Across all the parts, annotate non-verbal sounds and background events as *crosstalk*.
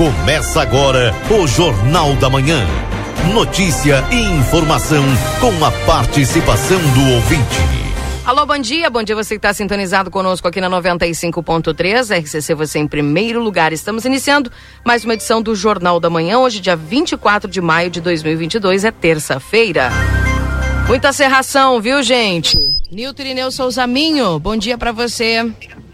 Começa agora o Jornal da Manhã. Notícia e informação com a participação do ouvinte. Alô, bom dia. Bom dia você que está sintonizado conosco aqui na 95.3. RCC você em primeiro lugar. Estamos iniciando mais uma edição do Jornal da Manhã. Hoje, dia 24 de maio de 2022, é terça-feira. Muita serração, viu, gente? Nilton Irineu Souza Minho, bom dia para você.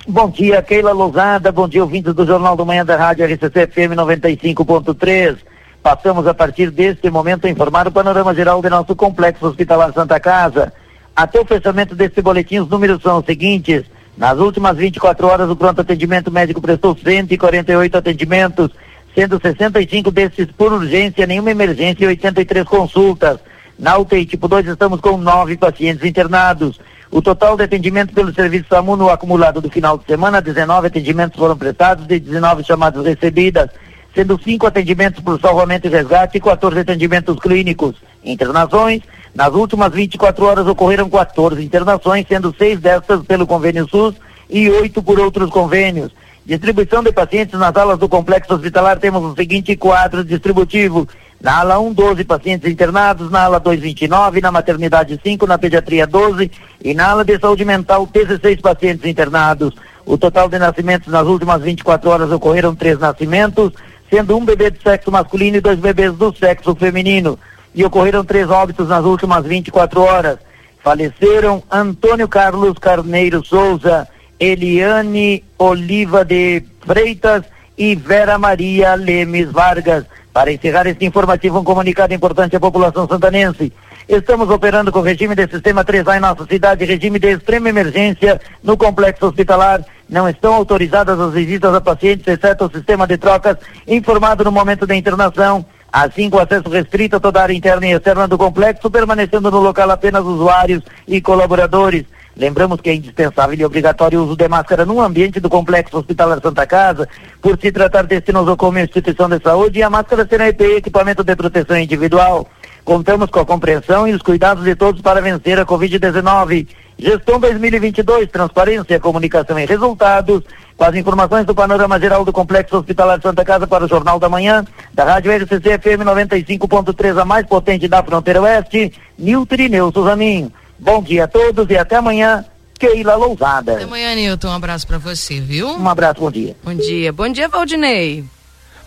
Bom dia, Keila Lousada. Bom dia, ouvintes do Jornal do Manhã da Rádio RCC FM 95.3. Passamos a partir deste momento a informar o panorama geral do nosso complexo hospitalar Santa Casa. Até o fechamento deste boletim, os números são os seguintes. Nas últimas 24 horas, o pronto atendimento médico prestou 148 atendimentos, sendo 65 desses por urgência, nenhuma emergência e 83 consultas. Na UTI tipo 2, estamos com nove pacientes internados. O total de atendimento pelo serviço SAMU no acumulado do final de semana, 19 atendimentos foram prestados e 19 chamadas recebidas, sendo cinco atendimentos por salvamento e resgate e 14 atendimentos clínicos. Internações, nas últimas 24 horas ocorreram 14 internações, sendo seis destas pelo convênio SUS e oito por outros convênios. Distribuição de pacientes nas alas do complexo hospitalar, temos o seguinte quadro distributivo. Na ala 1, 12 pacientes internados, na ala 2, 29, na maternidade 5, na pediatria 12 e na ala de saúde mental 16 pacientes internados. O total de nascimentos nas últimas 24 horas ocorreram três nascimentos, sendo um bebê de sexo masculino e dois bebês do sexo feminino. E ocorreram três óbitos nas últimas 24 horas. Faleceram Antônio Carlos Carneiro Souza, Eliane Oliva de Freitas e Vera Maria Lemes Vargas. Para encerrar este informativo, um comunicado importante à população santanense. Estamos operando com regime de sistema 3A em nossa cidade, regime de extrema emergência no complexo hospitalar. Não estão autorizadas as visitas a pacientes, exceto o sistema de trocas informado no momento da internação. Assim, com acesso restrito a toda a área interna e externa do complexo, permanecendo no local apenas usuários e colaboradores. Lembramos que é indispensável e obrigatório o uso de máscara no ambiente do Complexo Hospitalar Santa Casa, por se tratar deste nosocomio instituição de saúde, e a máscara será EPI, equipamento de proteção individual. Contamos com a compreensão e os cuidados de todos para vencer a Covid-19. Gestão 2022, transparência, comunicação e resultados. Com as informações do panorama geral do Complexo Hospitalar Santa Casa para o Jornal da Manhã, da Rádio RCC FM 95.3, a mais potente da fronteira oeste, Nilton Irineu Suzaminho. Bom dia a todos e até amanhã. Keila Lousada. Até amanhã, Nilton. Um abraço para você, viu? Um abraço, bom dia. Bom dia. Bom dia, Valdinei.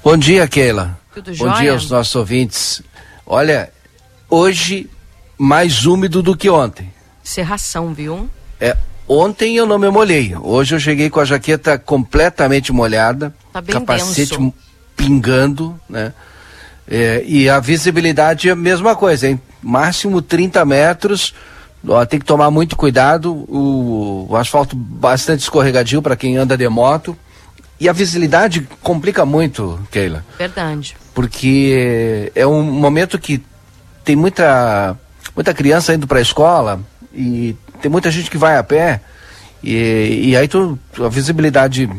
Bom dia, Keila. Tudo bom jóia? dia aos nossos ouvintes. Olha, hoje mais úmido do que ontem. Serração, viu? É, ontem eu não me molhei. Hoje eu cheguei com a jaqueta completamente molhada, Tá bem capacete denso. pingando, né? É, e a visibilidade é a mesma coisa, hein? Máximo 30 metros. Ó, tem que tomar muito cuidado. O, o asfalto bastante escorregadio para quem anda de moto. E a visibilidade complica muito, Keila Verdade. porque é um momento que tem muita muita criança indo para a escola e tem muita gente que vai a pé e, e aí tu a visibilidade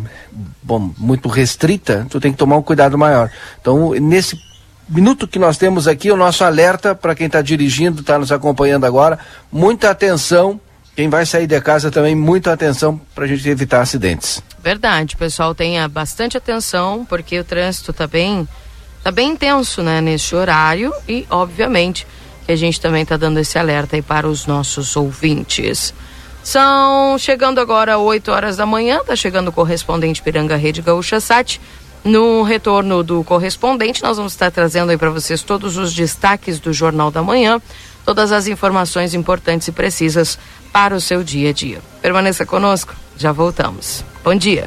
bom muito restrita tu tem que tomar um cuidado maior então nesse minuto que nós temos aqui o nosso alerta para quem está dirigindo está nos acompanhando agora muita atenção quem vai sair de casa também muita atenção para a gente evitar acidentes Verdade, pessoal, tenha bastante atenção, porque o trânsito tá bem, tá bem intenso, né, nesse horário e, obviamente, que a gente também tá dando esse alerta aí para os nossos ouvintes. São chegando agora 8 horas da manhã, tá chegando o correspondente Piranga Rede Gaúcha Sat. No retorno do correspondente, nós vamos estar trazendo aí para vocês todos os destaques do Jornal da Manhã, todas as informações importantes e precisas para o seu dia a dia. Permaneça conosco, já voltamos. Bom dia.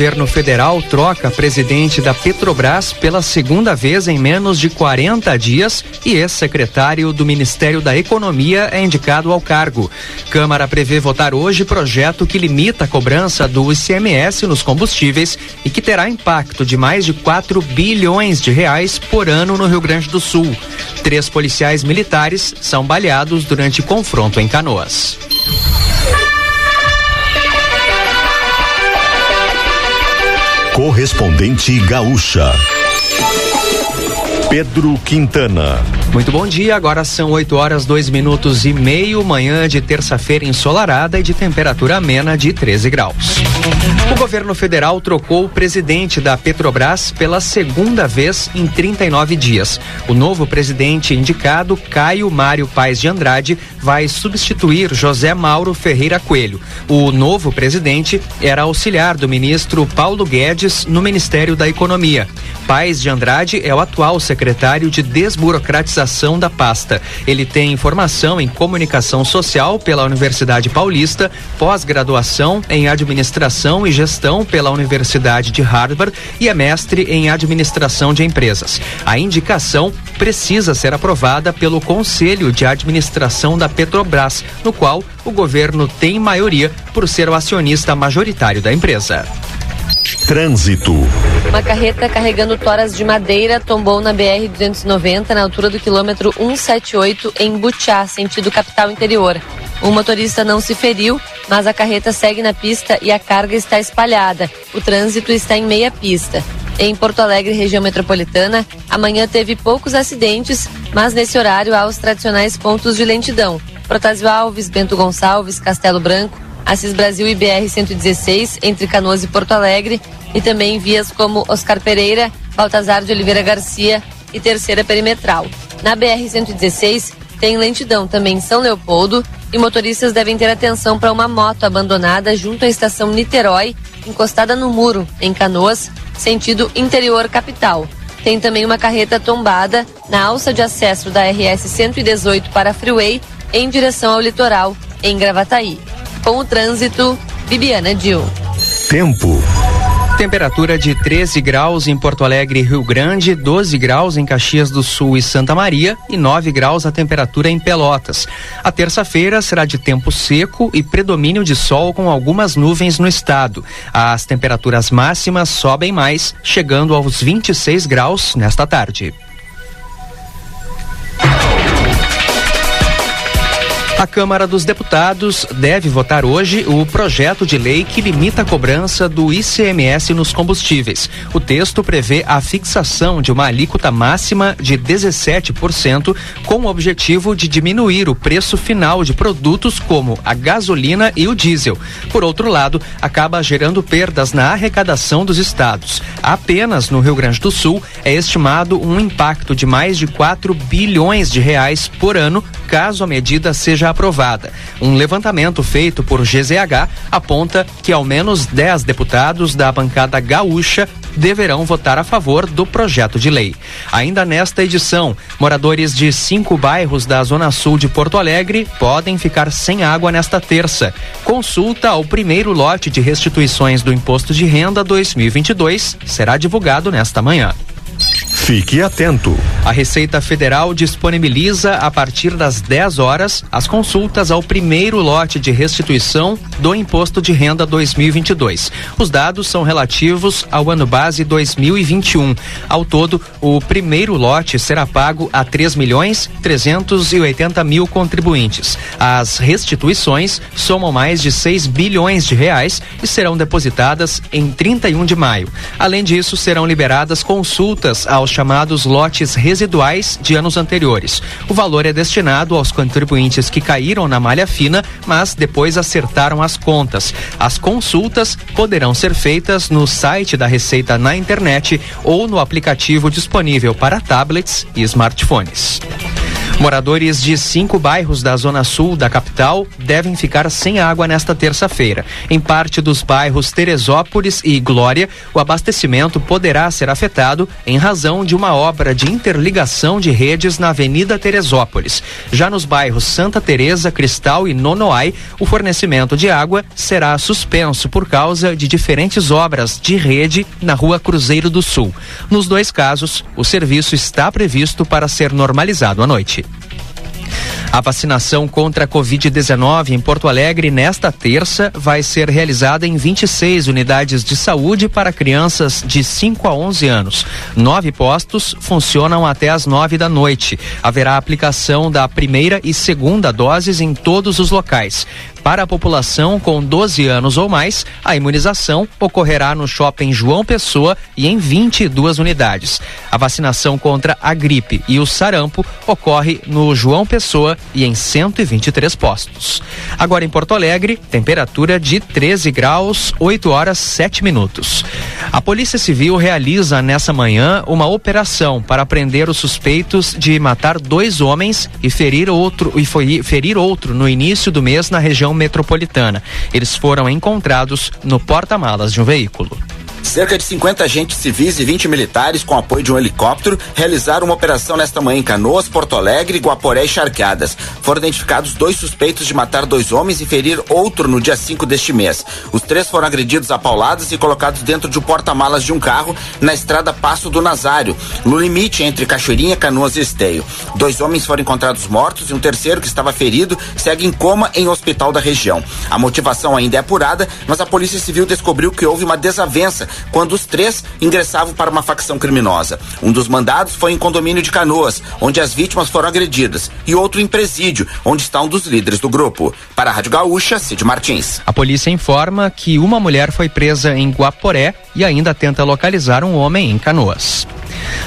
Governo federal troca presidente da Petrobras pela segunda vez em menos de 40 dias e ex-secretário do Ministério da Economia é indicado ao cargo. Câmara prevê votar hoje projeto que limita a cobrança do ICMS nos combustíveis e que terá impacto de mais de 4 bilhões de reais por ano no Rio Grande do Sul. Três policiais militares são baleados durante confronto em Canoas. Correspondente Gaúcha. Pedro Quintana. Muito bom dia, agora são 8 horas, 2 minutos e meio, manhã de terça-feira ensolarada e de temperatura amena de 13 graus. O governo federal trocou o presidente da Petrobras pela segunda vez em 39 dias. O novo presidente indicado, Caio Mário Paes de Andrade, vai substituir José Mauro Ferreira Coelho. O novo presidente era auxiliar do ministro Paulo Guedes no Ministério da Economia. Paes de Andrade é o atual secretário de desburocratização da pasta. Ele tem formação em comunicação social pela Universidade Paulista, pós-graduação em administração e gestão pela Universidade de Harvard e é mestre em administração de empresas. A indicação precisa ser aprovada pelo Conselho de Administração da Petrobras, no qual o governo tem maioria por ser o acionista majoritário da empresa. Trânsito. Uma carreta carregando toras de madeira tombou na BR-290 na altura do quilômetro 178 em Butiá, sentido capital interior. O motorista não se feriu, mas a carreta segue na pista e a carga está espalhada. O trânsito está em meia pista. Em Porto Alegre, região metropolitana, amanhã teve poucos acidentes, mas nesse horário há os tradicionais pontos de lentidão. Protásio Alves, Bento Gonçalves, Castelo Branco, Assis Brasil e BR-116, entre Canoas e Porto Alegre, e também vias como Oscar Pereira, Baltazar de Oliveira Garcia e Terceira Perimetral. Na BR-116, tem lentidão também em São Leopoldo e motoristas devem ter atenção para uma moto abandonada junto à estação Niterói, encostada no muro, em Canoas, sentido interior capital. Tem também uma carreta tombada na alça de acesso da RS 118 para Freeway, em direção ao litoral, em Gravataí. Com o trânsito, Bibiana Dil. Tempo. Temperatura de 13 graus em Porto Alegre e Rio Grande, 12 graus em Caxias do Sul e Santa Maria e 9 graus a temperatura em Pelotas. A terça-feira será de tempo seco e predomínio de sol com algumas nuvens no estado. As temperaturas máximas sobem mais, chegando aos 26 graus nesta tarde. A Câmara dos Deputados deve votar hoje o projeto de lei que limita a cobrança do ICMS nos combustíveis. O texto prevê a fixação de uma alíquota máxima de 17%, com o objetivo de diminuir o preço final de produtos como a gasolina e o diesel. Por outro lado, acaba gerando perdas na arrecadação dos estados. Apenas no Rio Grande do Sul é estimado um impacto de mais de 4 bilhões de reais por ano, caso a medida seja aprovada. Um levantamento feito por GZH aponta que ao menos 10 deputados da bancada gaúcha deverão votar a favor do projeto de lei. Ainda nesta edição, moradores de cinco bairros da Zona Sul de Porto Alegre podem ficar sem água nesta terça. Consulta ao primeiro lote de restituições do Imposto de Renda 2022 será divulgado nesta manhã. Fique atento. A Receita Federal disponibiliza a partir das 10 horas as consultas ao primeiro lote de restituição do Imposto de Renda 2022. Os dados são relativos ao ano base 2021. Ao todo, o primeiro lote será pago a 3 milhões 380 mil contribuintes. As restituições somam mais de 6 bilhões de reais e serão depositadas em 31 de maio. Além disso, serão liberadas consultas aos chamados lotes residuais de anos anteriores. O valor é destinado aos contribuintes que caíram na malha fina, mas depois acertaram as contas. As consultas poderão ser feitas no site da Receita na internet ou no aplicativo disponível para tablets e smartphones. Moradores de cinco bairros da zona sul da capital devem ficar sem água nesta terça-feira. Em parte dos bairros Teresópolis e Glória, o abastecimento poderá ser afetado em razão de uma obra de interligação de redes na Avenida Teresópolis. Já nos bairros Santa Teresa, Cristal e Nonoai, o fornecimento de água será suspenso por causa de diferentes obras de rede na Rua Cruzeiro do Sul. Nos dois casos, o serviço está previsto para ser normalizado à noite. A vacinação contra a Covid-19 em Porto Alegre nesta terça vai ser realizada em 26 unidades de saúde para crianças de 5 a 11 anos. Nove postos funcionam até às nove da noite. Haverá aplicação da primeira e segunda doses em todos os locais. Para a população com 12 anos ou mais, a imunização ocorrerá no shopping João Pessoa e em 22 unidades. A vacinação contra a gripe e o sarampo ocorre no João Pessoa e em 123 postos. Agora em Porto Alegre, temperatura de 13 graus, 8 horas 7 minutos. A Polícia Civil realiza nessa manhã uma operação para prender os suspeitos de matar dois homens e ferir outro e ferir outro no início do mês na região região metropolitana. Eles foram encontrados no porta-malas de um veículo. Cerca de 50 agentes civis e 20 militares, com apoio de um helicóptero, realizaram uma operação nesta manhã em Canoas, Porto Alegre, Guaporé e Charqueadas. Foram identificados dois suspeitos de matar dois homens e ferir outro no dia 5 deste mês. Os três foram agredidos a pauladas e colocados dentro de um porta-malas de um carro na estrada Passo do Nazário, no limite entre Cachoeirinha, Canoas e Esteio. Dois homens foram encontrados mortos e um terceiro que estava ferido segue em coma em hospital da região. A motivação ainda é apurada, mas a Polícia Civil descobriu que houve uma desavença quando os três ingressavam para uma facção criminosa. Um dos mandados foi em condomínio de Canoas, onde as vítimas foram agredidas, e outro em presídio, onde está um dos líderes do grupo. Para a Rádio Gaúcha, Cid Martins. A polícia informa que uma mulher foi presa em Guaporé e ainda tenta localizar um homem em Canoas.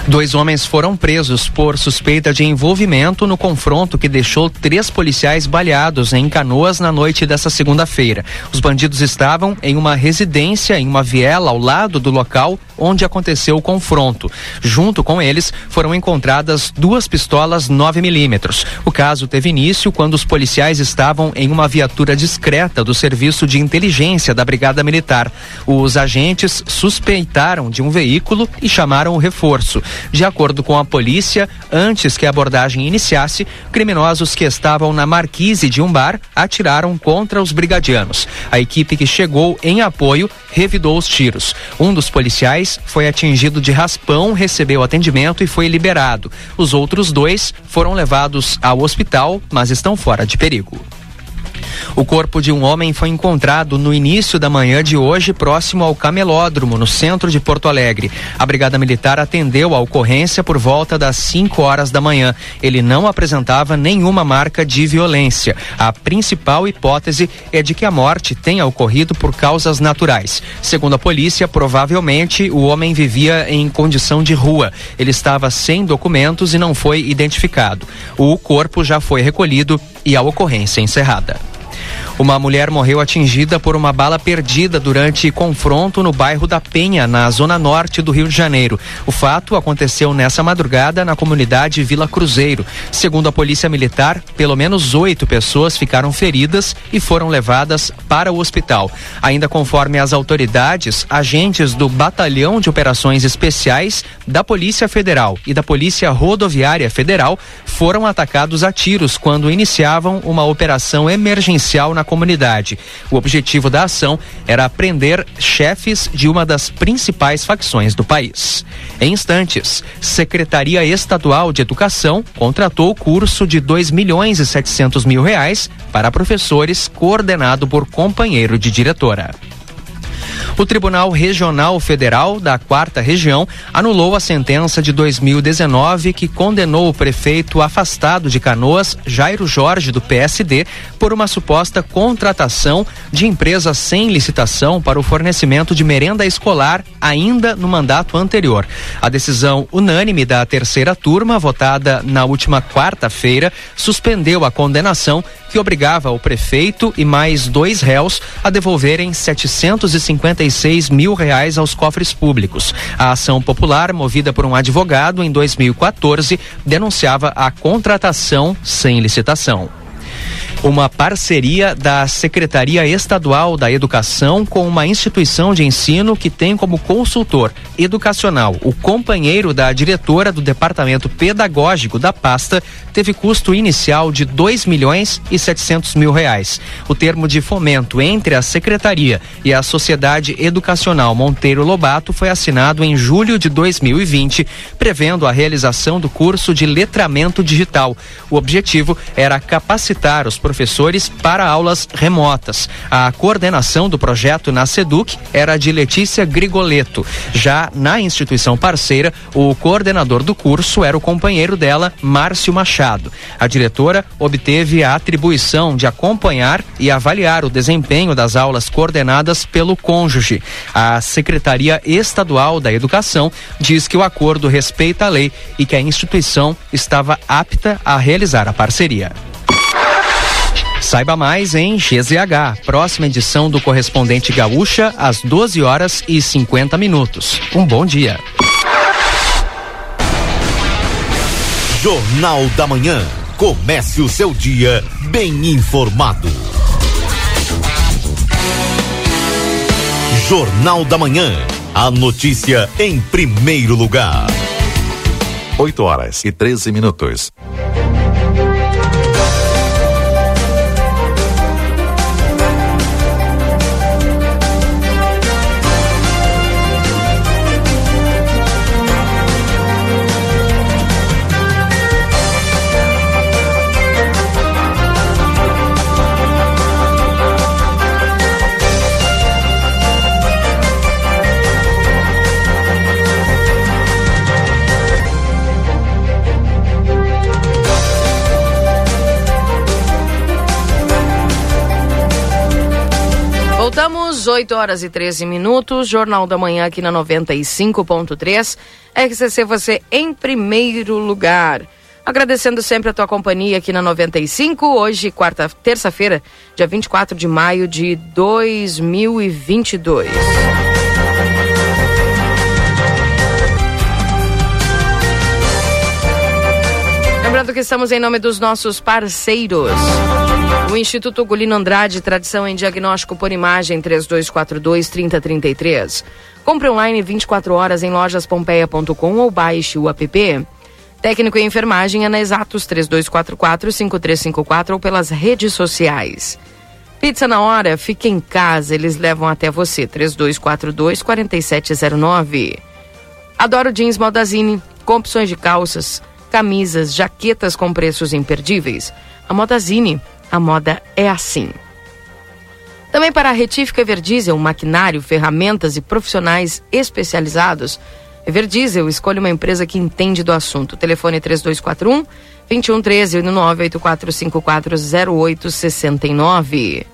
Dois homens foram presos por suspeita de envolvimento no confronto que deixou três policiais baleados em Canoas na noite dessa segunda-feira. Os bandidos estavam em uma residência em uma viela ao lado do local onde aconteceu o confronto. Junto com eles foram encontradas duas pistolas 9 milímetros. O caso teve início quando os policiais estavam em uma viatura discreta do Serviço de Inteligência da Brigada Militar. Os agentes suspeitaram de um veículo e chamaram o reforço. De acordo com a polícia, antes que a abordagem iniciasse, criminosos que estavam na marquise de um bar atiraram contra os brigadianos. A equipe que chegou em apoio revidou os tiros. Um dos policiais foi atingido de raspão, recebeu atendimento e foi liberado. Os outros dois foram levados ao hospital, mas estão fora de perigo. O corpo de um homem foi encontrado no início da manhã de hoje, próximo ao camelódromo, no centro de Porto Alegre. A Brigada Militar atendeu a ocorrência por volta das 5 horas da manhã. Ele não apresentava nenhuma marca de violência. A principal hipótese é de que a morte tenha ocorrido por causas naturais. Segundo a polícia, provavelmente o homem vivia em condição de rua. Ele estava sem documentos e não foi identificado. O corpo já foi recolhido e a ocorrência encerrada. Uma mulher morreu atingida por uma bala perdida durante confronto no bairro da Penha, na zona norte do Rio de Janeiro. O fato aconteceu nessa madrugada na comunidade Vila Cruzeiro. Segundo a Polícia Militar, pelo menos oito pessoas ficaram feridas e foram levadas para o hospital. Ainda conforme as autoridades, agentes do Batalhão de Operações Especiais da Polícia Federal e da Polícia Rodoviária Federal foram atacados a tiros quando iniciavam uma operação emergencial na comunidade. O objetivo da ação era prender chefes de uma das principais facções do país. Em instantes, Secretaria Estadual de Educação contratou o curso de 2 milhões e 700 mil reais para professores, coordenado por companheiro de diretora. O Tribunal Regional Federal da Quarta Região anulou a sentença de 2019 que condenou o prefeito afastado de Canoas, Jairo Jorge, do PSD, por uma suposta contratação de empresa sem licitação para o fornecimento de merenda escolar ainda no mandato anterior. A decisão unânime da terceira turma, votada na última quarta-feira, suspendeu a condenação que obrigava o prefeito e mais dois réus a devolverem 750 56 mil reais aos cofres públicos. A ação popular, movida por um advogado em 2014, denunciava a contratação sem licitação uma parceria da Secretaria Estadual da Educação com uma instituição de ensino que tem como consultor educacional o companheiro da diretora do Departamento Pedagógico da pasta, teve custo inicial de dois milhões e setecentos mil reais. O termo de fomento entre a Secretaria e a Sociedade Educacional Monteiro Lobato foi assinado em julho de 2020, prevendo a realização do curso de letramento digital. O objetivo era capacitar os professores para aulas remotas. A coordenação do projeto na SEDUC era de Letícia Grigoleto. Já na instituição parceira, o coordenador do curso era o companheiro dela, Márcio Machado. A diretora obteve a atribuição de acompanhar e avaliar o desempenho das aulas coordenadas pelo cônjuge. A Secretaria Estadual da Educação diz que o acordo respeita a lei e que a instituição estava apta a realizar a parceria. Saiba mais em GZH, próxima edição do Correspondente Gaúcha, às 12 horas e 50 minutos. Um bom dia. Jornal da Manhã. Comece o seu dia bem informado. Jornal da Manhã. A notícia em primeiro lugar. 8 horas e 13 minutos. Voltamos, 8 horas e 13 minutos, Jornal da Manhã aqui na 95.3. RCC, você em primeiro lugar. Agradecendo sempre a tua companhia aqui na 95. Hoje, quarta, terça-feira, dia 24 de maio de 2022. Lembrando que estamos em nome dos nossos parceiros. O Instituto Gulino Andrade, tradição em diagnóstico por imagem 3242-3033. Compre online 24 horas em lojaspompeia.com ou baixe o app. Técnico em enfermagem é na Exatos 3244-5354 ou pelas redes sociais. Pizza na hora, fique em casa, eles levam até você. 3242-4709. Adoro jeans Modazine, com opções de calças, camisas, jaquetas com preços imperdíveis. A Modazine a moda é assim. Também para a retífica Everdiesel, maquinário, ferramentas e profissionais especializados. Everdiesel, escolha uma empresa que entende do assunto. Telefone 3241 2113 984540869.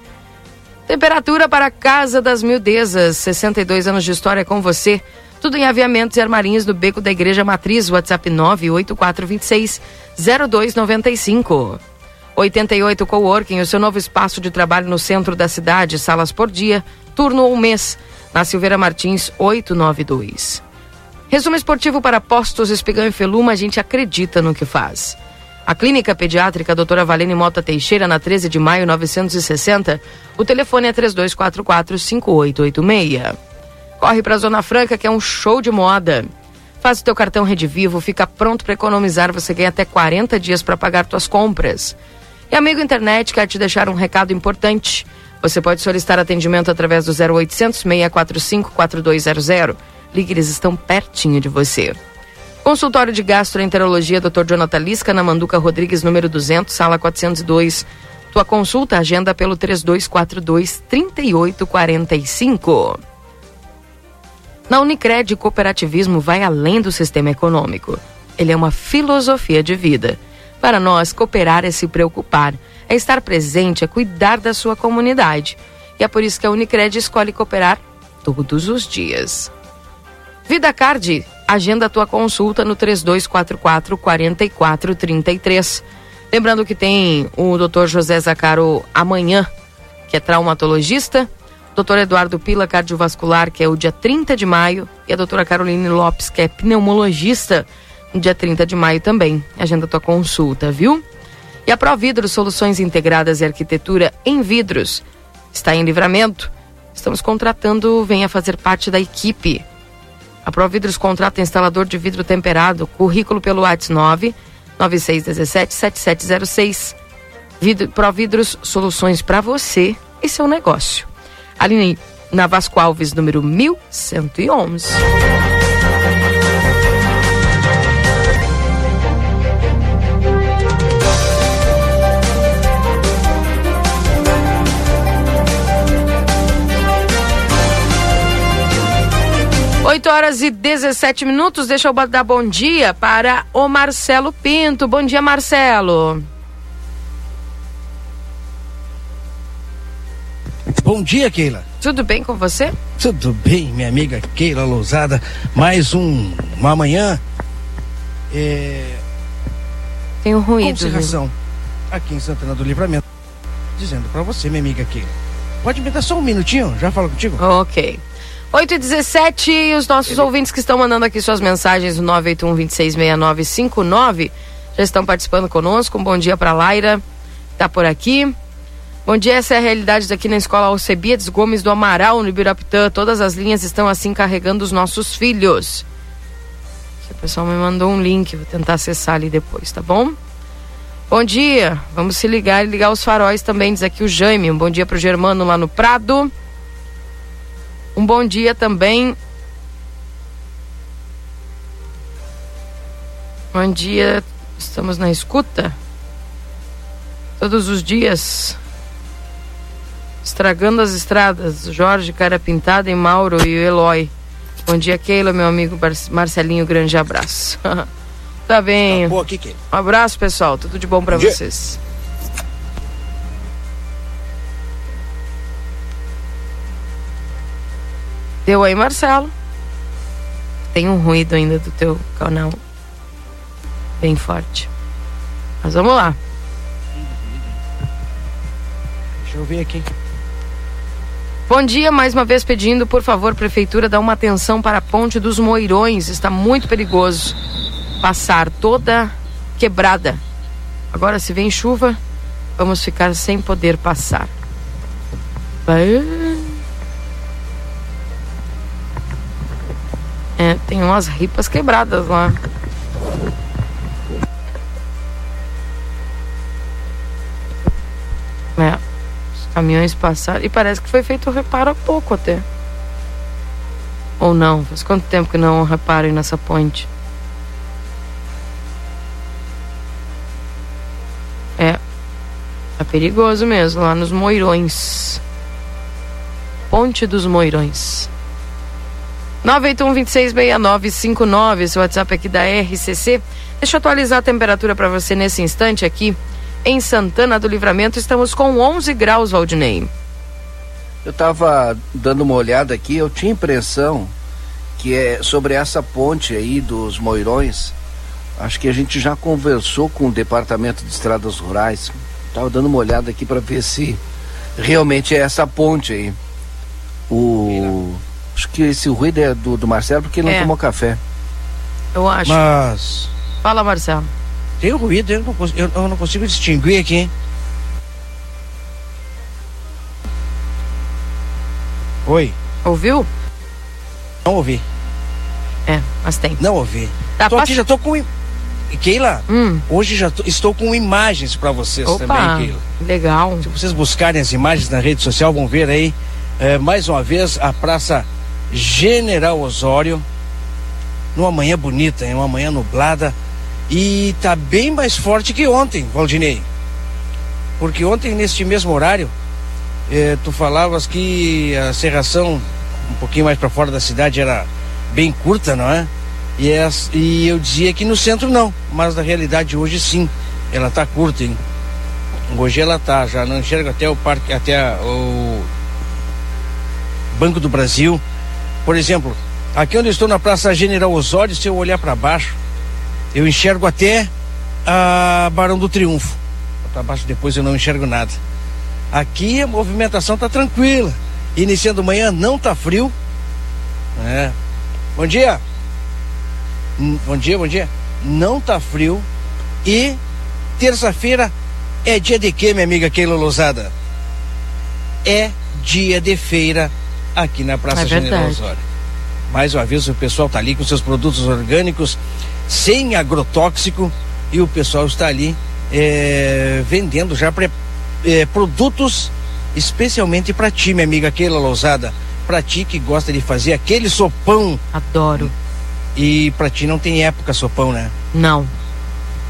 Temperatura para a Casa das Mildezas, 62 anos de história com você. Tudo em aviamentos e armarinhos do Beco da Igreja Matriz, WhatsApp 98426 0295. 88 Coworking, o seu novo espaço de trabalho no centro da cidade, salas por dia, turno ou mês. Na Silveira Martins, 892. Resumo esportivo para postos Espigão e Feluma, a gente acredita no que faz. A Clínica Pediátrica Doutora Valene Mota Teixeira, na 13 de maio 960, o telefone é 3244-5886. Corre para a Zona Franca, que é um show de moda. Faz o teu cartão Rede Vivo, fica pronto para economizar, você ganha até 40 dias para pagar tuas compras. E amigo internet, quer te deixar um recado importante. Você pode solicitar atendimento através do 0800 645 4200. Ligue, eles estão pertinho de você. Consultório de Gastroenterologia Dr. Jonathan Lisca, na Manduca Rodrigues, número 200, sala 402. Tua consulta agenda pelo 3242 3845. Na Unicred, cooperativismo vai além do sistema econômico. Ele é uma filosofia de vida para nós, cooperar é se preocupar, é estar presente, é cuidar da sua comunidade. E é por isso que a Unicred escolhe cooperar todos os dias. Vida Card, agenda a tua consulta no 3244 4433. Lembrando que tem o Dr. José Zacaro amanhã, que é traumatologista, Doutor Eduardo Pila, cardiovascular, que é o dia 30 de maio, e a doutora Caroline Lopes, que é pneumologista, no dia 30 de maio também. Agenda tua consulta, viu? E a Providro Soluções Integradas e Arquitetura em Vidros está em livramento. Estamos contratando, venha fazer parte da equipe. A Providros contrata instalador de vidro temperado, currículo pelo WhatsApp 9 9617 7706. Vidro, Providros Soluções para você e seu negócio. Ali na Vasco Alves, número 1111. Oito horas e 17 minutos. Deixa eu dar bom dia para o Marcelo Pinto. Bom dia, Marcelo. Bom dia, Keila. Tudo bem com você? Tudo bem, minha amiga Keila Lousada. Mais um, uma manhã. É... Tem um ruído. Conserração. Aqui em Santana do Livramento. Dizendo para você, minha amiga Keila. Pode me dar só um minutinho? Já falo contigo? Ok. 8 e 17 e os nossos Ele... ouvintes que estão mandando aqui suas mensagens no 981 266959 já estão participando conosco. Um bom dia para Laira, tá por aqui. Bom dia, essa é a realidade daqui na escola Alcebiades Gomes do Amaral, no Ibirapitã. Todas as linhas estão assim carregando os nossos filhos. O pessoal me mandou um link, vou tentar acessar ali depois, tá bom? Bom dia, vamos se ligar e ligar os faróis também, diz aqui o Jaime. Um bom dia pro Germano lá no Prado. Um bom dia também. Bom dia, estamos na escuta. Todos os dias. Estragando as estradas. Jorge, cara pintada e Mauro e o Eloy. Bom dia, Keila, meu amigo Marcelinho. Grande abraço. *laughs* tá bem. Tá aqui, um abraço, pessoal. Tudo de bom para vocês. Deu aí, Marcelo? Tem um ruído ainda do teu canal. Bem forte. Mas vamos lá. Deixa eu ver aqui. Bom dia, mais uma vez pedindo, por favor, prefeitura, dá uma atenção para a Ponte dos Moirões. Está muito perigoso passar toda quebrada. Agora, se vem chuva, vamos ficar sem poder passar. É, tem umas ripas quebradas lá. É, caminhões passaram. E parece que foi feito o reparo há pouco até. Ou não? Faz quanto tempo que não reparem nessa ponte? É. É perigoso mesmo, lá nos Moirões. Ponte dos Moirões. 981-266959, esse WhatsApp aqui da RCC. Deixa eu atualizar a temperatura para você nesse instante aqui. Em Santana do Livramento estamos com 11 graus, Valdinei. Eu estava dando uma olhada aqui, eu tinha impressão que é sobre essa ponte aí dos Moirões. Acho que a gente já conversou com o Departamento de Estradas Rurais. Estava dando uma olhada aqui para ver se realmente é essa ponte aí. O Acho que esse ruído é do, do Marcelo porque ele não é. tomou café. Eu acho. Mas. Fala, Marcelo. Tem ruído, eu não, eu, eu não consigo distinguir aqui. Oi. Ouviu? Não ouvi. É, mas tem. Não ouvi. Tá, tô aqui, já tô com. Keila, hum. hoje já tô, estou com imagens para vocês Opa, também, Keila. Legal. Se vocês buscarem as imagens na rede social, vão ver aí é, mais uma vez a Praça General Osório, numa manhã bonita, em uma manhã nublada, e tá bem mais forte que ontem, Valdinei. Porque ontem, neste mesmo horário, eh, tu falavas que a serração um pouquinho mais para fora da cidade era bem curta, não é? E, é, e eu dizia que no centro não, mas na realidade hoje sim, ela tá curta, hein? Hoje ela tá, já não enxerga até o parque, até o Banco do Brasil, por exemplo, aqui onde eu estou na Praça General Osório, se eu olhar para baixo, eu enxergo até a Barão do Triunfo. Para baixo depois eu não enxergo nada. Aqui a movimentação está tranquila. Iniciando manhã, não tá frio. É. Bom dia. Bom dia, bom dia. Não tá frio. E terça-feira é dia de quê, minha amiga Keila Lousada? É dia de feira aqui na Praça É General. Osório. Mais uma vez o pessoal tá ali com seus produtos orgânicos, sem agrotóxico, e o pessoal está ali eh, vendendo já pre- eh, produtos especialmente para ti, minha amiga Keila Lousada. Para ti que gosta de fazer aquele sopão. Adoro. E para ti não tem época sopão, né? Não.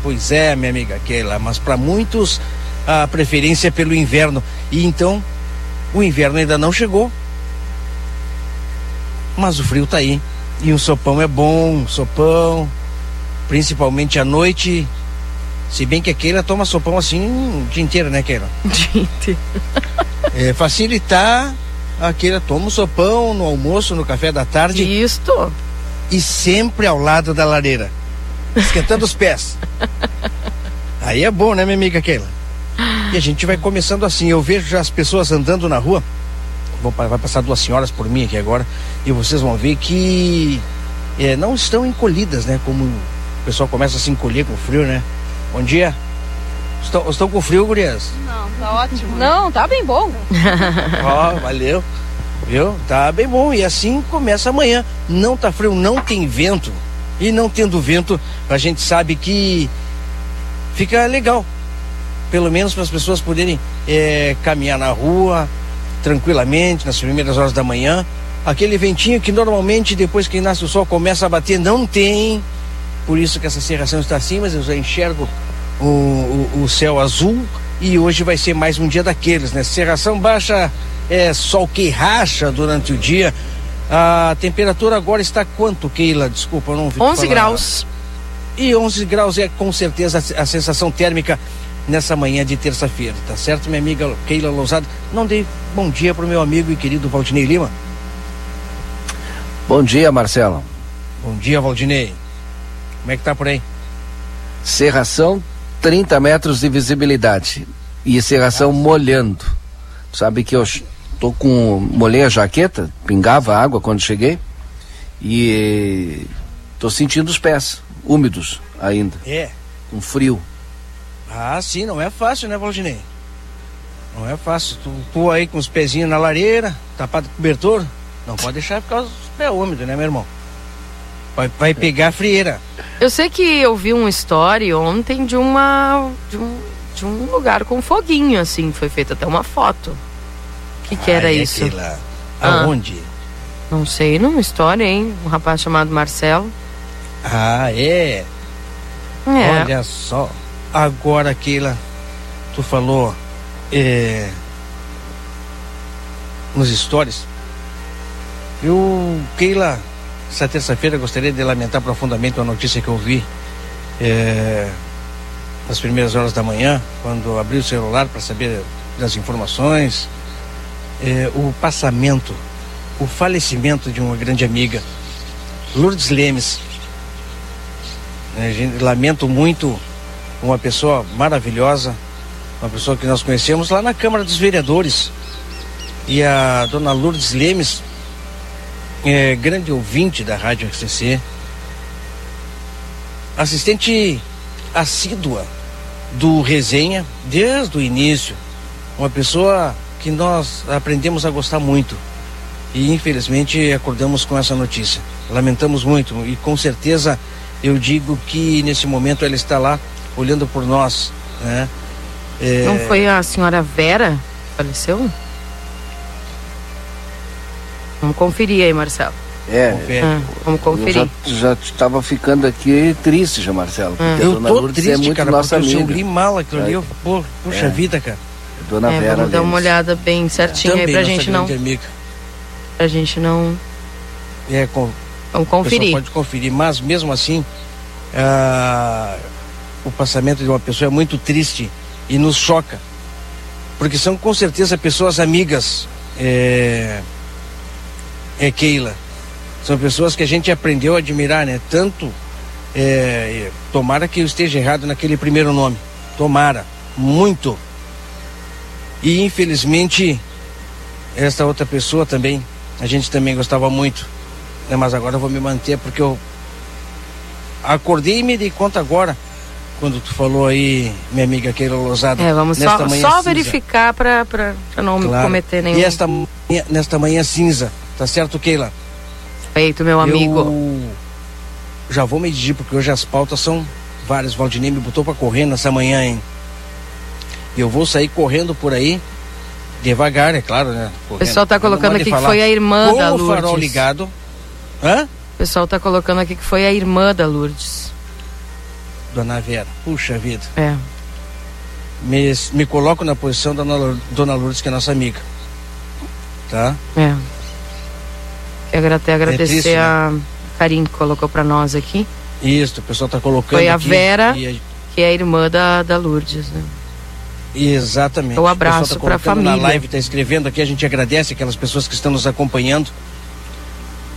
Pois é, minha amiga Keila, mas para muitos a preferência é pelo inverno. E então, o inverno ainda não chegou. Mas o frio tá aí. E um sopão é bom, sopão, principalmente à noite. Se bem que a Keila toma sopão assim o dia inteiro, né, Keila? *laughs* Dia inteiro. É, facilitar, a Keila toma um sopão no almoço, no café da tarde. Isto. E sempre ao lado da lareira, esquentando os pés. Aí é bom, né, minha amiga Keila? E a gente vai começando assim. Eu vejo já as pessoas andando na rua. Vai passar duas senhoras por mim aqui agora. E vocês vão ver que é, não estão encolhidas, né? Como o pessoal começa a se encolher com frio, né? Bom dia. Estão, estão com frio, gurias? Não, tá ótimo. Não, tá bem bom. *laughs* Ó, valeu. Viu? Tá bem bom. E assim começa amanhã. Não tá frio, não tem vento. E não tendo vento, a gente sabe que fica legal. Pelo menos para as pessoas poderem eh, caminhar na rua tranquilamente nas primeiras horas da manhã. Aquele ventinho que normalmente depois que nasce o sol começa a bater, não tem. Por isso que essa serração está assim, mas eu já enxergo o, o, o céu azul e hoje vai ser mais um dia daqueles, né? Serração baixa, é sol que racha durante o dia. A temperatura agora está quanto, Keila? Desculpa, eu não vi. 11 graus. E 11 graus é com certeza a sensação térmica nessa manhã de terça-feira, tá certo, minha amiga Keila Lousada? Não dei bom dia pro meu amigo e querido Valdinei Lima. Bom dia, Marcelo. Bom dia, Valdinei. Como é que tá por aí? Serração, 30 metros de visibilidade. E serração molhando. Sabe que eu tô com. molhei a jaqueta, pingava água quando cheguei. E tô sentindo os pés úmidos ainda, É. com frio. Ah, sim, não é fácil, né, Valdinei? Não é fácil. Tu, tu aí com os pezinhos na lareira, tapado com cobertor, não pode deixar por causa dos pés úmidos, né, meu irmão? Vai, vai pegar a frieira. Eu sei que eu vi uma story ontem de uma. de um, de um lugar com foguinho, assim. Foi feita até uma foto. O que, que era Ai, isso? aquela- Ah. Aonde? Não sei, numa história, hein? Um rapaz chamado Marcelo. Ah, é. É. Olha só. Agora, Keila, tu falou é, nos stories. Eu, Keila, essa terça-feira gostaria de lamentar profundamente uma notícia que eu vi é, nas primeiras horas da manhã, quando abri o celular para saber das informações. É, o passamento, o falecimento de uma grande amiga, Lourdes Lemes. É, gente, lamento muito uma pessoa maravilhosa, uma pessoa que nós conhecemos lá na Câmara dos Vereadores. E a dona Lourdes Lemes, é, grande ouvinte da Rádio RCC, assistente assídua do Resenha desde o início, uma pessoa que nós aprendemos a gostar muito. E infelizmente acordamos com essa notícia. Lamentamos muito e com certeza eu digo que nesse momento ela está lá olhando por nós, né? É, Não foi a senhora Vera que faleceu? Vamos conferir aí, Marcelo. É, Confere. Ah, vamos conferir. eu já estava ficando aqui triste já, Marcelo. Porque a Eu dona tô Lourdes triste, é muito cara, nossa porque eu amiga. li mal aquilo ali. É. Eu, pô, puxa É. vida, cara. Dona É, Vera vamos dar uma olhada bem certinho aí Também pra gente não. amiga. Pra gente não. É, com, Vamos conferir. pode conferir, mas mesmo assim, ah, o passamento de uma pessoa é muito triste e nos choca. Porque são com certeza pessoas amigas, é, é Keila. São pessoas que a gente aprendeu a admirar, né? Tanto, é, tomara que eu esteja errado naquele primeiro nome. Tomara, muito. E infelizmente esta outra pessoa também, a gente também gostava muito, né? Mas agora eu vou me manter porque eu acordei e me dei conta agora quando tu falou aí, minha amiga Keila Lozada. É, vamos só, só verificar para não claro. cometer nenhum. E esta, nesta manhã cinza, tá certo, Keila? Feito, meu amigo. Eu já vou me dirigir, porque hoje as pautas são várias. Valdinei me botou para correr nessa manhã, hein? E eu vou sair correndo por aí, devagar, é claro, né? Correndo. O pessoal tá colocando aqui que foi a irmã da Lourdes. O farol ligado. Hã? O pessoal tá colocando aqui que foi a irmã da Lourdes. Dona Vera. Puxa vida. É. Me, me coloco na posição da Dona Lourdes, que é nossa amiga. Tá? É. Quero até agradecer é triste, a né? Karim que colocou para nós aqui. Isso, o pessoal tá colocando. Foi a Vera, a... que é a irmã da, da Lourdes, né? Exatamente. O abraço tá para a família. Na live está escrevendo aqui, a gente agradece aquelas pessoas que estão nos acompanhando.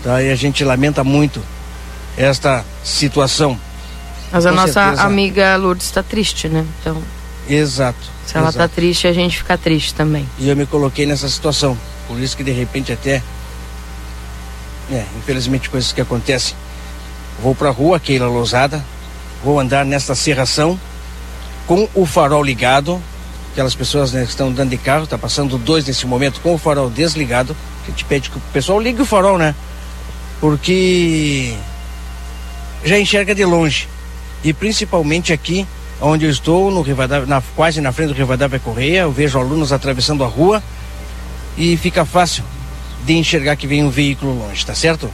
Tá? E a gente lamenta muito esta situação. Mas a Com nossa certeza. amiga Lourdes está triste, né? Então. Exato. Se ela está triste, a gente fica triste também. E eu me coloquei nessa situação. Por isso que de repente até. É, infelizmente coisas que acontecem. Vou para a rua, Keila Lousada. Vou andar nesta serração com o farol ligado. Aquelas pessoas né, que estão andando de carro, tá passando dois nesse momento com o farol desligado. A gente pede que o pessoal ligue o farol, né? Porque já enxerga de longe e principalmente aqui onde eu estou, no Rivadavia, na, quase na frente do Rivadavia Correia, eu vejo alunos atravessando a rua e fica fácil de enxergar que vem um veículo longe, tá certo?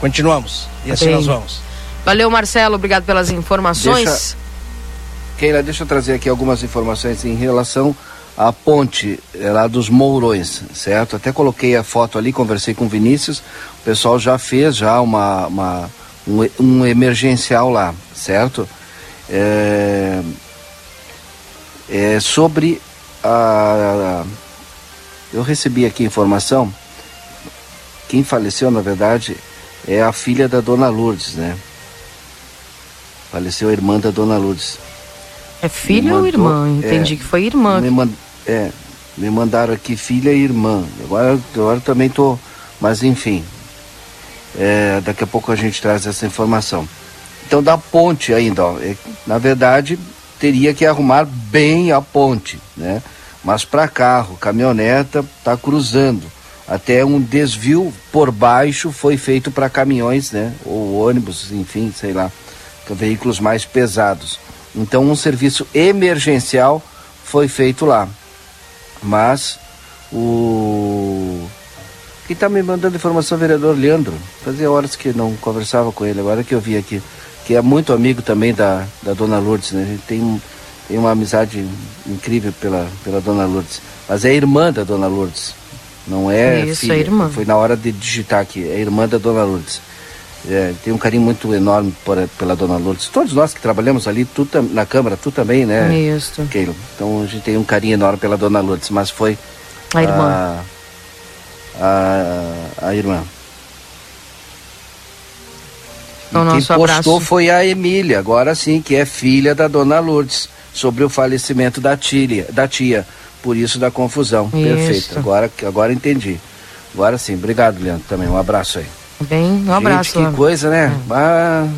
Continuamos e assim Bem. nós vamos. Valeu, Marcelo, obrigado pelas informações. Deixa... Keila, deixa eu trazer aqui algumas informações em relação à ponte é, lá dos Mourões, certo? Até coloquei a foto ali, conversei com o Vinícius, o pessoal já fez já uma, uma um, um emergencial lá, certo? É, é sobre a, a, eu recebi aqui informação quem faleceu na verdade é a filha da dona Lourdes, né? Faleceu a irmã da dona Lourdes. É filha mandou, ou irmã? Entendi é, que foi irmã. Me, mand, é, me mandaram aqui filha e irmã. Agora, agora também tô, mas enfim, é, daqui a pouco a gente traz essa informação. Então, da ponte ainda, ó, é, na verdade, teria que arrumar bem a ponte, né? Mas para carro, caminhoneta, está cruzando. Até um desvio por baixo foi feito para caminhões, né? Ou ônibus, enfim, sei lá, veículos mais pesados. Então, um serviço emergencial foi feito lá. Mas o quem está me mandando informação é o vereador Leandro. Fazia horas que não conversava com ele, agora que eu vi aqui. Que é muito amigo também da, da dona Lourdes, né? A gente tem, tem uma amizade incrível pela, pela dona Lourdes. Mas é irmã da dona Lourdes. Não é Isso, filha. é irmã. Foi na hora de digitar aqui. É irmã da dona Lourdes. É, tem um carinho muito enorme por, pela dona Lourdes. Todos nós que trabalhamos ali, tu na Câmara, tu também, né? Isso. Keilo? Então a gente tem um carinho enorme pela dona Lourdes, mas foi. A irmã. A, a, a irmã. O quem postou abraço. foi a Emília, agora sim, que é filha da dona Lourdes, sobre o falecimento da tia, da tia. Por isso da confusão. Isso. Perfeito. Agora, agora entendi. Agora sim. Obrigado, Leandro, também. Um abraço aí. Bem, um abraço. Gente, que coisa, né? É. Ah,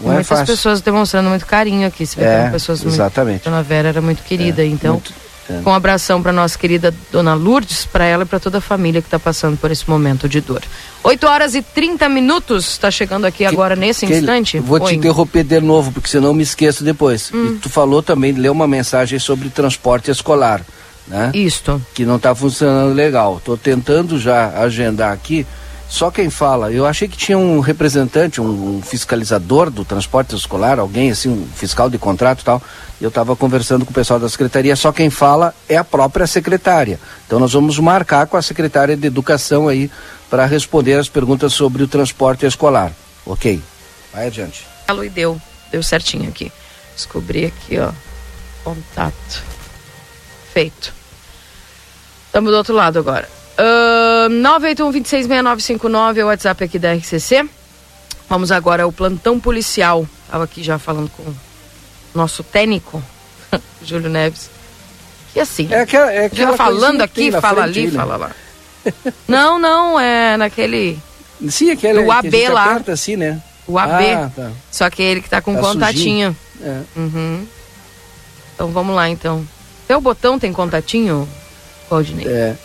não Muitas é fácil. pessoas demonstrando muito carinho aqui. Você vê é, pessoas exatamente. Muito... Dona Vera era muito querida, é, então. Muito é. Com um abração para nossa querida dona Lourdes, para ela e para toda a família que está passando por esse momento de dor. 8 horas e 30 minutos, está chegando aqui que, agora nesse instante. Vou Oi. te interromper de novo, porque senão me esqueço depois. Hum. E tu falou também, leu uma mensagem sobre transporte escolar. Né? Isto. Que não está funcionando legal. Estou tentando já agendar aqui só quem fala. Eu achei que tinha um representante, um, fiscalizador do transporte escolar, alguém assim, um fiscal de contrato e tal. Eu estava conversando com o pessoal da secretaria, só quem fala é a própria secretária. Então nós vamos marcar com a secretária de educação aí para responder as perguntas sobre o transporte escolar. Ok? Vai adiante. Alô e deu, deu certinho aqui. Descobri aqui, ó. Contato. Feito. Estamos do outro lado agora. Uh, 981-266959 é o WhatsApp aqui da RCC. Vamos agora ao plantão policial. Estava aqui já falando com o nosso técnico, *laughs* Júlio Neves. E assim, É aquela, é aquela falando que tem aqui, fala frente ali, né? fala lá. *laughs* não, não, é naquele. Sim, aquele que a AB lá. aperta assim, né? O AB. Ah, tá. Só que ele que tá com Tá contatinho. É. Uhum. Então vamos lá então. Teu botão tem contatinho, Valdinei? É.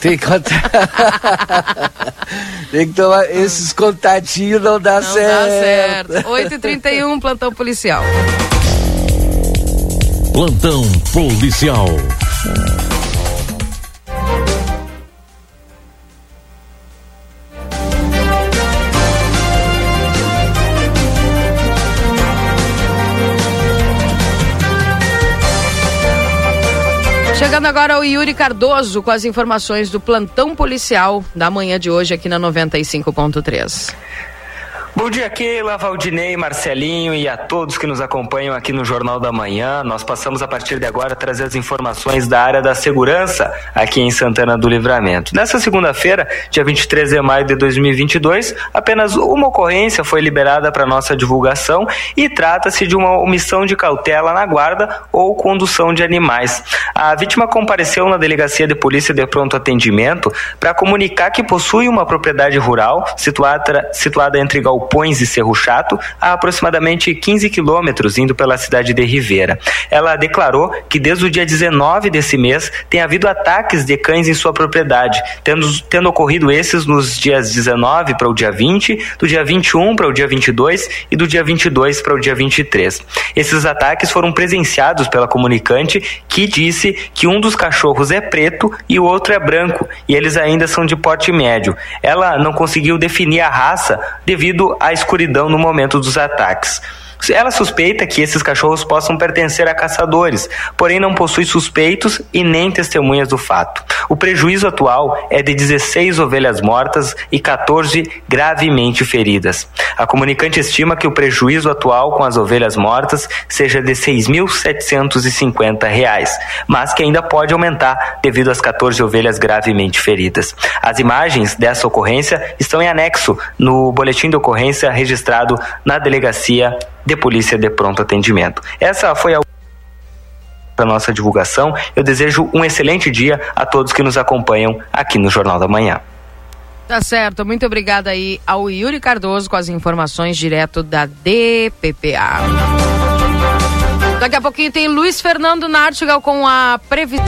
Tem que contar. *laughs* Tem que tomar. Esses contatinhos não dá Não certo. dá certo. 8h31, plantão policial. Plantão policial. Chegando agora o Yuri Cardoso com as informações do plantão policial da manhã de hoje aqui na 95.3. Bom dia, Keila, Valdinei, Marcelinho e a todos que nos acompanham aqui no Jornal da Manhã. Nós passamos a partir de agora a trazer as informações da área da segurança aqui em Santana do Livramento. Nessa segunda-feira, dia 23 de maio de 2022, apenas uma ocorrência foi liberada para nossa divulgação e trata-se de uma omissão de cautela na guarda ou condução de animais. A vítima compareceu na delegacia de polícia de pronto atendimento para comunicar que possui uma propriedade rural situada, situada entre Galpões e Cerro Chato, a aproximadamente 15 quilômetros indo pela cidade de Ribeira. Ela declarou que desde o dia 19 desse mês tem havido ataques de cães em sua propriedade, tendo, tendo ocorrido esses nos dias 19 para o dia 20, do dia 21 para o dia 22 e do dia 22 para o dia 23. Esses ataques foram presenciados pela comunicante que disse que um dos cachorros é preto e o outro é branco, e eles ainda são de porte médio. Ela não conseguiu definir a raça devido à escuridão no momento dos ataques. Ela suspeita que esses cachorros possam pertencer a caçadores, porém não possui suspeitos e nem testemunhas do fato. O prejuízo atual é de 16 ovelhas mortas e 14 gravemente feridas. A comunicante estima que o prejuízo atual com as ovelhas mortas seja de 6.750 reais, mas que ainda pode aumentar devido às 14 ovelhas gravemente feridas. As imagens dessa ocorrência estão em anexo no boletim de ocorrência registrado na delegacia de polícia de pronto atendimento. Essa foi a para nossa divulgação. Eu desejo um excelente dia a todos que nos acompanham aqui no Jornal da Manhã. Tá certo, muito obrigada aí ao Yuri Cardoso com as informações direto da DPPA. Daqui a pouquinho tem Luiz Fernando Nartigal com a previsão.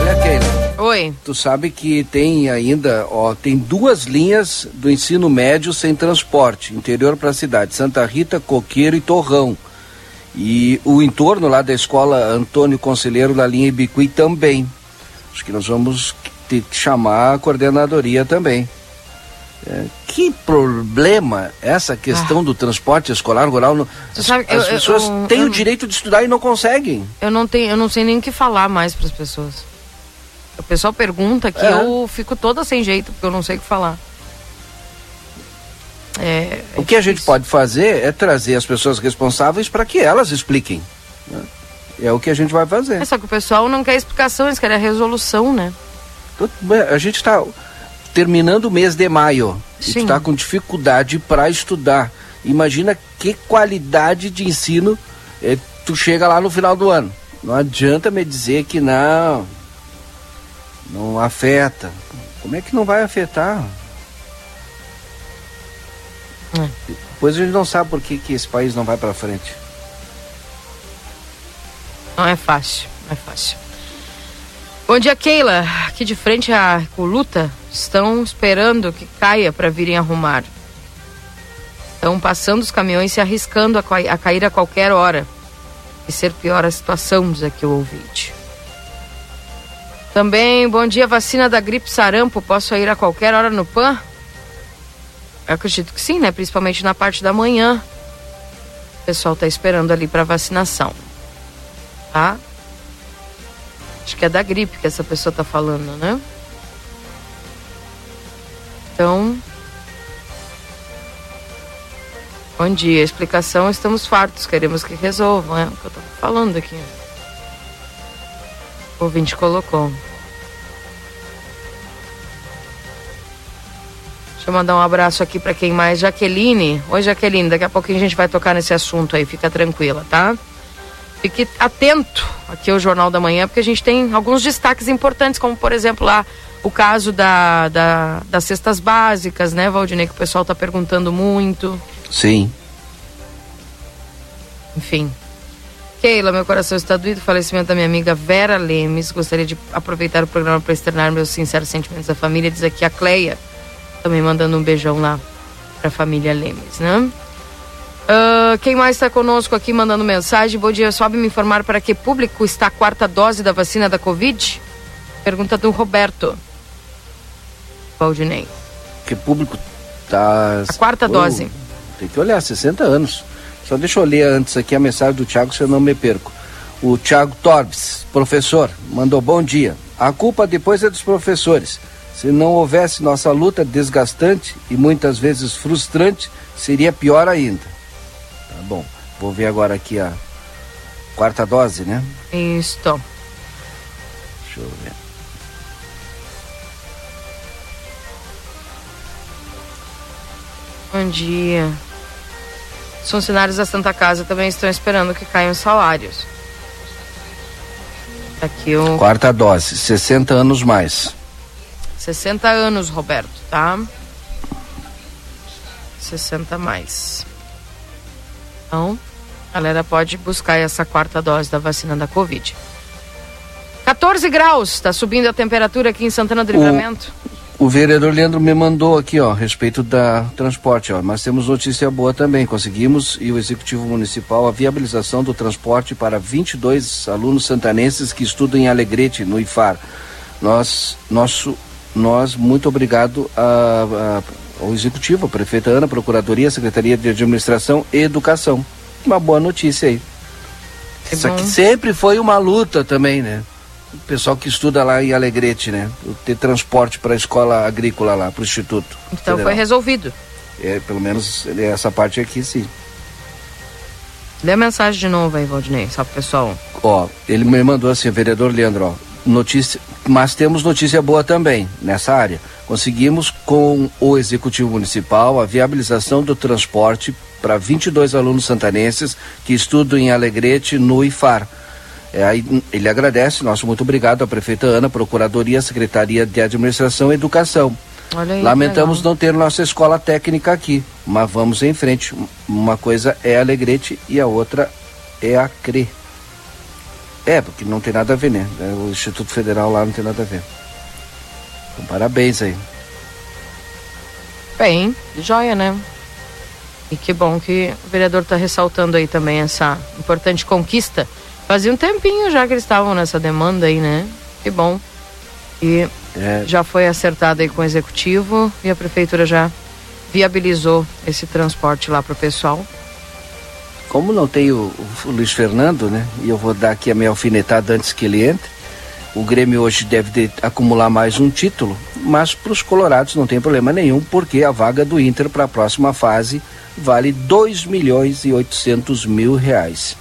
Olha, Keila. Oi. Tu sabe que tem ainda, ó, tem duas linhas do ensino médio sem transporte, interior para a cidade, Santa Rita, Coqueiro e Torrão. E o entorno lá da escola Antônio Conselheiro da linha Ibicuí também. Acho que nós vamos ter que chamar a coordenadoria também. É, que problema essa questão do transporte escolar rural? No, as sabe, as eu- pessoas eu- têm eu- o direito de estudar e não conseguem. Eu não tenho, eu não sei nem o que falar mais para as pessoas. O pessoal pergunta que É. eu fico toda sem jeito, porque eu não sei o que falar. É, O que a gente pode fazer é trazer as pessoas responsáveis para que elas expliquem. né? É o que a gente vai fazer. é só que o pessoal não quer explicação, eles querem a resolução, né? A gente está terminando o mês de maio. A gente Sim. está com dificuldade para estudar. Imagina que qualidade de ensino eh, tu chega lá no final do ano. Não adianta me dizer que não. Não afeta. Como é que não vai afetar? É. Depois a gente não sabe por que, que esse país não vai para frente. Não é fácil, não é fácil. Bom dia, Keila. Aqui de frente à Coluta estão esperando que caia para virem arrumar. Estão passando os caminhões se arriscando a, a cair a qualquer hora. E ser pior a situação, diz aqui o ouvinte. Também, bom dia, vacina da gripe sarampo. Posso ir a qualquer hora no PAN? Eu acredito que sim, né? Principalmente na parte da manhã. O pessoal está esperando ali para vacinação tá? Acho que é da gripe que essa pessoa tá falando, né? Então. Bom dia, explicação, estamos fartos, queremos que resolvam, é o que eu tô falando aqui. O ouvinte colocou. Deixa eu mandar um abraço aqui para quem mais. Jaqueline. Oi, Jaqueline. Daqui a pouquinho a gente vai tocar nesse assunto aí, fica tranquila, tá? Fique atento aqui ao Jornal da Manhã, porque a gente tem alguns destaques importantes, como por exemplo lá o caso da, da das cestas básicas, né, Valdinei, que o pessoal está perguntando muito. Sim. Enfim. Keila, meu coração está doído. Falecimento da minha amiga Vera Lemes. Gostaria de aproveitar o programa para externar meus sinceros sentimentos da família. Diz aqui a Cleia, também mandando um beijão lá para a família Lemes, né? Uh, quem mais está conosco aqui mandando mensagem? Bom dia, sobe me informar para que público está a quarta dose da vacina da Covid? Pergunta do Roberto. Valdinei. Que público está. A quarta oh, dose. Tem que olhar, 60 anos. Só deixa eu ler antes aqui a mensagem do Tiago, se eu não me perco. O Tiago Torbes, professor, mandou bom dia. A culpa depois é dos professores. Se não houvesse nossa luta desgastante e muitas vezes frustrante, seria pior ainda. Tá bom. Vou ver agora aqui a quarta dose, né? Isso. Deixa eu ver. Bom dia. Os funcionários da Santa Casa também estão esperando que caiam os salários. Aqui o. Quarta dose, 60 anos mais. 60 anos, Roberto, tá? 60 mais. Então, a galera pode buscar essa quarta dose da vacina da Covid. 14 graus, está subindo a temperatura aqui em Santana do Livramento. O, o vereador Leandro me mandou aqui, ó, a respeito da transporte, ó. Mas temos notícia boa também. Conseguimos e o executivo municipal a viabilização do transporte para 22 alunos santanenses que estudam em Alegrete, no IFAR. Nós, nosso, nós muito obrigado a, a ao executivo, a prefeita Ana, a procuradoria, a secretaria de administração e educação. Uma boa notícia aí. Que Isso bom. aqui sempre foi uma luta também, né? O pessoal que estuda lá em Alegrete, né? Ter transporte para a escola agrícola lá, para o instituto. Então federal. foi resolvido. É, pelo menos essa parte aqui sim. Dê a mensagem de novo aí, Valdinei, só pro pessoal. Ó, ele me mandou assim, vereador Leandro, ó, notícia, mas temos notícia boa também nessa área. Conseguimos com o Executivo Municipal a viabilização do transporte para 22 alunos santanenses que estudam em Alegrete no IFAR. É, aí, ele agradece, nosso muito obrigado à prefeita Ana, Procuradoria, Secretaria de Administração e Educação. Aí, Lamentamos não ter nossa escola técnica aqui, mas vamos em frente. Uma coisa é Alegrete e a outra é a CRE. É, porque não tem nada a ver, né? É, o Instituto Federal lá não tem nada a ver. Então, parabéns aí. Bem, joia, né? E que bom que o vereador está ressaltando aí também essa importante conquista. Fazia um tempinho já que eles estavam nessa demanda aí, né? Que bom. E é. já foi acertado aí com o executivo e a prefeitura já viabilizou esse transporte lá para o pessoal. Como não tem o, o, Luiz Fernando, né? E eu vou dar aqui a minha alfinetada antes que ele entre. O Grêmio hoje deve de, acumular mais um título, mas para os colorados não tem problema nenhum, porque a vaga do Inter para a próxima fase vale 2 milhões e 800 mil reais.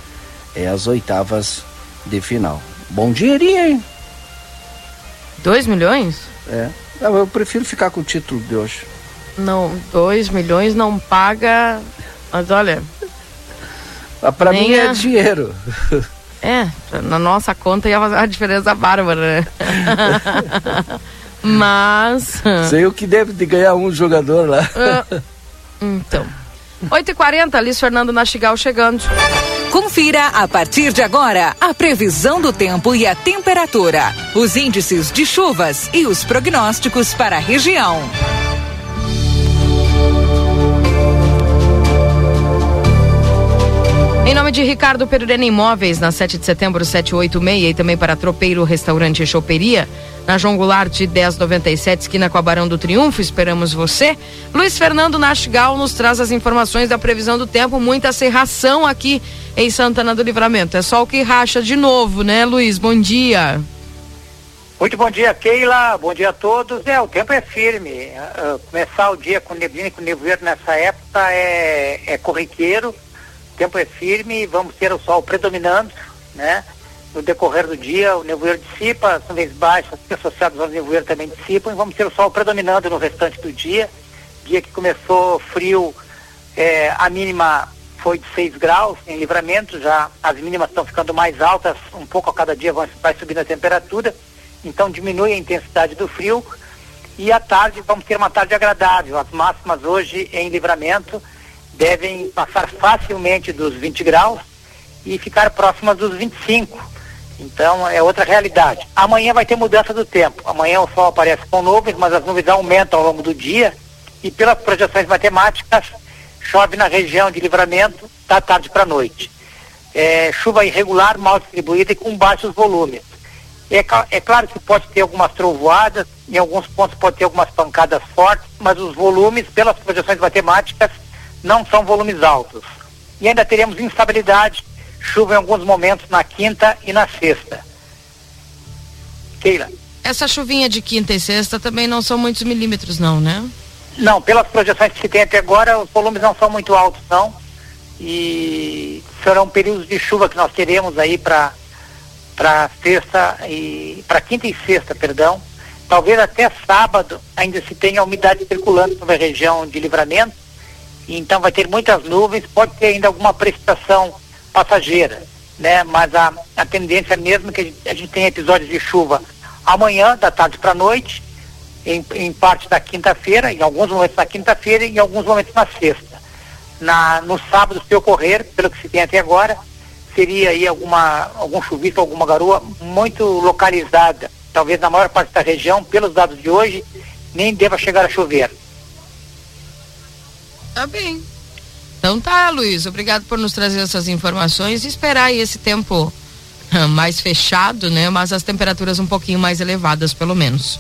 É as oitavas de final. Bom dinheirinho, hein? 2 milhões? É. eu prefiro ficar com o título de hoje. Não, 2 milhões não paga. Mas olha, ah, para mim é dinheiro. *laughs* É, na nossa conta ia fazer uma diferença bárbara, né? *laughs* Mas. Sei o que deve de ganhar um jogador lá. Uh, então. 8h40, Liz Fernando Nastigal chegando. Confira a partir de agora a previsão do tempo e a temperatura, os índices de chuvas e os prognósticos para a região. Em nome de Ricardo Perurena Imóveis, na 7 de setembro 786 e também para Tropeiro Restaurante e Choperia, na João Goulart 1097, esquina com a Barão do Triunfo, esperamos você. Luiz Fernando Nastigal nos traz as informações da previsão do tempo, muita serração aqui em Santana do Livramento. É só o que racha de novo, né, Luiz? Bom dia. Muito bom dia, Keila. Bom dia a todos. É, o tempo é firme. Uh, começar o dia com neblina e com nevoeiro nessa época é, é corriqueiro tempo é firme, vamos ter o sol predominando, né? No decorrer do dia, o nevoeiro dissipa, as nuvens baixas associadas ao nevoeiro também dissipam e vamos ter o sol predominando no restante do dia. Dia que começou frio, é, a mínima foi de 6 graus em livramento, já as mínimas estão ficando mais altas, um pouco a cada dia vai, vai subindo a temperatura, então diminui a intensidade do frio. E à tarde vamos ter uma tarde agradável. As máximas hoje em livramento devem passar facilmente dos 20 graus e ficar próximas dos 25. Então é outra realidade. Amanhã vai ter mudança do tempo. Amanhã o sol aparece com nuvens, mas as nuvens aumentam ao longo do dia e pelas projeções matemáticas chove na região de livramento da tarde para a noite. É, chuva irregular, mal distribuída e com baixos volumes. É, é, claro que pode ter algumas trovoadas, em alguns pontos pode ter algumas pancadas fortes, mas os volumes, pelas projeções matemáticas, não são volumes altos. E ainda teremos instabilidade, chuva em alguns momentos na quinta e na sexta. Keila. Essa chuvinha de quinta e sexta também não são muitos milímetros, não, né? Não, pelas projeções que se tem até agora, os volumes não são muito altos, não. E serão períodos de chuva que nós teremos aí para para sexta e para quinta e sexta, perdão. Talvez até sábado ainda se tenha umidade circulando sobre a região de livramento. Então vai ter muitas nuvens, pode ter ainda alguma precipitação passageira, né? Mas a, a tendência mesmo é que a gente tem episódios de chuva amanhã, da tarde para a noite, em, em parte da quinta-feira, em alguns momentos na quinta-feira e em alguns momentos na sexta. Na, no sábado, se ocorrer, pelo que se tem até agora, seria aí alguma, algum chuvisco, alguma garoa muito localizada, talvez na maior parte da região, pelos dados de hoje, nem deva chegar a chover. Tá bem. Então tá, Luiz, obrigado por nos trazer essas informações e esperar aí esse tempo mais fechado, né? Mas as temperaturas um pouquinho mais elevadas, pelo menos.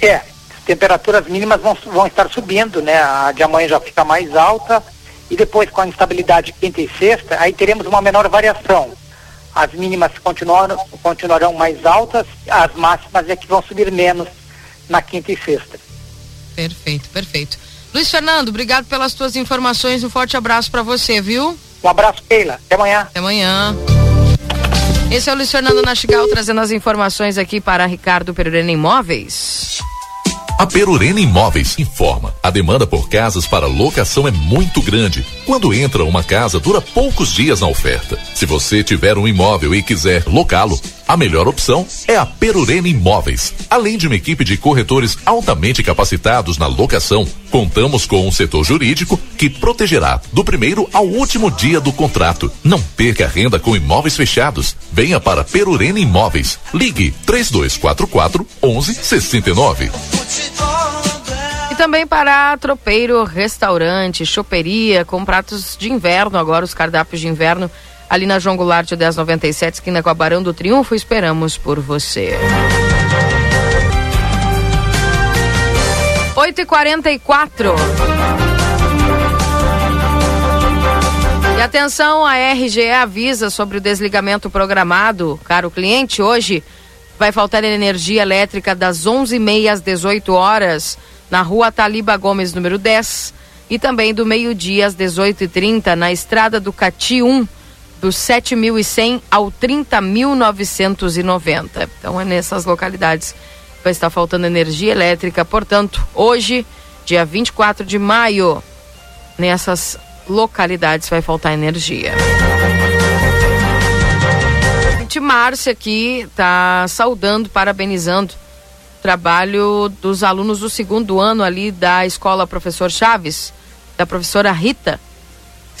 É, as temperaturas mínimas vão, vão estar subindo, né? A de amanhã já fica mais alta e depois com a instabilidade quinta e sexta, aí teremos uma menor variação. As mínimas continuarão, continuarão mais altas, as máximas é que vão subir menos na quinta e sexta. Perfeito, perfeito. Luiz Fernando, obrigado pelas tuas informações, um forte abraço para você, viu? Um abraço, Keila. Até amanhã. Até amanhã. Esse é o Luiz Fernando Nastigal trazendo as informações aqui para Ricardo Pereira Imóveis. A Perurena Imóveis informa: a demanda por casas para locação é muito grande. Quando entra uma casa, dura poucos dias na oferta. Se você tiver um imóvel e quiser locá-lo, a melhor opção é a Perurena Imóveis. Além de uma equipe de corretores altamente capacitados na locação, contamos com um setor jurídico que protegerá do primeiro ao último dia do contrato. Não perca renda com imóveis fechados. Venha para Perurena Imóveis. Ligue 3244 1169. E também para Tropeiro Restaurante, choperia, com pratos de inverno, agora os cardápios de inverno, ali na João Goulart 1097, esquina com a Barão do Triunfo, esperamos por você. 8 e 44 E atenção, a RGE avisa sobre o desligamento programado. Caro cliente, hoje vai faltar energia elétrica das 11h30 às 18 horas na rua Taliba Gomes, número 10, e também do meio-dia às 18h30 na estrada do Cati 1, do 7.100 ao 30.990. Então é nessas localidades que vai estar faltando energia elétrica. Portanto, hoje, dia 24 de maio, nessas localidades vai faltar energia. Márcia aqui está saudando, parabenizando o trabalho dos alunos do segundo ano ali da escola Professor Chaves, da professora Rita.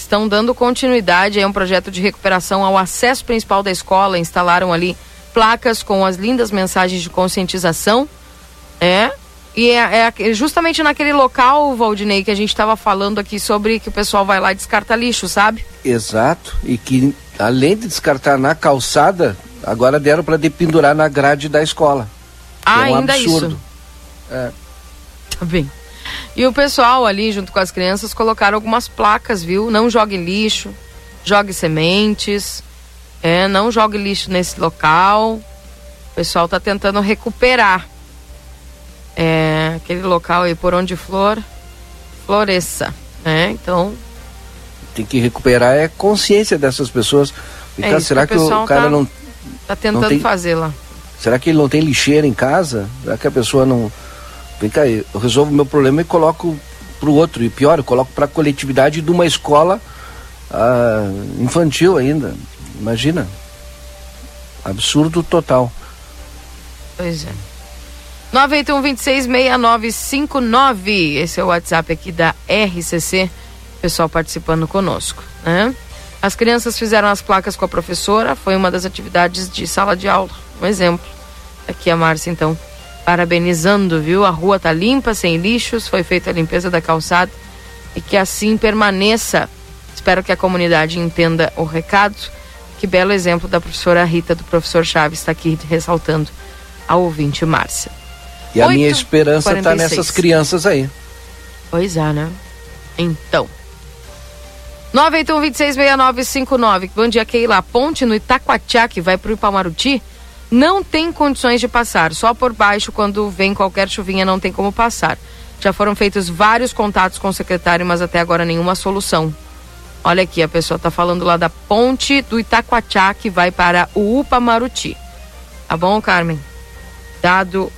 Estão dando continuidade a um projeto de recuperação ao acesso principal da escola. Instalaram ali placas com as lindas mensagens de conscientização. É, e é, é, justamente naquele local, Valdinei, que a gente estava falando aqui sobre que o pessoal vai lá e descarta lixo, sabe? Exato. E que além de descartar na calçada, agora deram para dependurar na grade da escola. Ah, é um ainda absurdo. isso. É. Tá bem. E o pessoal ali, junto com as crianças, colocaram algumas placas, viu? Não jogue lixo, jogue sementes, é, não jogue lixo nesse local. O pessoal tá tentando recuperar é, aquele local aí por onde flor floresça, né? Então Tem que recuperar é a consciência dessas pessoas. E, É cara, será que que, o o pessoal cara tá- não. tá tentando tem- fazer lá. Será que ele não tem lixeira em casa? Será que a pessoa não. Vem cá, eu resolvo o meu problema e coloco para o outro. E pior, eu coloco para a coletividade de uma escola ah, infantil ainda. Imagina. Absurdo total. Pois é. 981-266959. Esse é o WhatsApp aqui da RCC. Pessoal participando conosco. Né? As crianças fizeram as placas com a professora. Foi uma das atividades de sala de aula. Um exemplo. Aqui a Márcia, então, parabenizando, viu? A rua tá limpa, sem lixos. Foi feita a limpeza da calçada. E que assim permaneça. Espero que a comunidade entenda o recado. Que belo exemplo da professora Rita, do professor Chaves, está aqui ressaltando a ouvinte Márcia. E a minha esperança está nessas crianças aí. Pois é, né? Então. 981-266959. Bom dia, Keila. A ponte no Itacoatiá, que vai para o Ipamaruti, não tem condições de passar. Só por baixo, quando vem qualquer chuvinha, não tem como passar. Já foram feitos vários contatos com o secretário, mas até agora nenhuma solução. Olha aqui, a pessoa está falando lá da ponte do Itacoatiá, que vai para o Upamaruti. Tá bom, Carmen? Dado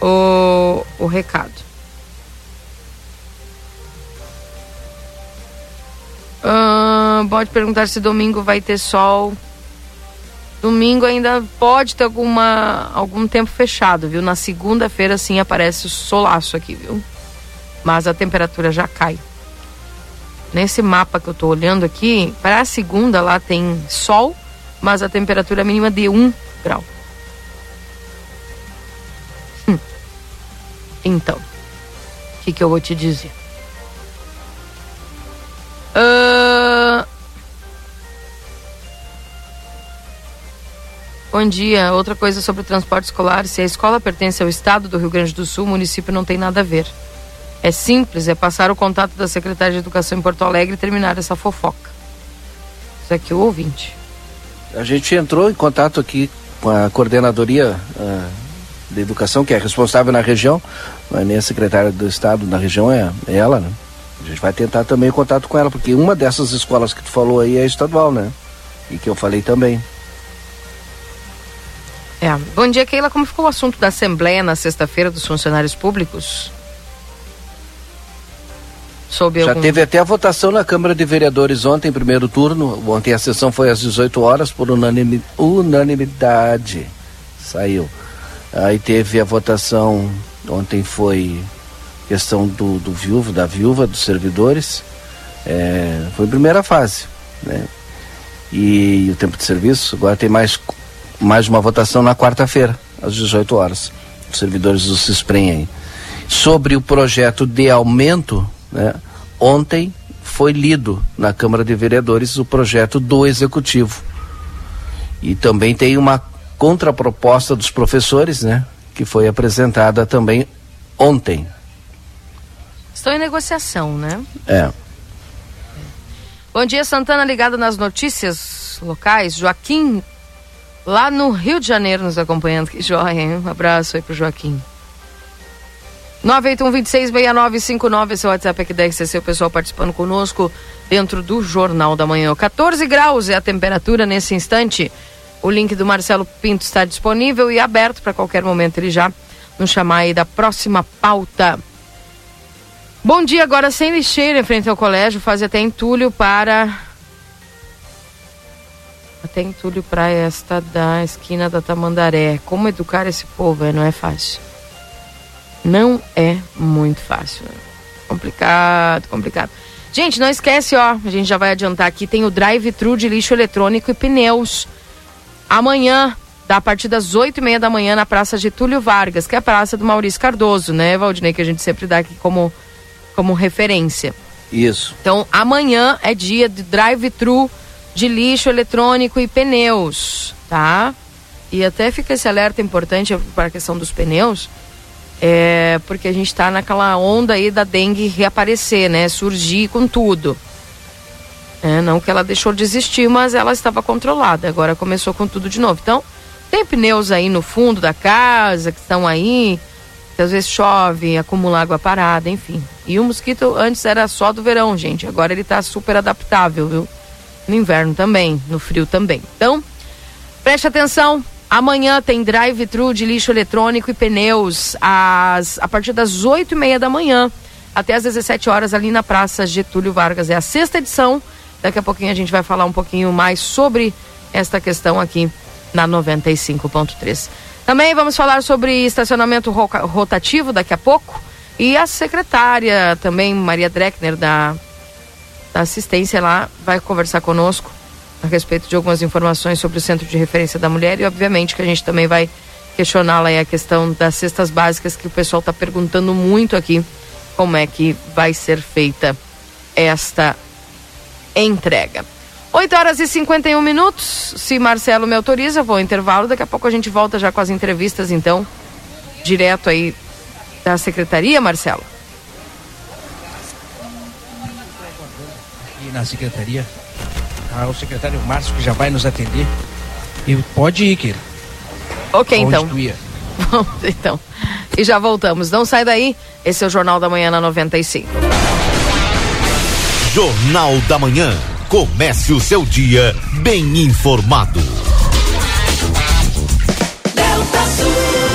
o, o recado. Uh, pode perguntar se domingo vai ter sol. Domingo ainda pode ter alguma, algum tempo fechado, viu? Na segunda-feira sim aparece o solaço aqui, viu? Mas a temperatura já cai. Nesse mapa que eu tô olhando aqui, para a segunda lá tem sol, mas a temperatura mínima de 1 grau. Hum. Então, o que, que eu vou te dizer? Bom dia. Outra coisa sobre o transporte escolar: se a escola pertence ao estado do Rio Grande do Sul, o município não tem nada a ver. É simples, é passar o contato da Secretaria de Educação em Porto Alegre e terminar essa fofoca. Isso aqui é o ouvinte. A gente entrou em contato aqui com a coordenadoria uh, de educação, que é responsável na região, é nem a secretária do Estado na região, é, é ela, né? A gente vai tentar também contato com ela, porque uma dessas escolas que tu falou aí é estadual, né? E que eu falei também. É. Bom dia, Keila. Como ficou o assunto da Assembleia na sexta-feira dos funcionários públicos? Soube Já algum... teve até a votação na Câmara de Vereadores ontem, primeiro turno. Ontem a sessão foi às 18 horas, por unanimidade. Saiu. Aí teve a votação, ontem foi questão do, do viúvo, da viúva, dos servidores. É, foi a primeira fase. Né? E, e, o tempo de serviço, agora tem mais, mais uma votação na quarta-feira, às 18 horas. Os servidores do CISPREM aí. Sobre o projeto de aumento, né? ontem foi lido na Câmara de Vereadores o projeto do Executivo. E também tem uma contraproposta dos professores, né? Que foi apresentada também ontem, Estão em negociação, né? É. Bom dia, Santana, ligado nas notícias locais. Joaquim, lá no Rio de Janeiro, nos acompanhando. Que joia, hein? Um abraço aí pro Joaquim. 981-266959, esse WhatsApp aqui da RCC, o pessoal participando conosco dentro do Jornal da Manhã. 14 graus é a temperatura nesse instante. O link do Marcelo Pinto está disponível e aberto para qualquer momento ele já nos chamar aí da próxima pauta. Bom dia, agora sem lixeira em frente ao colégio, faz até entulho para. Até entulho para esta da esquina da Tamandaré. Como educar esse povo? É, não é fácil. Não é muito fácil. Complicado, complicado. Gente, não esquece, ó, a gente já vai adiantar aqui, tem o drive-thru de lixo eletrônico e pneus. Amanhã, a partir das oito e meia da manhã, na Praça Getúlio Vargas, que é a praça do Maurício Cardoso, né, Valdinei, que a gente sempre dá aqui como como referência. Isso. Então, amanhã é dia de drive-thru de lixo eletrônico e pneus, tá? E até fica esse alerta importante para a questão dos pneus, é, porque a gente está naquela onda aí da dengue reaparecer, né? Surgir com tudo. É, não que ela deixou de existir, mas ela estava controlada. Agora começou com tudo de novo. Então, tem pneus aí no fundo da casa que estão aí, às vezes chove, acumula água parada, enfim. E o mosquito antes era só do verão, gente. Agora ele tá super adaptável, viu? No inverno também, no frio também. Então, preste atenção. Amanhã tem drive-thru de lixo eletrônico e pneus às, a partir das oito e meia da manhã até às 17 horas ali na Praça Getúlio Vargas. É a sexta edição. Daqui a pouquinho a gente vai falar um pouquinho mais sobre esta questão aqui na 95.3. Também vamos falar sobre estacionamento rotativo daqui a pouco. E a secretária também, Maria Dreckner, da, da assistência lá, vai conversar conosco a respeito de algumas informações sobre o Centro de Referência da Mulher e, obviamente, que a gente também vai questioná-la aí a questão das cestas básicas que o pessoal está perguntando muito aqui como é que vai ser feita esta entrega. 8 horas e 51 minutos. Se Marcelo me autoriza, vou ao intervalo. Daqui a pouco a gente volta já com as entrevistas, então, direto aí da secretaria, Marcelo. Na secretaria, ah, o secretário Márcio que já vai nos atender. E pode ir, Kira. Ok, Onde então. Vamos então. E já voltamos. Não sai daí. Esse é o Jornal da Manhã na 95. Jornal da Manhã. Comece o seu dia bem informado.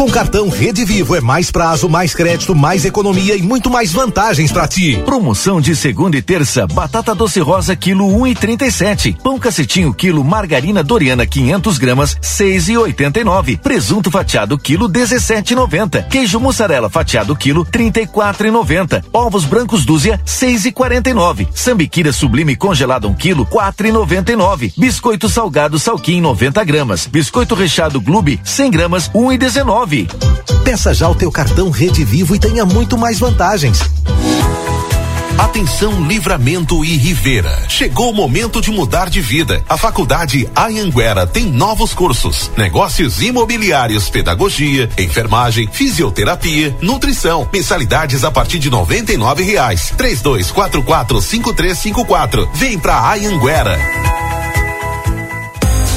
Com cartão Rede Vivo é mais prazo, mais crédito, mais economia e muito mais vantagens para ti. Promoção de segunda e terça: batata doce rosa quilo um e trinta e sete, pão cacetinho quilo margarina Doriana 500 gramas seis e oitenta e nove, presunto fatiado quilo dezessete e noventa, queijo mussarela fatiado quilo trinta e quatro noventa, ovos brancos dúzia seis e quarenta e nove, sambiquira sublime congelado um quilo quatro e noventa e nove, biscoito salgado salquim 90 gramas, biscoito recheado Gloob 100 gramas um e dezenove Peça já o teu cartão Rede Vivo e tenha muito mais vantagens. Atenção Livramento e Rivera. Chegou o momento de mudar de vida. A Faculdade Anhanguera tem novos cursos: negócios imobiliários, pedagogia, enfermagem, fisioterapia, nutrição. Mensalidades a partir de 99 reais. Três dois quatro quatro cinco três cinco quatro. Vem pra Anhanguera.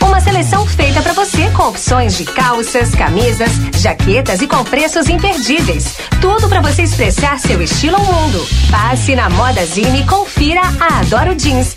Uma seleção feita para você com opções de calças, camisas, jaquetas e com preços imperdíveis. Tudo para você expressar seu estilo ao mundo. Passe na Moda Zine e confira a Adoro Jeans.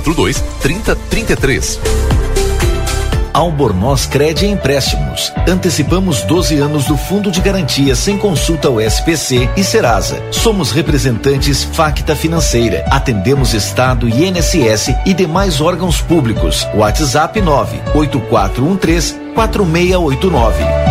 3242 3033. Albornoz Cred Empréstimos. Antecipamos 12 anos do Fundo de Garantia sem consulta ao SPC e Serasa. Somos representantes Facta Financeira. Atendemos Estado, INSS e demais órgãos públicos. WhatsApp 98413 4689.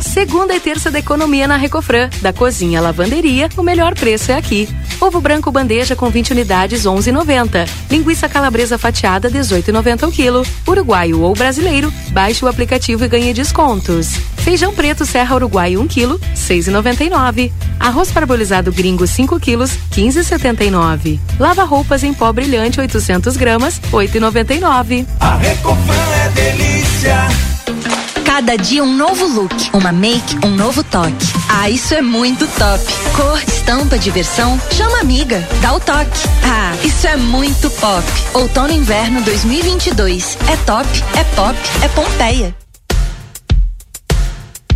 Segunda e terça da economia na Recofran. Da cozinha à lavanderia, o melhor preço é aqui. Ovo branco bandeja com 20 unidades, 11,90. Linguiça calabresa fatiada, 18,90 o quilo. Uruguaio ou brasileiro, baixe o aplicativo e ganhe descontos. Feijão preto Serra Uruguai 1 kg, 6,99. Arroz parbolizado gringo 5 quilos, 15,79. Lava roupas em pó brilhante 800 gramas, 8,99. A Recofran é delícia. Cada dia um novo look, uma make, um novo toque. Ah, isso é muito top. Cor, estampa, diversão, chama amiga, dá o toque. Ah, isso é muito pop. Outono e inverno 2022. É top, é pop, é Pompeia.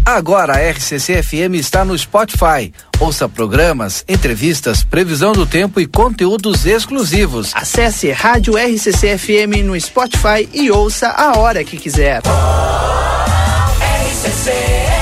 Agora a RCC FM está no Spotify. Ouça programas, entrevistas, previsão do tempo e conteúdos exclusivos. Acesse Rádio RCC FM no Spotify e ouça a hora que quiser. Say, say, eh.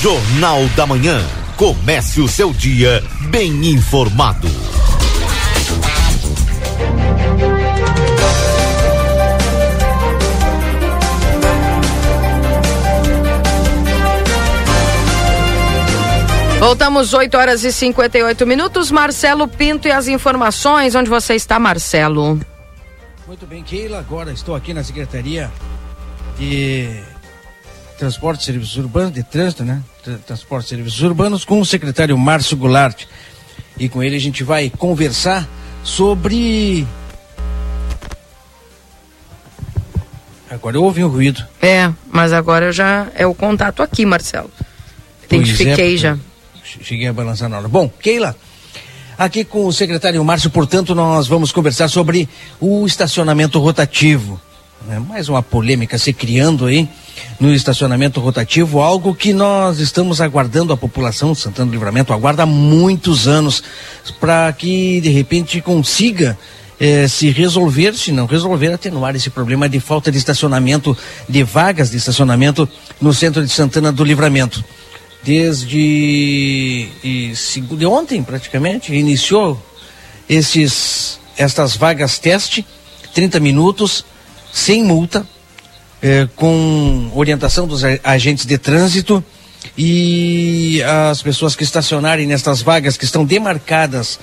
Jornal da Manhã. Comece o seu dia bem informado. Voltamos 8 horas e 58 minutos. Marcelo Pinto e as informações. Onde você está, Marcelo? Muito bem, Keila. Agora estou aqui na Secretaria de Transporte e Serviços Urbanos, de Trânsito, né? Transporte e Serviços Urbanos, com o secretário Márcio Goulart. E com ele a gente vai conversar sobre. Agora eu ouvi um ruído. É, mas agora eu já. É o contato aqui, Marcelo. Identifiquei é, já. Cheguei a balançar na hora. Bom, Keila, aqui com o secretário Márcio, portanto, nós vamos conversar sobre o estacionamento rotativo. Né? Mais uma polêmica se criando aí no estacionamento rotativo, algo que nós estamos aguardando, a população de Santana do Livramento aguarda muitos anos para que de repente consiga eh, se resolver, se não resolver, atenuar esse problema de falta de estacionamento, de vagas de estacionamento no centro de Santana do Livramento. Desde de, de ontem, praticamente, iniciou esses, estas vagas teste, 30 minutos, sem multa, eh, com orientação dos agentes de trânsito e as pessoas que estacionarem nestas vagas que estão demarcadas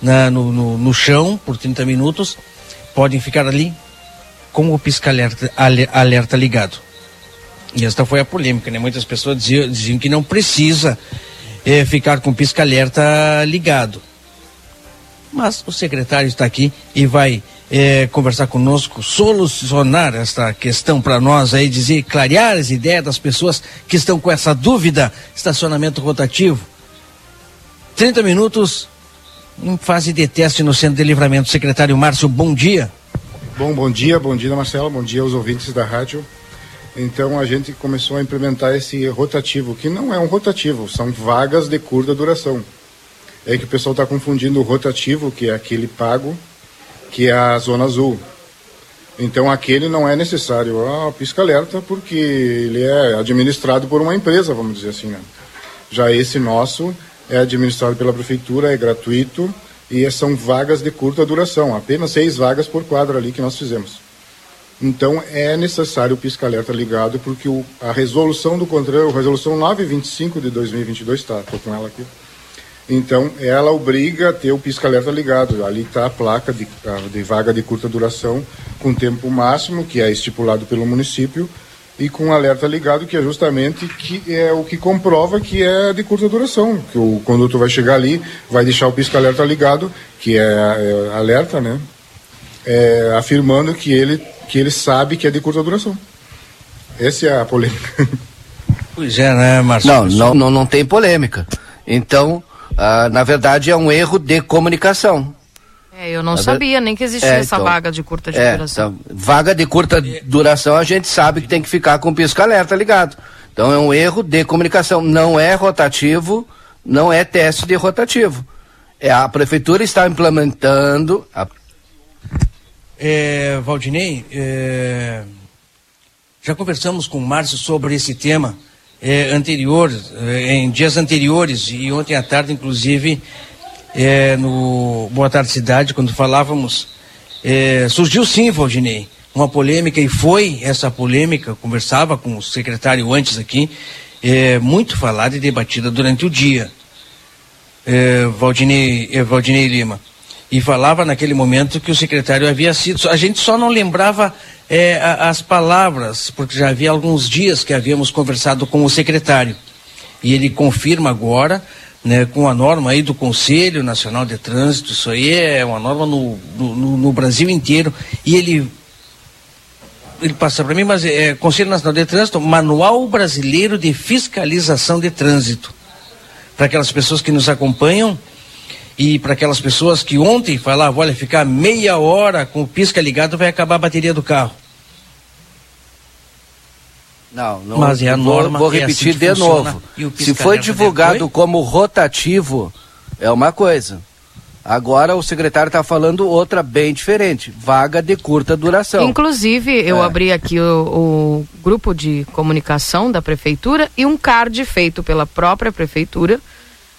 na, no, no, no, chão por 30 minutos podem ficar ali com o pisca-alerta alerta ligado. E esta foi a polêmica, né? Muitas pessoas diziam, diziam que não precisa eh, ficar com o pisca-alerta ligado. Mas o secretário está aqui e vai é, conversar conosco, solucionar esta questão para nós aí, dizer, clarear as ideias das pessoas que estão com essa dúvida, estacionamento rotativo. 30 minutos em fase de teste no centro de livramento. Secretário Márcio, bom dia. Bom, bom dia, bom dia Marcelo, bom dia aos ouvintes da rádio. Então a gente começou a implementar esse rotativo, que não é um rotativo, são vagas de curta duração. É que o pessoal está confundindo o rotativo, que é aquele pago, que é a zona azul. Então aquele não é necessário a pisca-alerta porque ele é administrado por uma empresa, vamos dizer assim. Né? Já esse nosso é administrado pela prefeitura, é gratuito e são vagas de curta duração, apenas seis vagas por quadro ali que nós fizemos. Então é necessário o pisca-alerta ligado porque o, a resolução do controle, a resolução 925 de 2022, está, estou com ela aqui, então, ela obriga a ter o pisca-alerta ligado. Ali está a placa de, de, vaga de curta duração com tempo máximo, que é estipulado pelo município, e com alerta ligado, que é justamente que é o que comprova que é de curta duração. Que o condutor vai chegar ali, vai deixar o pisca-alerta ligado, que é, é alerta, né? É, afirmando que ele, que ele sabe que é de curta duração. Essa é a polêmica. Pois é, né, Marcelo? Não, não, não, não tem polêmica. Então, ah, na verdade, é um erro de comunicação. É, eu não Na ver- sabia nem que existia É, essa então, vaga de curta de é, duração. então, vaga de curta duração, a gente sabe que tem que ficar com o pisca-alerta ligado. Então, é um erro de comunicação. Não é rotativo, não é teste de rotativo. É, a prefeitura está implementando. a- É, Valdinei, é, já conversamos com o Márcio sobre esse tema é, anterior, é, em dias anteriores, e ontem à tarde, inclusive, é, no Boa Tarde Cidade, quando falávamos, é, surgiu sim, Valdinei, uma polêmica, e foi essa polêmica, conversava com o secretário antes aqui, é, muito falada e debatida durante o dia eh, Valdinei, eh, Valdinei Lima. E falava naquele momento que o secretário havia sido. A gente só não lembrava a- as palavras, porque já havia alguns dias que havíamos conversado com o secretário. E ele confirma agora, né, com a norma aí do Conselho Nacional de Trânsito, isso aí é uma norma no, no, no- no Brasil inteiro, e ele ele passa para mim, mas é Conselho Nacional de Trânsito, Manual Brasileiro de Fiscalização de Trânsito. Para aquelas pessoas que nos acompanham e para aquelas pessoas que ontem falavam, olha, ficar meia hora com o pisca ligado vai acabar a bateria do carro. Não, não. Mas é a vou- norma, Vou é repetir assim que de funciona, novo. Se foi divulgado depois? como rotativo, é uma coisa. Agora o secretário está falando outra bem diferente. Vaga de curta duração. Inclusive, eu É. abri aqui o, o grupo de comunicação da prefeitura e um card feito pela própria prefeitura,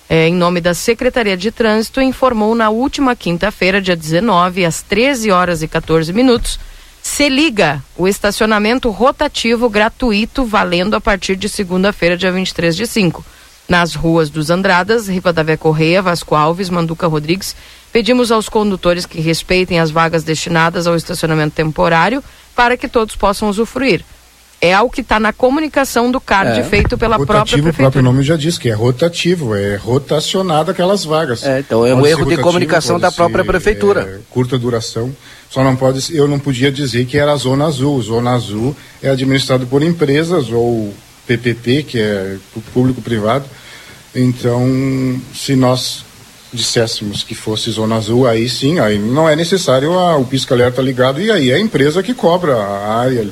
eh, em nome da Secretaria de Trânsito, informou na última quinta-feira, dia 19, às 13 horas e 14 minutos, se liga o estacionamento rotativo gratuito valendo a partir de segunda-feira, dia 23 de 5. Nas ruas dos Andradas, Rivadavia Correia, Vasco Alves, Manduca Rodrigues, pedimos aos condutores que respeitem as vagas destinadas ao estacionamento temporário para que todos possam usufruir. É algo que está na comunicação do card É. feito pela própria rotativo, o prefeitura. próprio nome já diz que é rotativo, é rotacionado aquelas vagas. É, então é um erro de rotativo, comunicação pode da própria prefeitura. é, curta duração. Só não pode, ser- eu não podia dizer que era a zona azul. Zona azul é administrado por empresas ou PPP, que é público privado. Então, se nós disséssemos que fosse zona azul, aí sim, aí não é necessário a- o pisca-alerta ligado e aí é a empresa que cobra a área,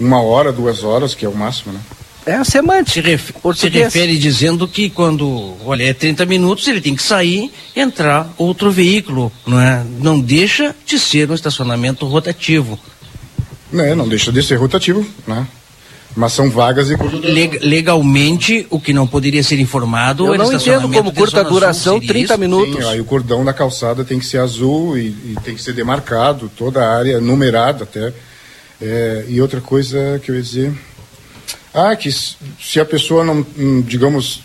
uma hora, duas horas, que é o máximo, né? É a semântica. Se, ref- se refere dizendo que quando, olha, é 30 minutos, ele tem que sair e entrar outro veículo, não é? Não deixa de ser um estacionamento rotativo. Né, não deixa de ser rotativo, né? Mas são vagas e legalmente, o que não poderia ser informado Eu não estacionamento entendo como curta duração, seria 30 isso? minutos. Sim, aí o cordão da calçada tem que ser azul e, e tem que ser demarcado, toda a área numerada até. É, e outra coisa que eu ia dizer. Ah, que se a pessoa não, hum, digamos,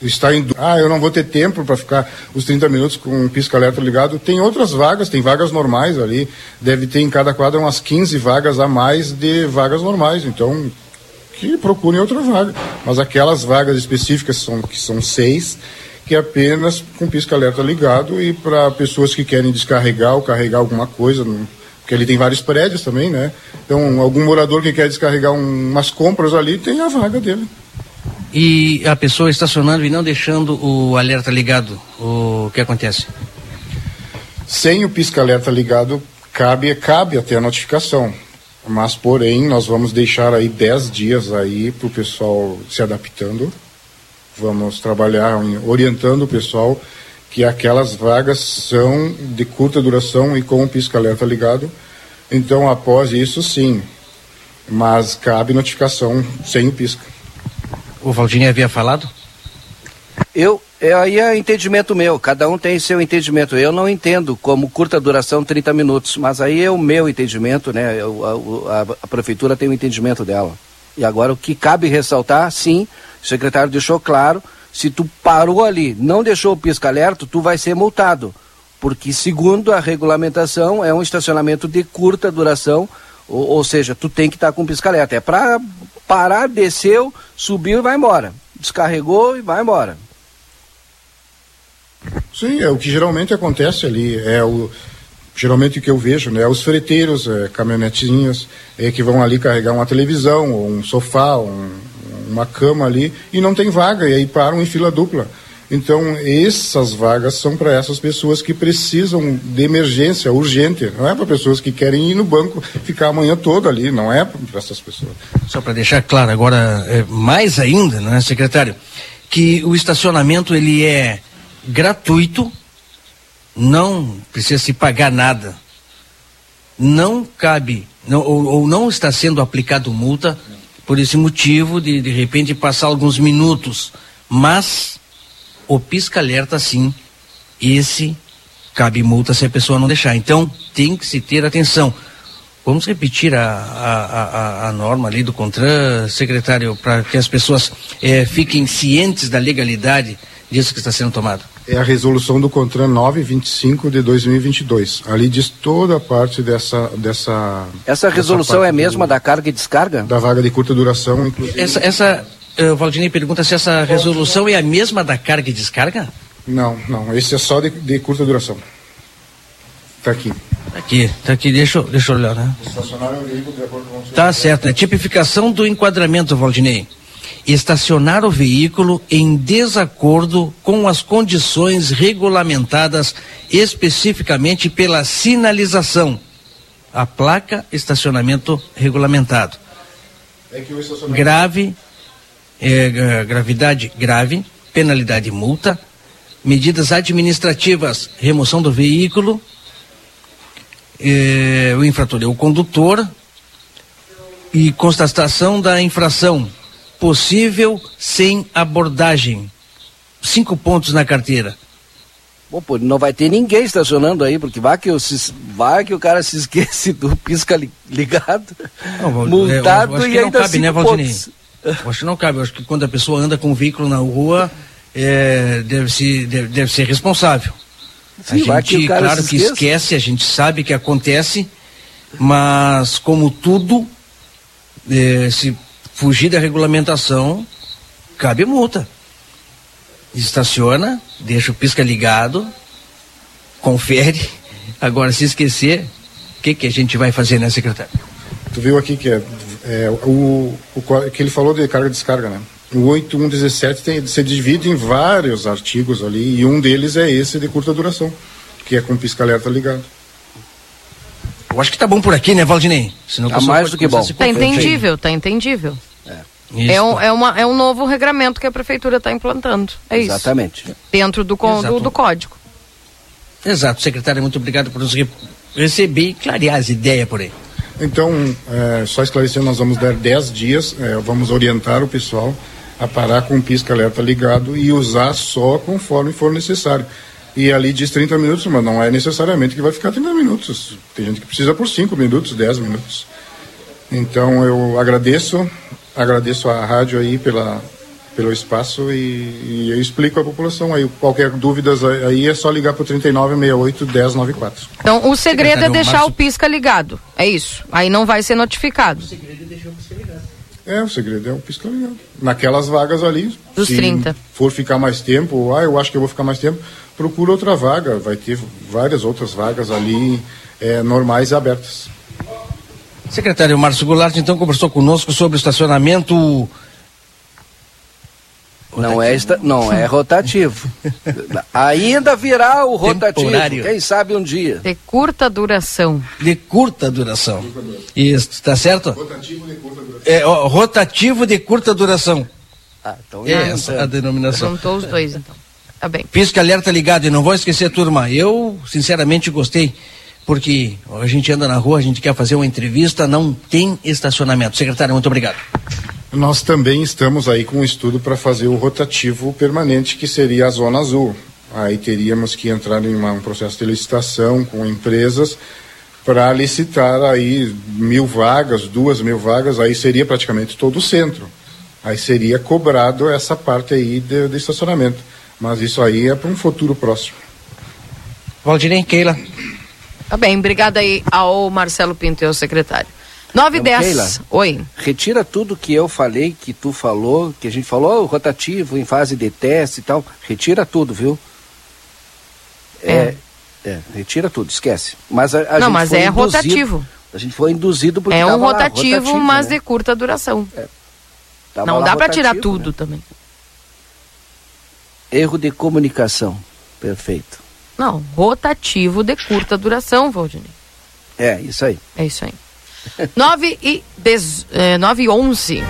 está indo. Ah, eu não vou ter tempo para ficar os 30 minutos com o pisca-alerta ligado. Tem outras vagas, tem vagas normais ali. Deve ter em cada quadra umas 15 vagas a mais de vagas normais. Então, que procurem outra vaga. Mas aquelas vagas específicas são, que são seis, que é apenas com pisca-alerta ligado e para pessoas que querem descarregar ou carregar alguma coisa, no- porque ali tem vários prédios também, né? Então, algum morador que quer descarregar um- umas compras ali, tem a vaga dele. E a pessoa estacionando e não deixando o alerta ligado, o que acontece? Sem o pisca-alerta ligado, cabe, cabe até a notificação. Mas, porém, nós vamos deixar aí 10 dias aí para o pessoal se adaptando. Vamos trabalhar orientando o pessoal que aquelas vagas são de curta duração e com o pisca-alerta ligado. Então, após isso, sim. Mas cabe notificação sem o pisca. O Valdinei havia falado? Eu, é, aí é entendimento meu, cada um tem seu entendimento. Eu não entendo como curta duração 30 minutos, mas aí é o meu entendimento, né? Eu- a, a- a prefeitura tem o entendimento dela. E agora o que cabe ressaltar, sim, o secretário deixou claro, se tu parou ali, não deixou o pisca-alerta, tu vai ser multado. Porque segundo a regulamentação, é um estacionamento de curta duração, Ou, ou seja, tu tem que estar tá com pisca-alerta. É para parar, desceu, subiu e vai embora. Descarregou e vai embora. Sim, é o que geralmente acontece ali. É o geralmente o que eu vejo, né? Os freteiros, é, é, que vão ali carregar uma televisão, ou um sofá, um, uma cama ali, e não tem vaga, e aí param em fila dupla. Então, essas vagas são para essas pessoas que precisam de emergência, urgente. Não é para pessoas que querem ir no banco, ficar a manhã toda ali. Não é para essas pessoas. Só para deixar claro agora, é, mais ainda, né, secretário, que o estacionamento ele é gratuito, não precisa se pagar nada. Não cabe, não, ou, ou não está sendo aplicado multa por esse motivo de de repente passar alguns minutos, mas o pisca-alerta sim, esse cabe multa se a pessoa não deixar. Então tem que se ter atenção. Vamos repetir a, a, a, a norma ali do CONTRAN, secretário, para que as pessoas eh, fiquem cientes da legalidade disso que está sendo tomado. É a resolução do CONTRAN 925 de 2022. Ali diz toda a parte dessa. dessa essa resolução é a mesma do, da carga e descarga? Da vaga de curta duração, inclusive. Essa, essa uh, Valdinei pergunta se essa resolução é a mesma da carga e descarga? Não, não. Esse é só de, de curta duração. Está aqui. Tá aqui, tá aqui, deixa, deixa eu olhar, né? Tá certo, né? Tipificação do enquadramento, Valdinei estacionar o veículo em desacordo com as condições regulamentadas especificamente pela sinalização. A placa estacionamento regulamentado. É estacionamento... Grave, é, gravidade grave, penalidade multa, medidas administrativas, remoção do veículo, é, o infrator é o condutor e constatação da infração possível sem abordagem. Cinco pontos na carteira. Bom, pô, não vai ter ninguém estacionando aí, porque vai que, eu se, vai que o cara se *laughs* esquece do pisca ligado, não, multado eu, eu e ainda não cabe, né, Valdinei? Eu acho que não cabe. Eu acho que quando a pessoa anda com o veículo na rua, é, deve, se, deve, deve ser responsável. Sim, a gente, que claro que esquece, a gente sabe que acontece, mas como tudo, é, se fugir da regulamentação, cabe multa. Estaciona, deixa o pisca ligado, confere. *laughs* Agora, se esquecer, o que, que a gente vai fazer, né, secretário? Tu viu aqui que é, é o, o, que ele falou de carga e descarga, né? O 8117 tem, se divide em vários artigos ali, e um deles é esse de curta duração, que é com pisca-alerta ligado. Eu acho que tá bom por aqui, né, Valdinei? Senão tá mais do que bom. Tá entendível, tá entendível. É. É um, é, uma, é um novo regramento que a prefeitura está implantando. É Exatamente. isso. Exatamente. Dentro do, do, do, código. Exato, secretário, muito obrigado por nos receber e clarear as ideias por aí. Então, é, só esclarecendo, nós vamos dar 10 dias, é, vamos orientar o pessoal a parar com o pisca-alerta ligado e usar só conforme for necessário. E ali diz 30 minutos, mas não é necessariamente que vai ficar 30 minutos. Tem gente que precisa por 5 minutos, 10 minutos. Então eu agradeço, agradeço a rádio aí pela, pelo espaço e, e, eu explico à população aí. Qualquer dúvidas aí é só ligar para o 3968 1094. Então o segredo é deixar o pisca ligado, é isso. Aí não vai ser notificado. O segredo é deixar o pisca ligado. É, o segredo é o pisca ligado. Naquelas vagas ali. Dos se 30. for ficar mais tempo, ah, eu acho que eu vou ficar mais tempo, procura outra vaga. Vai ter várias outras vagas ali é, normais e abertas. Secretário Márcio Goulart, então, conversou conosco sobre o estacionamento. Não é, esta, não é rotativo. *laughs* Ainda virá o rotativo, Temporário. quem sabe um dia. De curta duração. De curta duração. Isso, está certo? Rotativo de curta duração. É, ó, rotativo de curta duração. Ah, então é essa a denominação. Juntou os dois, então. Tá bem. Pisca alerta ligado, e não vou esquecer, turma. Eu, sinceramente, gostei porque a gente anda na rua, a gente quer fazer uma entrevista, não tem estacionamento. Secretário, muito obrigado. Nós também estamos aí com um estudo para fazer o rotativo permanente, que seria a Zona Azul. Aí teríamos que entrar em uma, um processo de licitação com empresas para licitar aí mil vagas, duas mil vagas, aí seria praticamente todo o centro. Aí seria cobrado essa parte aí de, de estacionamento. Mas isso aí é para um futuro próximo. Valdirem Keila. Tá bem, obrigada aí ao Marcelo Pinto e ao secretário. 9 e Keila, 10. Oi. Retira tudo que eu falei, que tu falou, que a gente falou, oh, rotativo, em fase de teste e tal. Retira tudo, viu? É. é, retira tudo, esquece. Mas a, a Não, gente mas foi é induzido- rotativo. A gente foi induzido porque É um tava lá, rotativo, mas né? de curta duração. Tava Não dá para tirar rotativo, tudo né? também. Erro de comunicação. Perfeito. Não, rotativo de curta duração, Valdinei. É, isso aí. É isso aí. *laughs* 9 e, dez, eh, 9 e 11.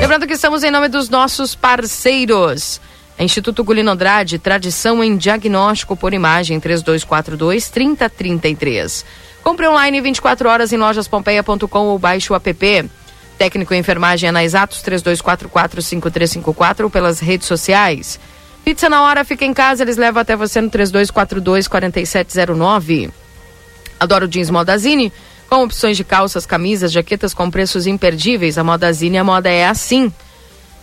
Lembrando que estamos em nome dos nossos parceiros. Instituto Gulino Andrade, tradição em diagnóstico por imagem, 3242-3033. Compre online 24 horas em lojaspompeia.com ou baixe o app. Técnico em enfermagem é na Exatos 3244-5354 ou pelas redes sociais. Pizza na hora, fica em casa, eles levam até você no 3242-4709. Adoro jeans Modazine, com opções de calças, camisas, jaquetas com preços imperdíveis. A Modazine, a moda é assim.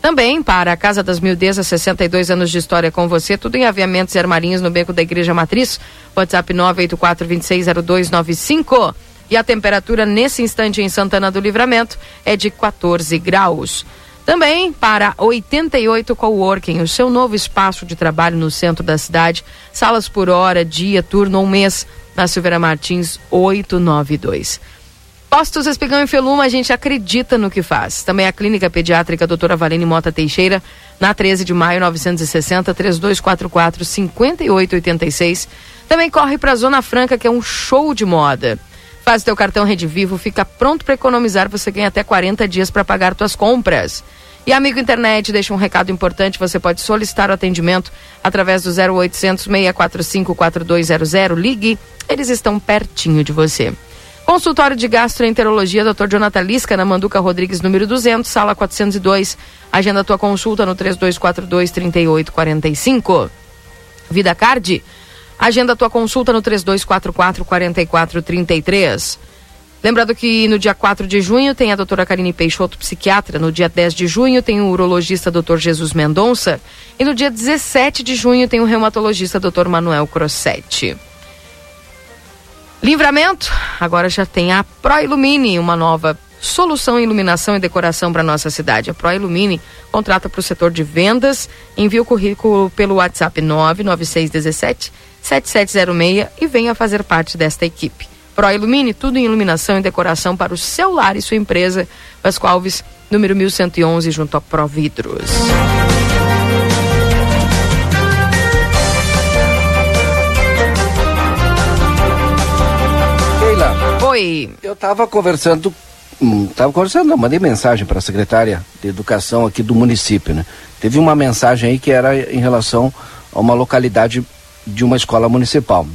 Também para a Casa das Mildezas, 62 anos de história com você, tudo em aviamentos e armarinhos no beco da Igreja Matriz. WhatsApp 984-260295. E a temperatura nesse instante em Santana do Livramento é de 14 graus. Também para 88 Coworking, o seu novo espaço de trabalho no centro da cidade. Salas por hora, dia, turno ou mês. Na Silveira Martins 892. Postos Espigão e Feluma, a gente acredita no que faz. Também a Clínica Pediátrica Doutora Valene Mota Teixeira, na 13 de maio 960 3244 5886. Também corre para a Zona Franca, que é um show de moda. Faz teu cartão Rede Vivo, fica pronto para economizar, você ganha até 40 dias para pagar tuas compras. E amigo internet, deixa um recado importante, você pode solicitar o atendimento através do 0800 645 4200, ligue, eles estão pertinho de você. Consultório de Gastroenterologia, Dr. Jonathan Lisca, na Manduca Rodrigues, número 200, sala 402. Agenda tua consulta no 3242-3845. Vida Card, agenda tua consulta no 3244-4433. Lembrando que no dia 4 de junho tem a doutora Karine Peixoto, psiquiatra. No dia 10 de junho tem o urologista doutor Jesus Mendonça. E no dia 17 de junho tem o reumatologista doutor Manuel Crossetti. Livramento, agora já tem a Pro Ilumine, uma nova solução em iluminação e decoração para nossa cidade. A Pro Ilumine contrata para o setor de vendas, envia o currículo pelo WhatsApp 99617 7706 e venha fazer parte desta equipe. Pro Ilumine, tudo em iluminação e decoração para o seu lar e sua empresa. Vasco Alves, número 1111, junto a Pro Vidros. Keila. Oi. Eu estava conversando, hum, tava conversando, não, mandei mensagem para a secretária de educação aqui do município, né? Teve uma mensagem aí que era em relação a uma localidade de uma escola municipal.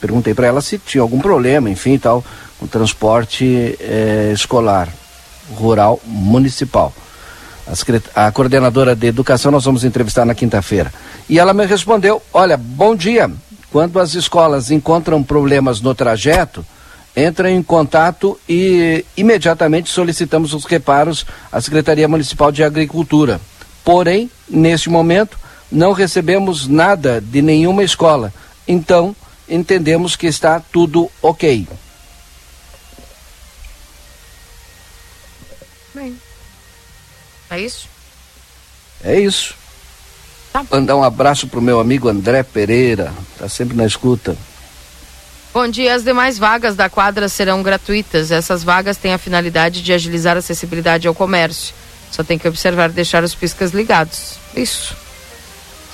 Perguntei para ela se tinha algum problema, enfim, tal, com transporte eh, escolar rural municipal. A, a coordenadora de educação nós vamos entrevistar na quinta-feira. E ela me respondeu: Olha, bom dia. Quando as escolas encontram problemas no trajeto, entram em contato e imediatamente solicitamos os reparos à Secretaria Municipal de Agricultura. Porém, neste momento, não recebemos nada de nenhuma escola. Então, entendemos que está tudo ok. Bem. É isso? É isso. Mandar um abraço pro meu amigo André Pereira, tá sempre na escuta. Bom dia. As demais vagas da quadra serão gratuitas. Essas vagas têm a finalidade de agilizar a acessibilidade ao comércio. Só tem que observar e deixar os piscas ligados. Isso.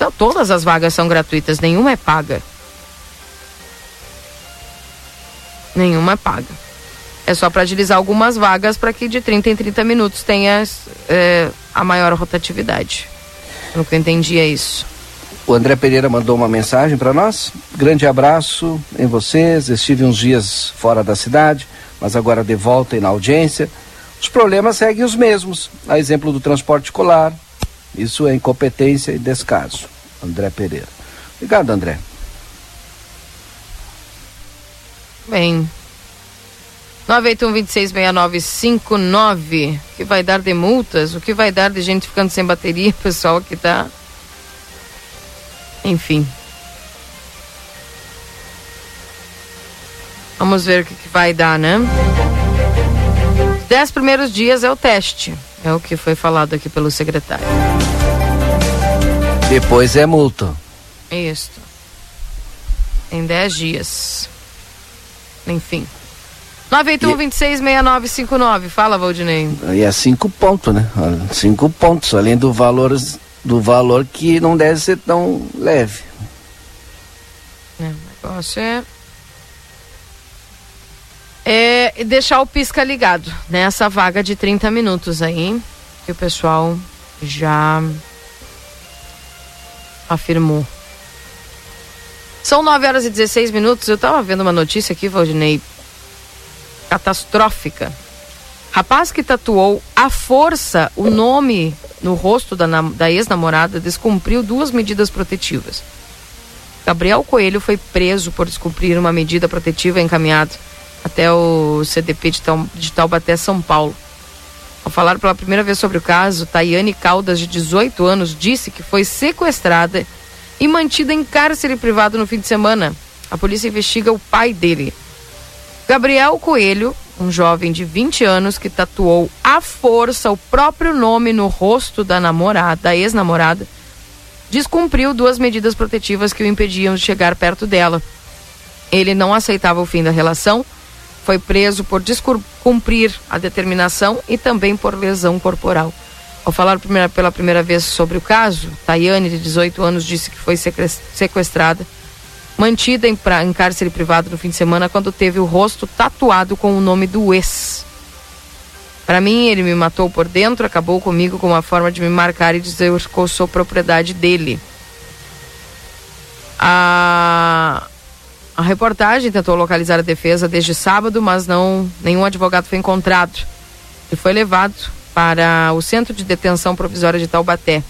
Então, todas as vagas são gratuitas, nenhuma é paga. Nenhuma é paga. É só para agilizar algumas vagas para que de 30 em 30 minutos tenha é, a maior rotatividade. Pelo que eu entendi é isso. O André Pereira mandou uma mensagem para nós. Grande abraço em vocês. Estive uns dias fora da cidade, mas agora de volta e na audiência. Os problemas seguem os mesmos. A exemplo do transporte escolar. Isso é incompetência e descaso. André Pereira. Obrigado, André. Bem. 981-266959. O que vai dar de multas? O que vai dar de gente ficando sem bateria? *laughs* Pessoal que tá. Enfim. Vamos ver o que, que vai dar, né? dez primeiros dias é o teste. É o que foi falado aqui pelo secretário. Depois é multa. Isso. Em 10 dias. Enfim. 981-266959. Fala, Valdinei. E é cinco pontos, né? Cinco pontos, além do valor, do valor que não deve ser tão leve. É, o negócio é. É deixar o pisca ligado nessa vaga de 30 minutos aí, que o pessoal já afirmou. São 9 horas e 16 minutos. Eu estava vendo uma notícia aqui, Valdinei, catastrófica. Rapaz que tatuou à força o nome no rosto da, da ex-namorada descumpriu duas medidas protetivas. Gabriel Coelho foi preso por descumprir uma medida protetiva encaminhada até o CDP de, Tal, de Taubaté, São Paulo. Ao falar pela primeira vez sobre o caso, Tayane Caldas, de 18 anos, disse que foi sequestrada e mantida em cárcere privado no fim de semana. A polícia investiga o pai dele. Gabriel Coelho, um jovem de 20 anos que tatuou à força o próprio nome no rosto da namorada, da ex-namorada, descumpriu duas medidas protetivas que o impediam de chegar perto dela. Ele não aceitava o fim da relação, foi preso por descumprir a determinação e também por lesão corporal. Ao falar pela primeira vez sobre o caso, Tayane, de 18 anos, disse que foi sequestrada, mantida em, pra, em cárcere privado no fim de semana quando teve o rosto tatuado com o nome do ex. Para mim, ele me matou por dentro, acabou comigo com uma forma de me marcar e dizer que eu sou propriedade dele. A, a reportagem tentou localizar a defesa desde sábado, mas não nenhum advogado foi encontrado. E foi levado para o Centro de Detenção Provisória de Taubaté.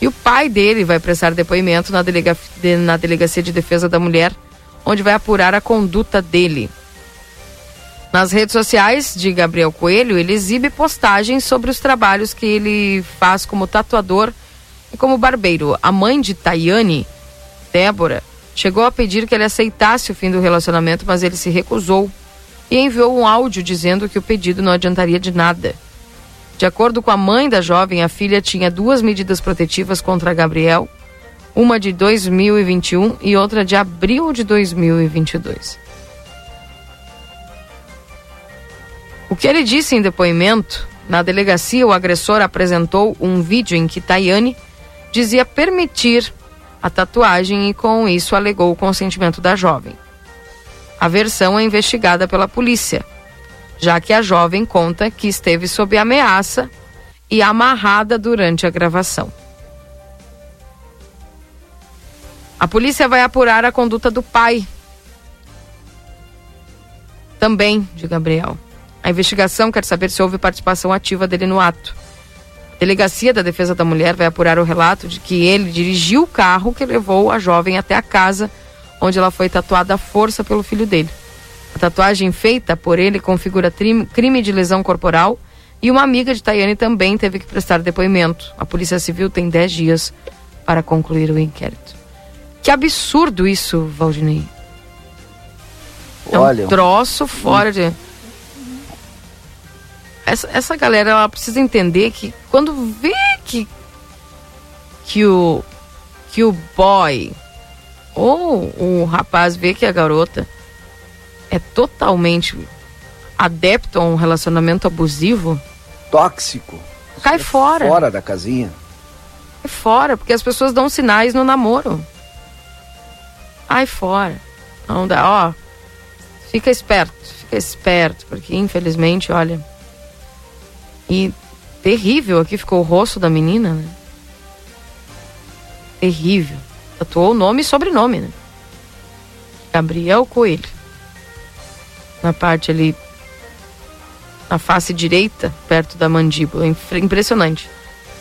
E o pai dele vai prestar depoimento na, delega, na Delegacia de Defesa da Mulher, onde vai apurar a conduta dele. Nas redes sociais de Gabriel Coelho, ele exibe postagens sobre os trabalhos que ele faz como tatuador e como barbeiro. A mãe de Tayane, Débora, chegou a pedir que ele aceitasse o fim do relacionamento, mas ele se recusou e enviou um áudio dizendo que o pedido não adiantaria de nada. De acordo com a mãe da jovem, a filha tinha duas medidas protetivas contra Gabriel, uma de 2021 e outra de abril de 2022. O que ele disse em depoimento, na delegacia, o agressor apresentou um vídeo em que Tayane dizia permitir a tatuagem e, com isso, alegou o consentimento da jovem. A versão é investigada pela polícia, já que a jovem conta que esteve sob ameaça e amarrada durante a gravação. A polícia vai apurar a conduta do pai, também de Gabriel. A investigação quer saber se houve participação ativa dele no ato. A Delegacia da Defesa da Mulher vai apurar o relato de que ele dirigiu o carro que levou a jovem até a casa onde ela foi tatuada à força pelo filho dele. A tatuagem feita por ele configura crime de lesão corporal e uma amiga de Tayane também teve que prestar depoimento. A Polícia Civil tem 10 dias para concluir o inquérito. Que absurdo isso, Valdinei. É um Olha, troço fora de essa, essa galera ela precisa entender que quando vê que que o que o boy ou o rapaz vê que a garota é totalmente adepto a um relacionamento abusivo, tóxico, cai fora. Fora da casinha. Cai fora, porque as pessoas dão sinais no namoro. Cai fora. Não dá, ó. Fica esperto, fica esperto, porque infelizmente, olha, e terrível aqui ficou o rosto da menina, né? Terrível. Tatuou o nome e sobrenome, né? Gabriel Coelho. Na parte ali, na face direita, perto da mandíbula. Impressionante.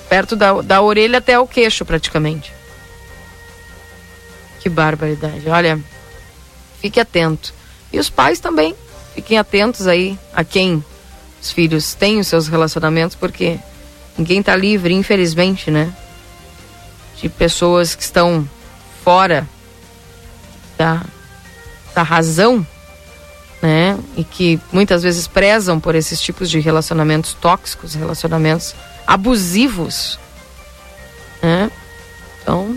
Perto da, da orelha até o queixo, praticamente. Que barbaridade. Olha, fique atento. E os pais também. Fiquem atentos aí a quem os filhos têm os seus relacionamentos, porque ninguém está livre, infelizmente, né? De pessoas que estão fora da, da razão né? E que muitas vezes prezam por esses tipos de relacionamentos tóxicos, relacionamentos abusivos, né? Então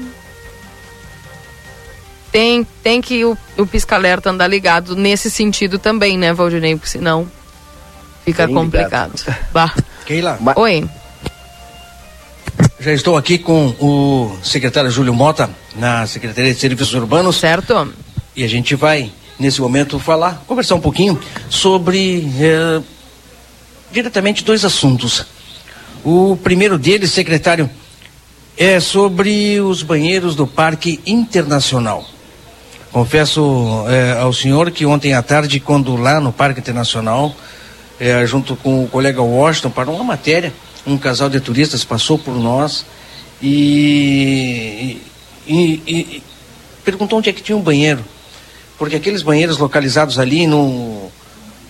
tem, tem que o, o pisca-alerta andar ligado nesse sentido também, né, Valdinei? Porque senão fica Bem complicado. Bah. Keila. Oi. Já estou aqui com o secretário Júlio Mota, na Secretaria de Serviços Urbanos. Certo. E a gente vai, nesse momento, falar, conversar um pouquinho sobre eh, diretamente dois assuntos. O primeiro deles, secretário, é sobre os banheiros do Parque Internacional. Confesso eh, ao senhor que ontem à tarde, quando lá no Parque Internacional, eh, junto com o colega Washington, para uma matéria, um casal de turistas passou por nós e, e, e, perguntou onde é que tinha um banheiro. Porque aqueles banheiros localizados ali no,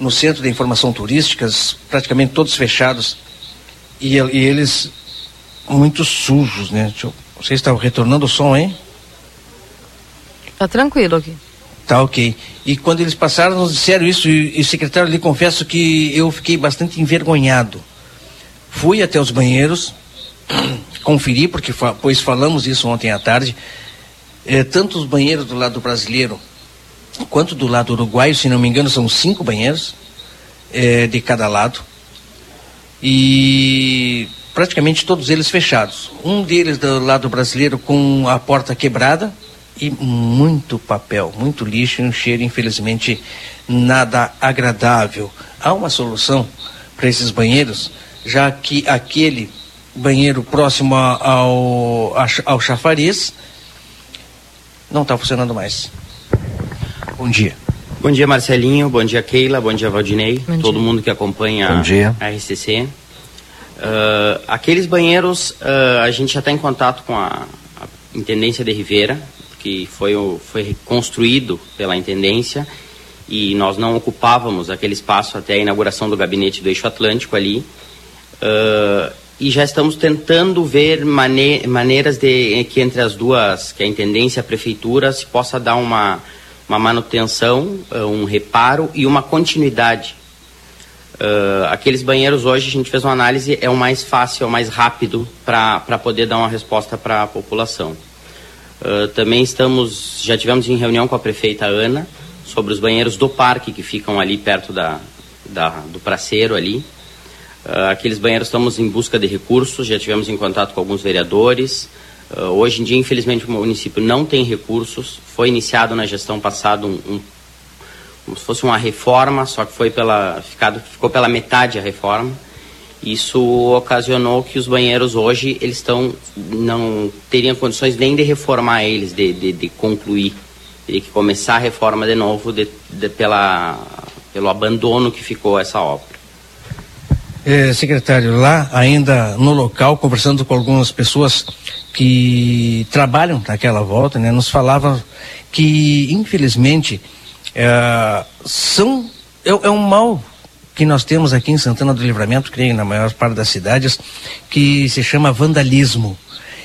no centro de informação turísticas, praticamente todos fechados, e, e eles muito sujos, né? Deixa eu, vocês estão retornando o som, hein? Tá tranquilo aqui. Tá ok. E quando eles passaram, nos disseram isso, e, e secretário, lhe confesso que eu fiquei bastante envergonhado Fui até os banheiros, *clears throat* conferi, porque pois falamos isso ontem à tarde. É, tanto os banheiros do lado brasileiro quanto do lado uruguaio, se não me engano, são cinco banheiros é, de cada lado. E praticamente todos eles fechados. Um deles do lado brasileiro com a porta quebrada e muito papel, muito lixo e um cheiro, infelizmente, nada agradável. Há uma solução para esses banheiros? já que aquele banheiro próximo ao, ao chafariz não está funcionando mais. Bom dia. Bom dia, Marcelinho. Bom dia, Keila. Bom dia, Valdinei. Bom todo dia. mundo que acompanha a RCC. Uh, aqueles banheiros, uh, a gente já está em contato com a, a, Intendência de Rivera, que foi, foi construído pela Intendência, e nós não ocupávamos aquele espaço até a inauguração do gabinete do Eixo Atlântico ali. Uh, e já estamos tentando ver mane maneiras de que entre as duas, que a intendência e a prefeitura, se possa dar uma, uma manutenção, uh, um reparo e uma continuidade. Uh, aqueles banheiros hoje, a gente fez uma análise, é o mais fácil, é o mais rápido para poder dar uma resposta para a população. Também estamos, já tivemos em reunião com a prefeita Ana sobre os banheiros do parque que ficam ali perto da, da do praceiro ali. Uh, aqueles banheiros estamos em busca de recursos, já tivemos em contato com alguns vereadores. Uh, hoje em dia, infelizmente, o município não tem recursos. Foi iniciado na gestão passada um, um, como se fosse uma reforma, só que foi pela, ficado, ficou pela metade a reforma. Isso ocasionou que os banheiros hoje eles estão não teriam condições nem de reformar eles, de, de, de concluir, teria que começar a reforma de novo de, de, pela, pelo abandono que ficou essa obra. É, secretário, lá ainda no local, conversando com algumas pessoas que trabalham naquela volta, né, nos falavam que, infelizmente, é, são, é, é, um mal que nós temos aqui em Santana do Livramento, creio, na maior parte das cidades, que se chama vandalismo.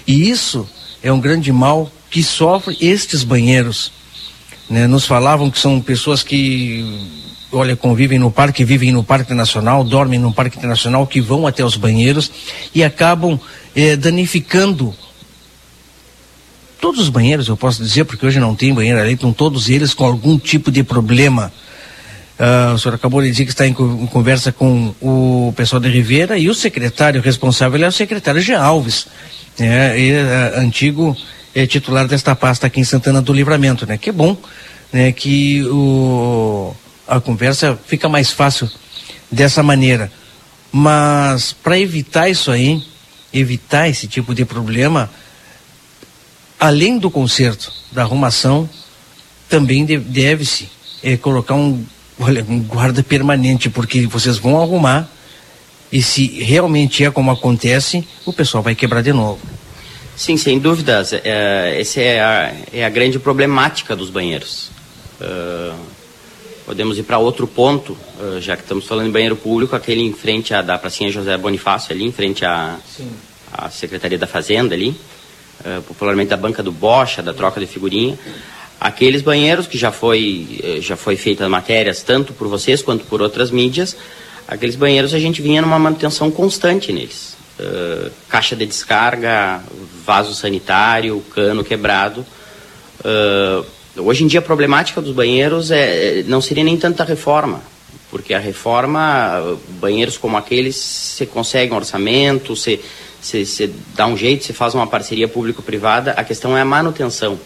E isso é um grande mal que sofre estes banheiros. Né? Nos falavam que são pessoas que olha, convivem no parque, vivem no Parque Nacional, dormem no Parque Nacional, que vão até os banheiros e acabam eh, danificando todos os banheiros, eu posso dizer, porque hoje não tem banheiro ali, estão todos eles com algum tipo de problema. Uh, o senhor acabou de dizer que está em, conversa com o pessoal de Ribeira e o secretário responsável é o secretário Jean Alves, né, e, uh, antigo é, titular desta pasta aqui em Santana do Livramento, né? Que bom, né? Que o a conversa fica mais fácil dessa maneira. Mas para evitar isso aí, evitar esse tipo de problema, além do conserto, da arrumação, também deve-se é, colocar um, olha, um guarda permanente, porque vocês vão arrumar e se realmente é como acontece, o pessoal vai quebrar de novo. Sim, sem dúvidas. É, essa é a, é a grande problemática dos banheiros. Uh, Podemos ir para outro ponto, uh, já que estamos falando em banheiro público, aquele em frente à da pracinha José Bonifácio, ali em frente à, à Secretaria da Fazenda ali, uh, popularmente da banca do Bocha, da troca de figurinha. Aqueles banheiros que já foi, eh, já foi feita matérias, tanto por vocês quanto por outras mídias, aqueles banheiros a gente vinha numa manutenção constante neles. Uh, caixa de descarga, vaso sanitário, cano quebrado. Uh, hoje em dia a problemática dos banheiros é, não seria nem tanta reforma, porque a reforma, banheiros como aqueles, você consegue um orçamento, você, você, você dá um jeito, você faz uma parceria público-privada, a questão é a manutenção.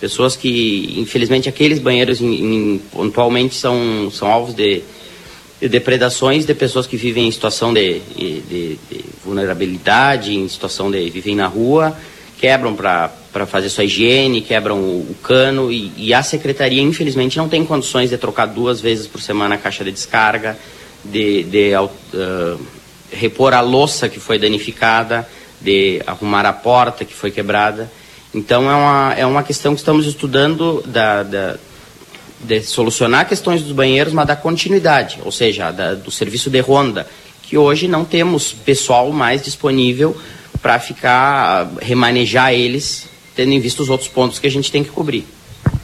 Pessoas que, infelizmente, aqueles banheiros in, pontualmente são, são alvos de, de, depredações de pessoas que vivem em situação de, de, de vulnerabilidade, em situação de vivem na rua, quebram para fazer sua higiene, quebram o, o cano e, e, a secretaria, infelizmente, não tem condições de trocar duas vezes por semana a caixa de descarga, de, de uh, repor a louça que foi danificada, de arrumar a porta que foi quebrada. Então é uma, é uma questão que estamos estudando da, da de solucionar questões dos banheiros, mas da continuidade, ou seja, da, do serviço de ronda, que hoje não temos pessoal mais disponível para ficar, remanejar eles, tendo em vista os outros pontos que a gente tem que cobrir.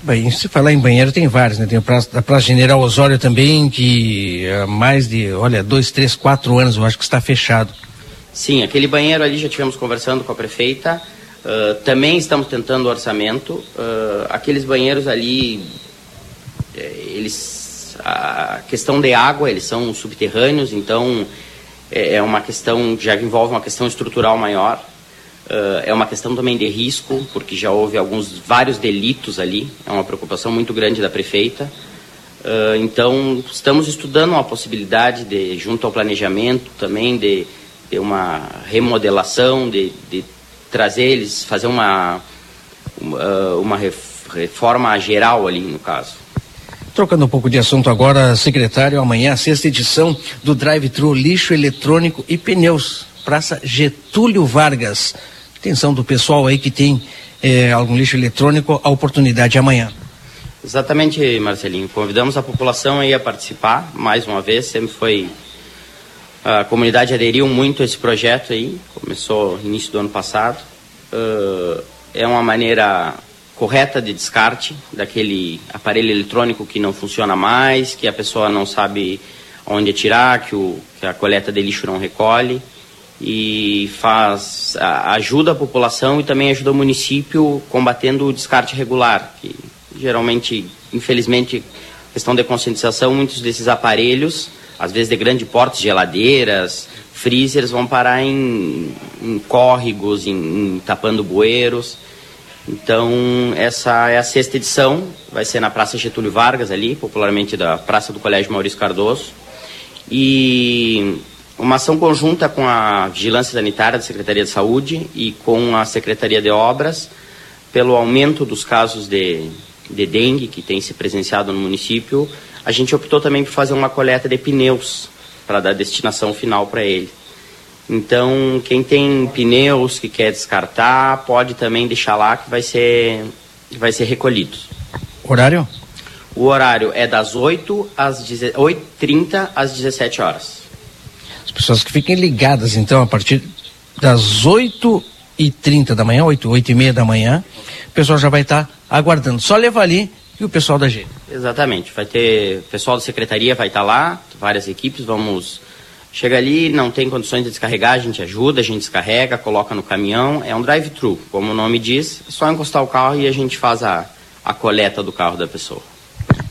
Bem, se falar em banheiro, tem vários, né? Tem a Praça, a Praça General Osório também, que há mais de, olha, dois, três, quatro anos eu acho que está fechado. Sim, aquele banheiro ali já tivemos conversando com a prefeita, Uh, também estamos tentando orçamento. Uh, aqueles banheiros ali, eh, eles, a questão de água, eles são subterrâneos, então é, é uma questão já envolve uma questão estrutural maior. Uh, é uma questão também de risco, porque já houve alguns vários delitos ali. É uma preocupação muito grande da prefeita. então estamos estudando uma possibilidade de, junto ao planejamento, também de, de uma remodelação, de, de trazer eles, fazer uma, uma, uma reforma geral ali, no caso. Trocando um pouco de assunto agora, secretário, amanhã a sexta edição do Drive-Thru Lixo Eletrônico e Pneus, Praça Getúlio Vargas. Atenção do pessoal aí que tem eh, algum lixo eletrônico, a oportunidade é amanhã. Exatamente, Marcelinho. Convidamos a população aí a participar, mais uma vez, sempre foi a comunidade aderiu muito a esse projeto aí, começou no início do ano passado. Uh, é uma maneira correta de descarte daquele aparelho eletrônico que não funciona mais, que a pessoa não sabe onde tirar, que, o, que a coleta de lixo não recolhe e faz ajuda a população e também ajuda o município combatendo o descarte regular, que geralmente, infelizmente, questão de conscientização, muitos desses aparelhos às vezes de grande porte, geladeiras, freezers, vão parar em, em córregos, em, em, tapando bueiros. Então, essa é a sexta edição, vai ser na Praça Getúlio Vargas, ali, popularmente da Praça do Colégio Maurício Cardoso. E uma ação conjunta com a Vigilância Sanitária da Secretaria de Saúde e com a Secretaria de Obras, pelo aumento dos casos de, de dengue que tem se presenciado no município a gente optou também por fazer uma coleta de pneus para dar destinação final para ele. Então, quem tem pneus que quer descartar, pode também deixar lá que vai ser, vai ser recolhido. Horário? O horário é das 8 às 8h30 às 17 horas. As pessoas que fiquem ligadas, então, a partir das 8 e 30 da manhã, 8, 8 e meia da manhã, o pessoal já vai estar tá aguardando. Só levar ali e o pessoal da G. Exatamente. Vai ter. O pessoal da secretaria vai estar lá, várias equipes, vamos. Chega ali, não tem condições de descarregar, a gente ajuda, a gente descarrega, coloca no caminhão. É um drive-thru, como o nome diz, é só encostar o carro e a gente faz a, a coleta do carro da pessoa.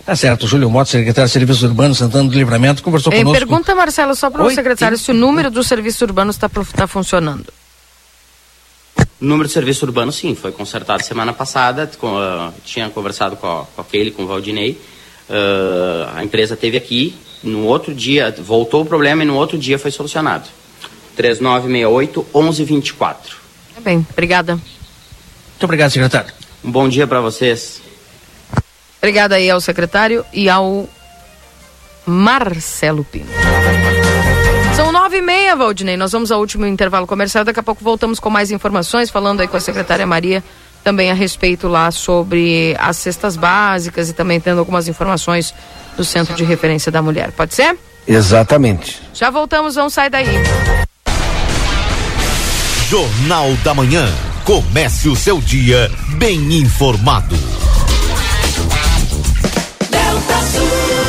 Tá certo, Júlio Moto, secretário de Serviços Urbanos Santana do Livramento, conversou Ei, conosco. Pergunta, Marcelo, só para o secretário, se o número dos serviços urbanos está tá funcionando. O número de serviço urbano, sim, foi consertado semana passada. Com, uh, tinha conversado com a, com a Kelly, com o Valdinei. Uh, a empresa teve aqui. No outro dia, voltou o problema e no outro dia foi solucionado. 3968 1124. É bem, obrigada. Muito obrigado, secretário. Um bom dia para vocês. Obrigada aí ao secretário e ao Marcelo Pino. E meia, Valdinei. Nós vamos ao último intervalo comercial. Daqui a pouco voltamos com mais informações, falando aí com a secretária Maria também a respeito lá sobre as cestas básicas e também tendo algumas informações do Centro de Referência da Mulher. Pode ser? Exatamente. Já voltamos, vamos sair daí. Jornal da Manhã. Comece o seu dia bem informado.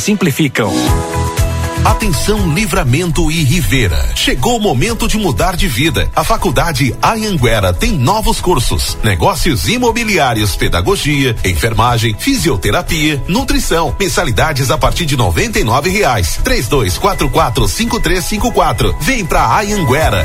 simplificam. Atenção Livramento e Rivera. Chegou o momento de mudar de vida. A Faculdade Ayanguera tem novos cursos: negócios imobiliários, pedagogia, enfermagem, fisioterapia, nutrição. Mensalidades a partir de noventa e nove reais. Três dois quatro quatro cinco três cinco quatro. Vem pra Ayanguera.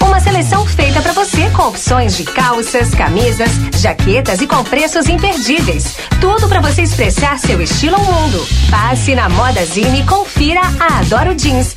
Uma seleção feita para você com opções de calças, camisas, jaquetas e com preços imperdíveis. Tudo para você expressar seu estilo ao mundo. Passe na Moda Zine e confira a Adoro Jeans.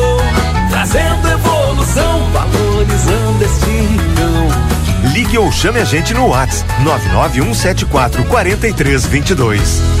trazendo evolução, valorizando este rincão. Ligue ou chame a gente no WhatsApp 99174 4322.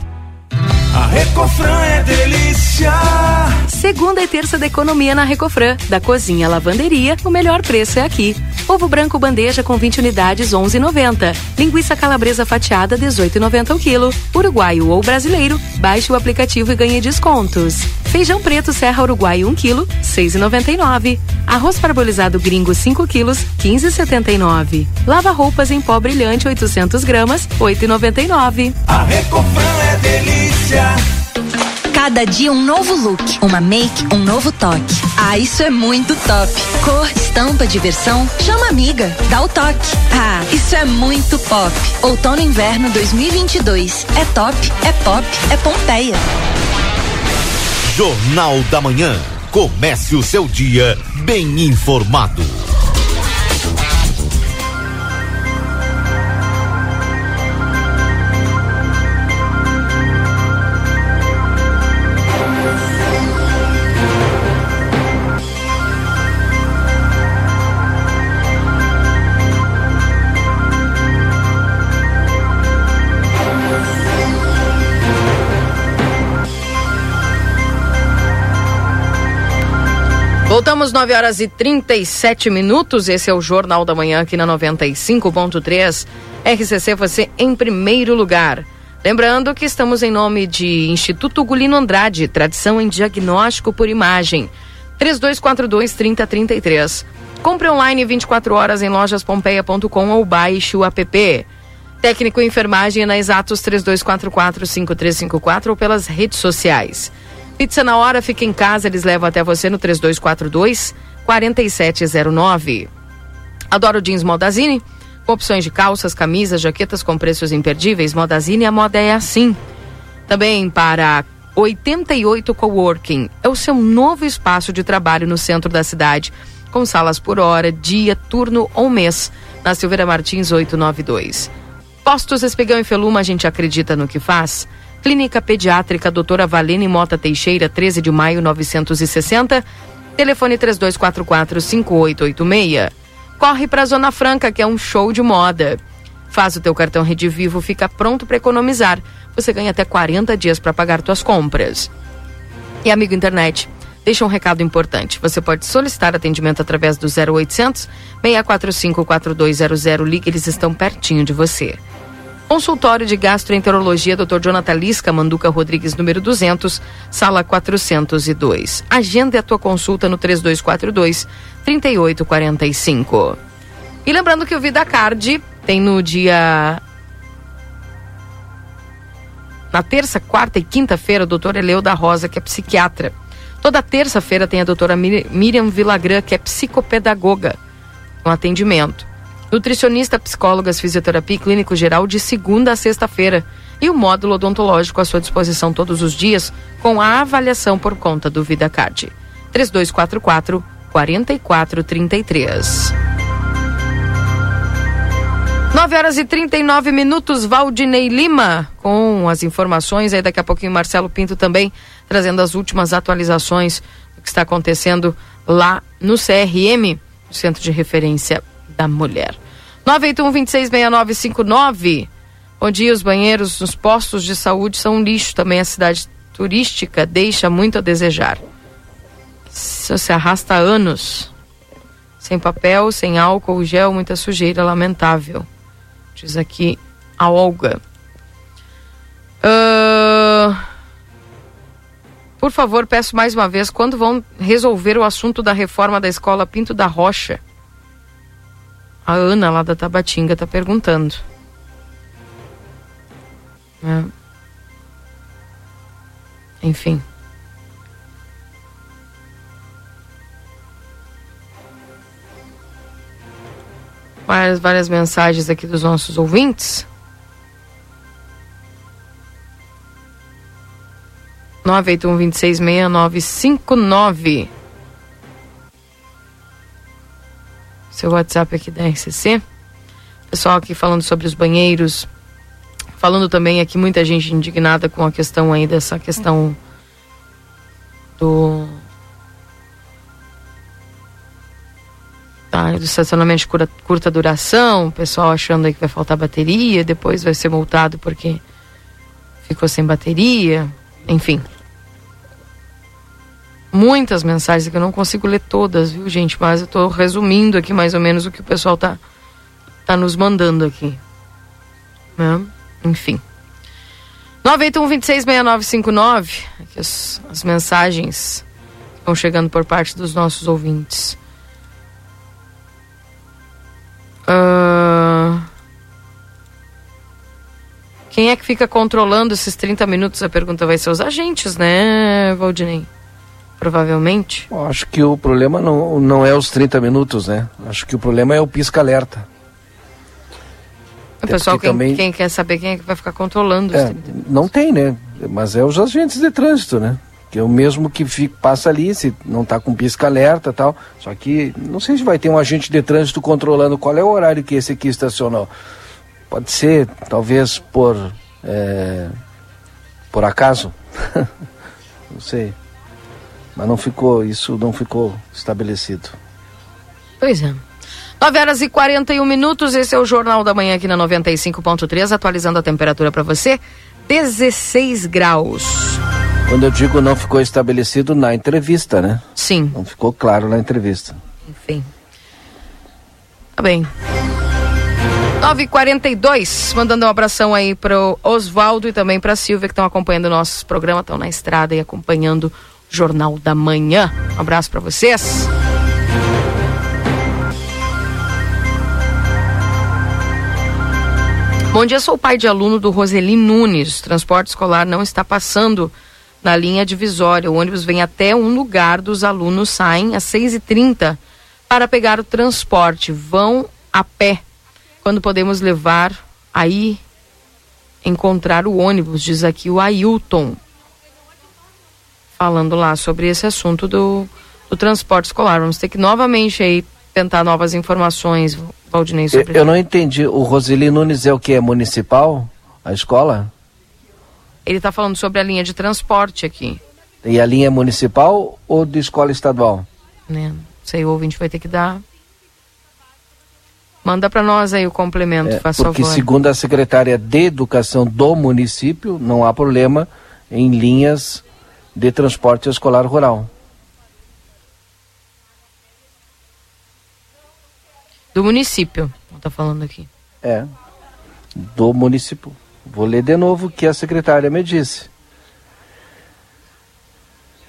A Recofran é delícia. Segunda e terça da economia na Recofran. Da cozinha à lavanderia, o melhor preço é aqui. Ovo branco bandeja com 20 unidades 11,90. Linguiça calabresa fatiada 18,90 o quilo. Uruguaio ou brasileiro, baixe o aplicativo e ganhe descontos. Feijão preto Serra Uruguai 1 kg, 6,99. Arroz parbolizado gringo 5 kg, 15,79. Lava roupas em pó brilhante 800 gramas, 8,99. A Recofran é delícia. Cada dia um novo look, uma make, um novo toque. Ah, isso é muito top. Cor, estampa, diversão, chama amiga, dá o toque. Ah, isso é muito pop. Outono inverno 2022. É top, é pop, é Pompeia. Jornal da Manhã. Comece o seu dia bem informado. Voltamos 9 horas e 37 minutos. Esse é o Jornal da Manhã aqui na 95.3. RCC você em primeiro lugar. Lembrando que estamos em nome de Instituto Gulino Andrade, tradição em diagnóstico por imagem. 3242 3033. Compre online 24 horas em lojaspompeia.com ou baixe o app. Técnico em enfermagem na Exatos 3244 5354 ou pelas redes sociais. Pizza na hora, fica em casa, eles levam até você no 3242 4709. Adoro jeans Modazine, com opções de calças, camisas, jaquetas com preços imperdíveis. Modazine, a moda é assim. Também para 88 Coworking, é o seu novo espaço de trabalho no centro da cidade, com salas por hora, dia, turno ou mês. Na Silveira Martins 892. Postos Espigão e Feluma, a gente acredita no que faz. Clínica Pediátrica Doutora Valene Mota Teixeira, 13 de maio 960. Telefone 3244-5886. Corre para a Zona Franca, que é um show de moda. Faz o teu cartão Rede Vivo, fica pronto para economizar. Você ganha até 40 dias para pagar tuas compras. E amigo internet, deixa um recado importante. Você pode solicitar atendimento através do 0800 645 4200. Ligue, eles estão pertinho de você. Consultório de Gastroenterologia Dr. Jonathan Lisca, Manduca Rodrigues, número 200, sala 402. Agenda a tua consulta no 3242 3845. E lembrando que o Vida Card tem no dia na terça, quarta e quinta-feira, o doutor Eleu da Rosa, que é psiquiatra. Toda terça-feira tem a doutora Miriam Villagrã, que é psicopedagoga, com atendimento. Nutricionista, psicólogas, fisioterapia e clínico geral de segunda a sexta-feira. E o módulo odontológico à sua disposição todos os dias, com a avaliação por conta do VidaCard. 3244 4433. 9 horas e 39 minutos, Valdinei Lima, com as informações. Aí daqui a pouquinho Marcelo Pinto também trazendo as últimas atualizações do que está acontecendo lá no CRM, Centro de Referência da Mulher. 981-266959. Bom dia, os banheiros nos postos de saúde são um lixo. Também a cidade turística deixa muito a desejar. Isso se arrasta há anos. Sem papel, sem álcool, gel, muita sujeira, lamentável. Diz aqui a Olga. Uh... Por favor, peço mais uma vez, quando vão resolver o assunto da reforma da escola Pinto da Rocha? A Ana, lá da Tabatinga, tá perguntando. É. Enfim. Várias, várias mensagens aqui dos nossos ouvintes. 981 26 6959. Seu WhatsApp aqui da RCC. Pessoal aqui falando sobre os banheiros, falando também aqui muita gente indignada com a questão aí dessa questão do tá, do estacionamento de curta, curta duração, o pessoal achando aí que vai faltar bateria, depois vai ser multado porque ficou sem bateria, enfim. Muitas mensagens que eu não consigo ler todas, viu, gente? Mas eu tô resumindo aqui mais ou menos o que o pessoal tá, tá nos mandando aqui. Né? Enfim. 981-266959. Aqui as, as mensagens estão chegando por parte dos nossos ouvintes. Uh... Quem é que fica controlando esses 30 minutos? A pergunta vai ser os agentes, né, Valdinei? Provavelmente. Acho que o problema não, não é os 30 minutos, né? Acho que o problema é o pisca-alerta. O pessoal, quem, também... quem, quer saber quem é que vai ficar controlando é, Não tem, né? Mas é os agentes de trânsito, né? Que é o mesmo que fica, passa ali, se não está com pisca-alerta e tal. Só que não sei se vai ter um agente de trânsito controlando qual é o horário que esse aqui estacionou. Pode ser, talvez por, é, por acaso. *laughs* não sei. Mas não ficou, isso não ficou estabelecido. Pois é. 9 horas e 41 minutos, esse é o Jornal da Manhã aqui na 95.3, atualizando a temperatura para você, 16 graus. Quando eu digo não ficou estabelecido na entrevista, né? Sim. Não ficou claro na entrevista. Enfim. Tá bem. 9h42, mandando um abração aí pro Oswaldo e também pra Silvia que estão acompanhando o nosso programa, estão na estrada e acompanhando o Jornal da Manhã. Um abraço para vocês. Bom dia, sou pai de aluno do Roseli Nunes. Transporte escolar não está passando na linha divisória. O ônibus vem até um lugar dos alunos saem às 6h30 para pegar o transporte. Vão a pé quando podemos levar aí encontrar o ônibus, diz aqui o Ailton. Falando lá sobre esse assunto do, do transporte escolar. Vamos ter que novamente aí tentar novas informações, Valdinei, sobre Eu, eu não entendi. O Roseli Nunes é o que? É municipal? A escola? Ele está falando sobre a linha de transporte aqui. E a linha é municipal ou de escola estadual? Né? Sei, o ouvinte vai ter que dar Manda para nós aí o complemento, é, faz porque favor. segundo a secretária de Educação do município, não há problema em linhas de transporte escolar rural. Do município, está falando aqui. É, do município. Vou ler de novo o que a secretária me disse.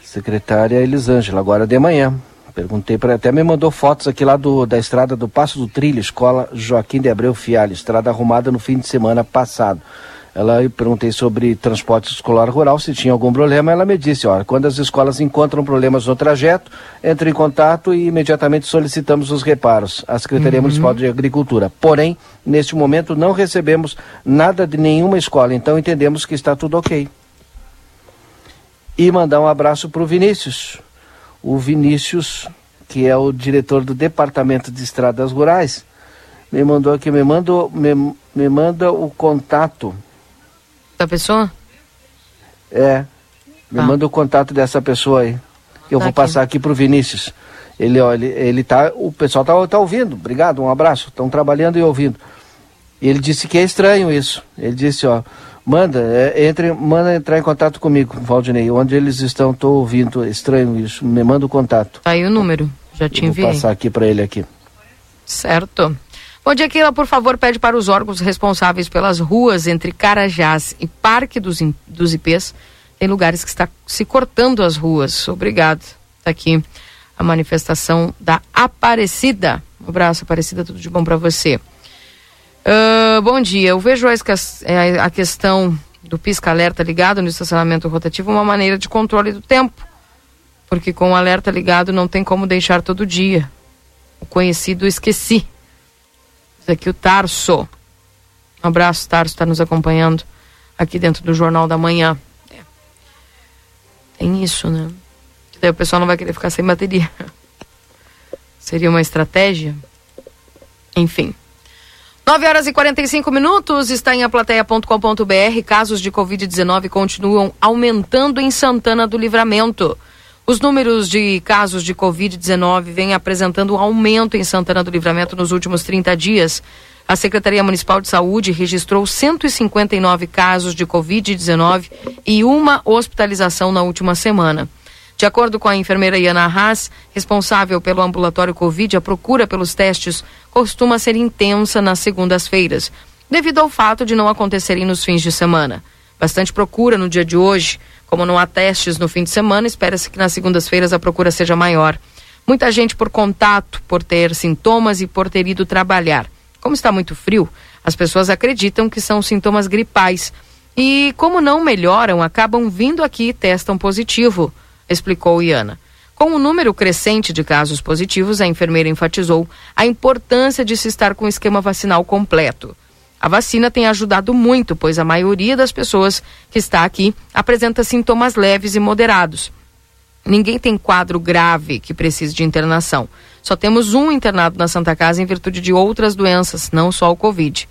Secretária Elisângela, agora de manhã. Perguntei para até me mandou fotos aqui lá do, da estrada do Passo do Trilho, escola Joaquim de Abreu Fialho, estrada arrumada no fim de semana passado. Ela eu perguntei sobre transporte escolar rural, se tinha algum problema, ela me disse, olha, quando as escolas encontram problemas no trajeto, entre em contato e imediatamente solicitamos os reparos à Secretaria uhum. Municipal de Agricultura. Porém, neste momento não recebemos nada de nenhuma escola, então entendemos que está tudo ok. E mandar um abraço para o Vinícius, o Vinícius, que é o diretor do Departamento de Estradas Rurais, me mandou aqui, me, mandou, me, me manda o contato. Da pessoa? É, me ah. manda o contato dessa pessoa aí. Eu tá vou aqui. passar aqui pro Vinícius. Ele, ó, ele, ele tá, o pessoal tá, tá ouvindo. Obrigado, um abraço. Estão trabalhando e ouvindo. E ele disse que é estranho isso. Ele disse, ó, Manda, é, entre, manda entrar em contato comigo, Valdinei. Onde eles estão, estou ouvindo. Estranho isso. Me manda o contato. Tá aí o número. Já te enviei. Vou passar aqui para ele aqui. Certo. Bom dia, Keila, por favor, pede para os órgãos responsáveis pelas ruas entre Carajás e Parque dos, dos IPs. Tem lugares que está se cortando as ruas. Obrigado. Está aqui a manifestação da Aparecida. Um abraço, Aparecida, tudo de bom para você. Uh, bom dia. Eu vejo a, é, a questão do pisca-alerta ligado no estacionamento rotativo uma maneira de controle do tempo. Porque com o alerta ligado não tem como deixar todo dia. O conhecido esqueci. Diz aqui o Tarso. Um abraço, Tarso, está nos acompanhando aqui dentro do Jornal da Manhã. É. Tem isso, né? Que daí o pessoal não vai querer ficar sem bateria. *laughs* Seria uma estratégia? Enfim. 9 horas e 45 minutos, está em aplateia.com.br. Casos de Covid-19 continuam aumentando em Santana do Livramento. Os números de casos de Covid-19 vêm apresentando um aumento em Santana do Livramento nos últimos 30 dias. A Secretaria Municipal de Saúde registrou 159 casos de Covid-19 e uma hospitalização na última semana. De acordo com a enfermeira Iana Haas, responsável pelo ambulatório Covid, a procura pelos testes costuma ser intensa nas segundas-feiras, devido ao fato de não acontecerem nos fins de semana. Bastante procura no dia de hoje. Como não há testes no fim de semana, espera-se que nas segundas-feiras a procura seja maior. Muita gente por contato, por ter sintomas e por ter ido trabalhar. Como está muito frio, as pessoas acreditam que são sintomas gripais. E como não melhoram, acabam vindo aqui e testam positivo, explicou Iana. Com o número crescente de casos positivos, a enfermeira enfatizou a importância de se estar com o esquema vacinal completo. A vacina tem ajudado muito, pois a maioria das pessoas que está aqui apresenta sintomas leves e moderados. Ninguém tem quadro grave que precise de internação. Só temos um internado na Santa Casa em virtude de outras doenças, não só o Covid.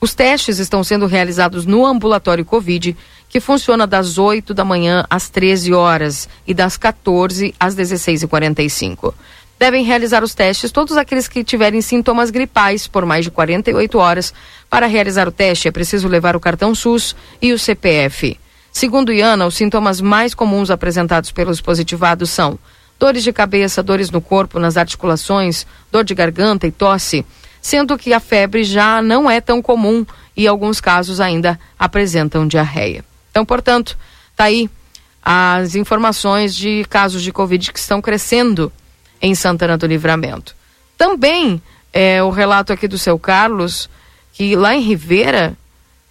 Os testes estão sendo realizados no ambulatório Covid, que funciona das 8 da manhã às 13 horas e das 14 às 16h45. Devem realizar os testes todos aqueles que tiverem sintomas gripais por mais de 48 horas. Para realizar o teste, é preciso levar o cartão SUS e o CPF. Segundo Iana, os sintomas mais comuns apresentados pelos positivados são dores de cabeça, dores no corpo, nas articulações, dor de garganta e tosse, sendo que a febre já não é tão comum e alguns casos ainda apresentam diarreia. Então, portanto, tá aí as informações de casos de Covid que estão crescendo em Santana do Livramento. Também é, o relato aqui do seu Carlos, que lá em Rivera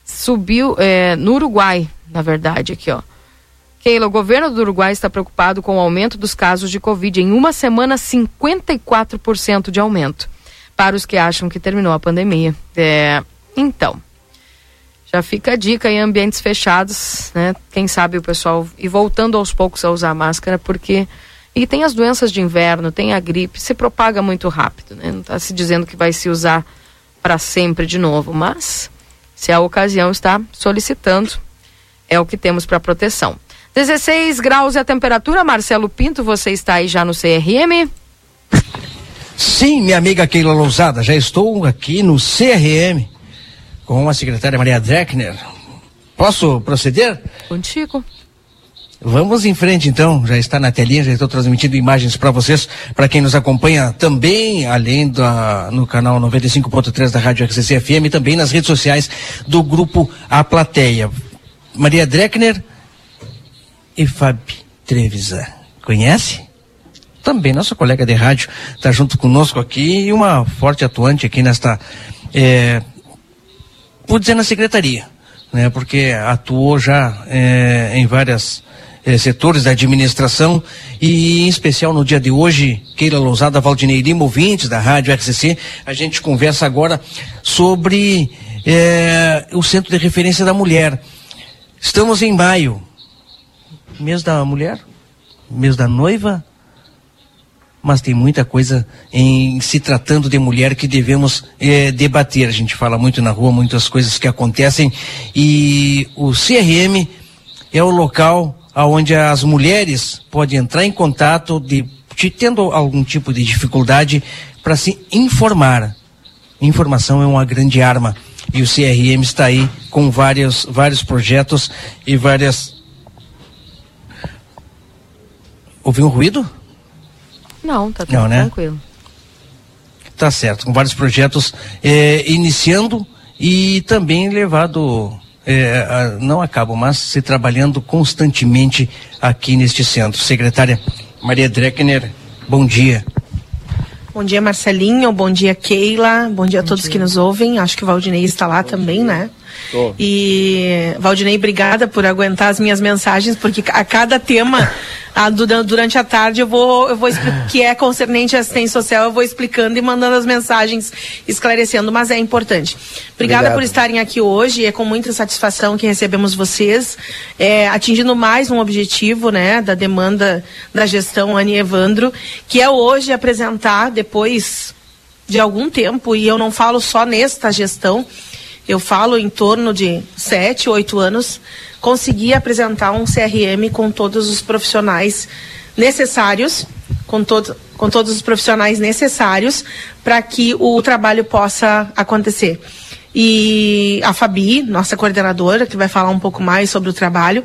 subiu, é, no Uruguai, na verdade, aqui, ó. Keila, o governo do Uruguai está preocupado com o aumento dos casos de Covid. Em uma semana, 54% de aumento. Para os que acham que terminou a pandemia. É, então, já fica a dica em ambientes fechados, né? Quem sabe o pessoal e voltando aos poucos a usar máscara, porque. E tem as doenças de inverno, tem a gripe, se propaga muito rápido, né? Não está se dizendo que vai se usar para sempre de novo, mas se a ocasião está solicitando, é o que temos para proteção. 16 graus é a temperatura, Marcelo Pinto, você está aí já no CRM? Sim, minha amiga Keila Lousada, já estou aqui no CRM com a secretária Maria Dreckner. Posso proceder? Contigo. Vamos em frente então, já está na telinha, já estou transmitindo imagens para vocês, para quem nos acompanha também, além da no canal 95.3 da Rádio RCC FM, também nas redes sociais do grupo A Plateia. Maria Dreckner e Fabi Trevisan. Conhece? Também nossa colega de rádio está junto conosco aqui e uma forte atuante aqui nesta, é, vou dizer na secretaria, né? Porque atuou já é, em várias é, setores da administração e em especial no dia de hoje, Keila Lousada, Valdinei Lima, ouvintes da rádio RCC, a gente conversa agora sobre é, o Centro de Referência da Mulher. Estamos em maio, mês da mulher, mês da noiva, mas tem muita coisa em se tratando de mulher que devemos eh, debater. A gente fala muito na rua, muitas coisas que acontecem e o CRM é o local onde as mulheres podem entrar em contato de, de tendo algum tipo de dificuldade para se informar. Informação é uma grande arma e o CRM está aí com vários vários projetos e várias Ouviu um ruído? Não, tá tudo Não, né? tranquilo. Tá certo, com vários projetos eh, iniciando e também levado, a, não acabo, mas se trabalhando constantemente aqui neste centro. Secretária Maria Dreckner, bom dia. Bom dia, Marcelinho. Bom dia, Keila. Bom dia a todos dia. que nos ouvem. Acho que o Valdinei está lá bom também, dia. né? Tô. E, Valdinei, obrigada por aguentar as minhas mensagens, porque a cada tema a, durante a tarde eu vou, eu vou que é concernente à assistência social, eu vou explicando e mandando as mensagens esclarecendo, mas é importante. Obrigada Obrigado. por estarem aqui hoje, é com muita satisfação que recebemos vocês, é, atingindo mais um objetivo, né, da demanda da gestão Ani Evandro, que é hoje apresentar, depois de algum tempo, e eu não falo só nesta gestão, eu falo em torno de sete, oito anos, conseguir apresentar um CRM com todos os profissionais necessários, com, todo, com todos os profissionais necessários para que o trabalho possa acontecer. E a Fabi, nossa coordenadora, que vai falar um pouco mais sobre o trabalho,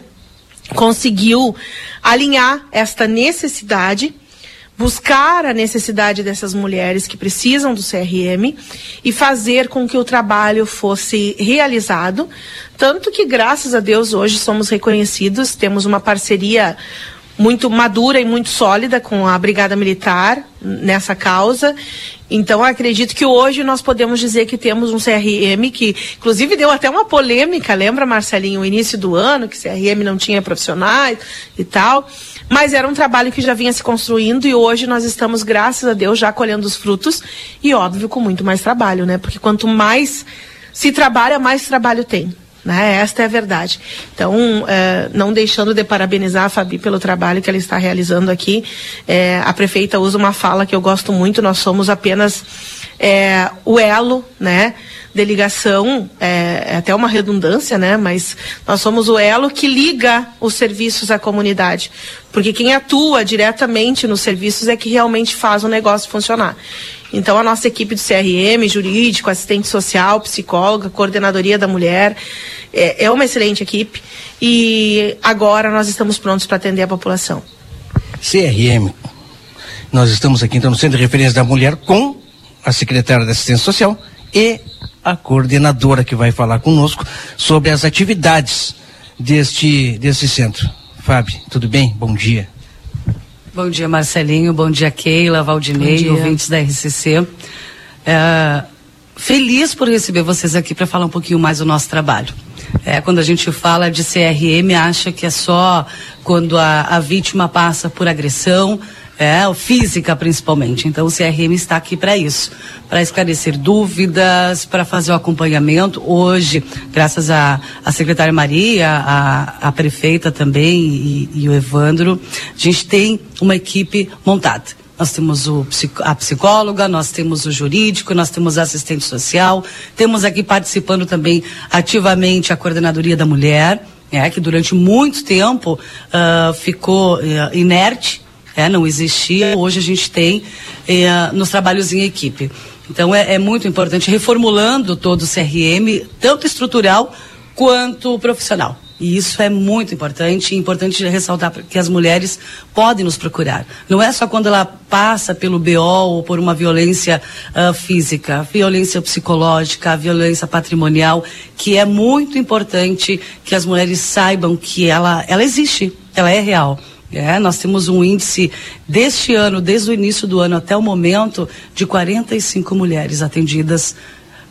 conseguiu alinhar esta necessidade buscar a necessidade dessas mulheres que precisam do CRM e fazer com que o trabalho fosse realizado. Tanto que, graças a Deus, hoje somos reconhecidos, temos uma parceria muito madura e muito sólida com a Brigada Militar nessa causa. Então, acredito que hoje nós podemos dizer que temos um CRM que, inclusive, deu até uma polêmica, lembra, Marcelinho, o início do ano, que CRM não tinha profissionais e tal. Mas era um trabalho que já vinha se construindo e hoje nós estamos, graças a Deus, já colhendo os frutos e, óbvio, com muito mais trabalho, né? Porque quanto mais se trabalha, mais trabalho tem. Né? Esta é a verdade. Então, é, não deixando de parabenizar a Fabi pelo trabalho que ela está realizando aqui, é, a prefeita usa uma fala que eu gosto muito, nós somos apenas é, o elo, né? De ligação, é, é, até uma redundância, né? Mas nós somos o elo que liga os serviços à comunidade. Porque quem atua diretamente nos serviços é que realmente faz o negócio funcionar. Então, a nossa equipe do CRM, jurídico, assistente social, psicóloga, coordenadoria da mulher, é, é uma excelente equipe. E agora nós estamos prontos para atender a população. CRM. Nós estamos aqui então no Centro de Referência da Mulher com a secretária da Assistência Social e a coordenadora que vai falar conosco sobre as atividades deste, deste centro. Fábio, tudo bem? Bom dia. Bom dia, Marcelinho. Bom dia, Keila, Valdinei, ouvintes da RCC. É, feliz por receber vocês aqui para falar um pouquinho mais do nosso trabalho. É, quando a gente fala de CRM, acha que é só quando a, a vítima passa por agressão, é, física principalmente. Então o CRM está aqui para isso, para esclarecer dúvidas, para fazer o acompanhamento. Hoje, graças à a, a, secretária Maria, a, a prefeita também e, e o Evandro, a gente tem uma equipe montada. Nós temos o, a psicóloga, nós temos o jurídico, nós temos a assistente social, temos aqui participando também ativamente a coordenadoria da mulher, é, que durante muito tempo uh, ficou uh, inerte é, não existia. Hoje a gente tem é, nos trabalhos em equipe. Então é, é, muito importante, reformulando todo o CRM, tanto estrutural quanto profissional. E isso é muito importante, importante ressaltar que as mulheres podem nos procurar. Não é só quando ela passa pelo BO ou por uma violência uh, física, violência psicológica, violência patrimonial, que é muito importante que as mulheres saibam que ela, ela existe, ela é real. É, nós temos um índice deste ano, desde o início do ano até o momento, de 45 mulheres atendidas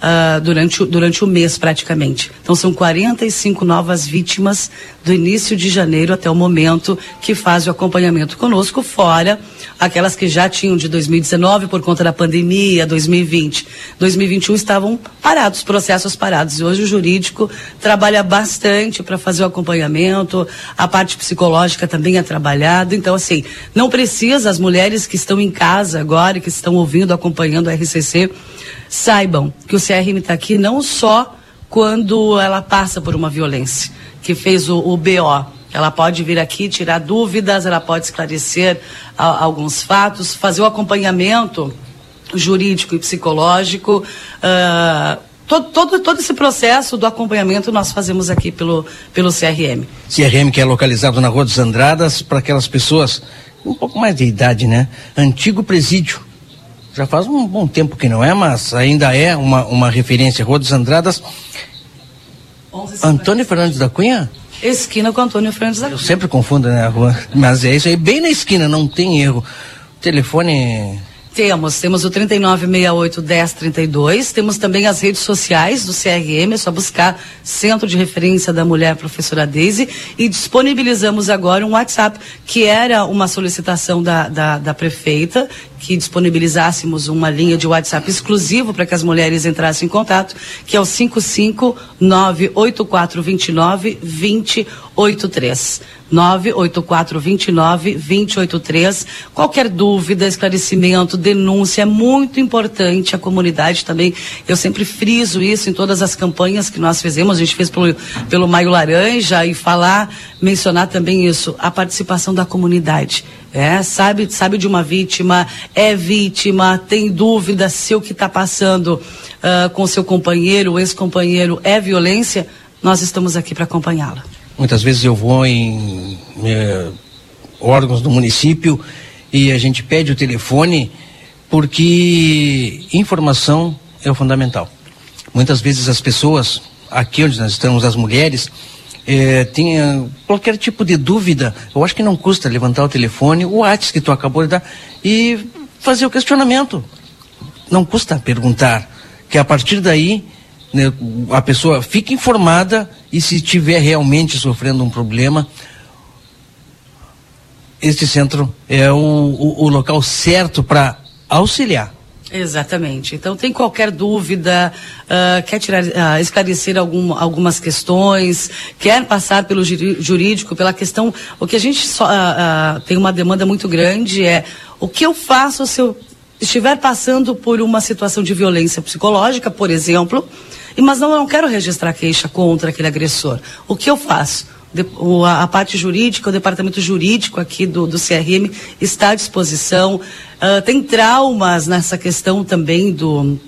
uh, durante, durante o mês praticamente. Então são 45 novas vítimas do início de janeiro até o momento que fazem o acompanhamento conosco, fora aquelas que já tinham de 2019 por conta da pandemia, 2020. 2021 estavam parados, processos parados. E hoje o jurídico trabalha bastante para fazer o acompanhamento, a parte psicológica também é trabalhada. Então, assim, não precisa as mulheres que estão em casa agora, que estão ouvindo, acompanhando o RCC, saibam que o CRM está aqui não só quando ela passa por uma violência, que fez o, o BO. Ela pode vir aqui tirar dúvidas, ela pode esclarecer a, alguns fatos, fazer o acompanhamento jurídico e psicológico. Uh, todo, todo, todo esse processo do acompanhamento nós fazemos aqui pelo, pelo CRM. CRM que é localizado na Rua dos Andradas para aquelas pessoas um pouco mais de idade, né? Antigo presídio já faz um bom tempo que não é, mas ainda é uma, uma referência. Rua dos Andradas. Antônio Fernandes da Cunha? Esquina com Antônio Fernandes da Cunha. Eu sempre confundo, né, a rua. Mas é isso aí, bem na esquina, não tem erro. Telefone temos, temos o 3968 1032, temos também as redes sociais do CRM, é só buscar Centro de Referência da Mulher Professora Deise e disponibilizamos agora um WhatsApp, que era uma solicitação da, da, da prefeita, que disponibilizássemos uma linha de WhatsApp exclusivo para que as mulheres entrassem em contato, que é o 5598429 2083. 98429 2083. Qualquer dúvida, esclarecimento, denúncia, é muito importante a comunidade também. Eu sempre friso isso em todas as campanhas que nós fizemos. A gente fez pelo, pelo Maio Laranja e falar, mencionar também isso, a participação da comunidade. É, sabe, sabe de uma vítima, é vítima, tem dúvida se o que está passando uh, com seu companheiro, ex-companheiro, é violência, nós estamos aqui para acompanhá-la. Muitas vezes eu vou em eh, órgãos do município e a gente pede o telefone porque informação é o fundamental. Muitas vezes as pessoas, aqui onde nós estamos, as mulheres, é, tenha qualquer tipo de dúvida, eu acho que não custa levantar o telefone, o WhatsApp que tu acabou de dar e fazer o questionamento. Não custa perguntar, que a partir daí né, a pessoa fica informada e se estiver realmente sofrendo um problema, este centro é o, o, o local certo para auxiliar. Exatamente. Então, tem qualquer dúvida, uh, quer tirar, uh, esclarecer algum, algumas questões, quer passar pelo jurídico, pela questão. O que a gente só, uh, tem uma demanda muito grande é o que eu faço se eu estiver passando por uma situação de violência psicológica, por exemplo, mas não, eu não quero registrar queixa contra aquele agressor. O que eu faço? A parte jurídica, o departamento jurídico aqui do, do CRM está à disposição. Uh, tem traumas nessa questão também do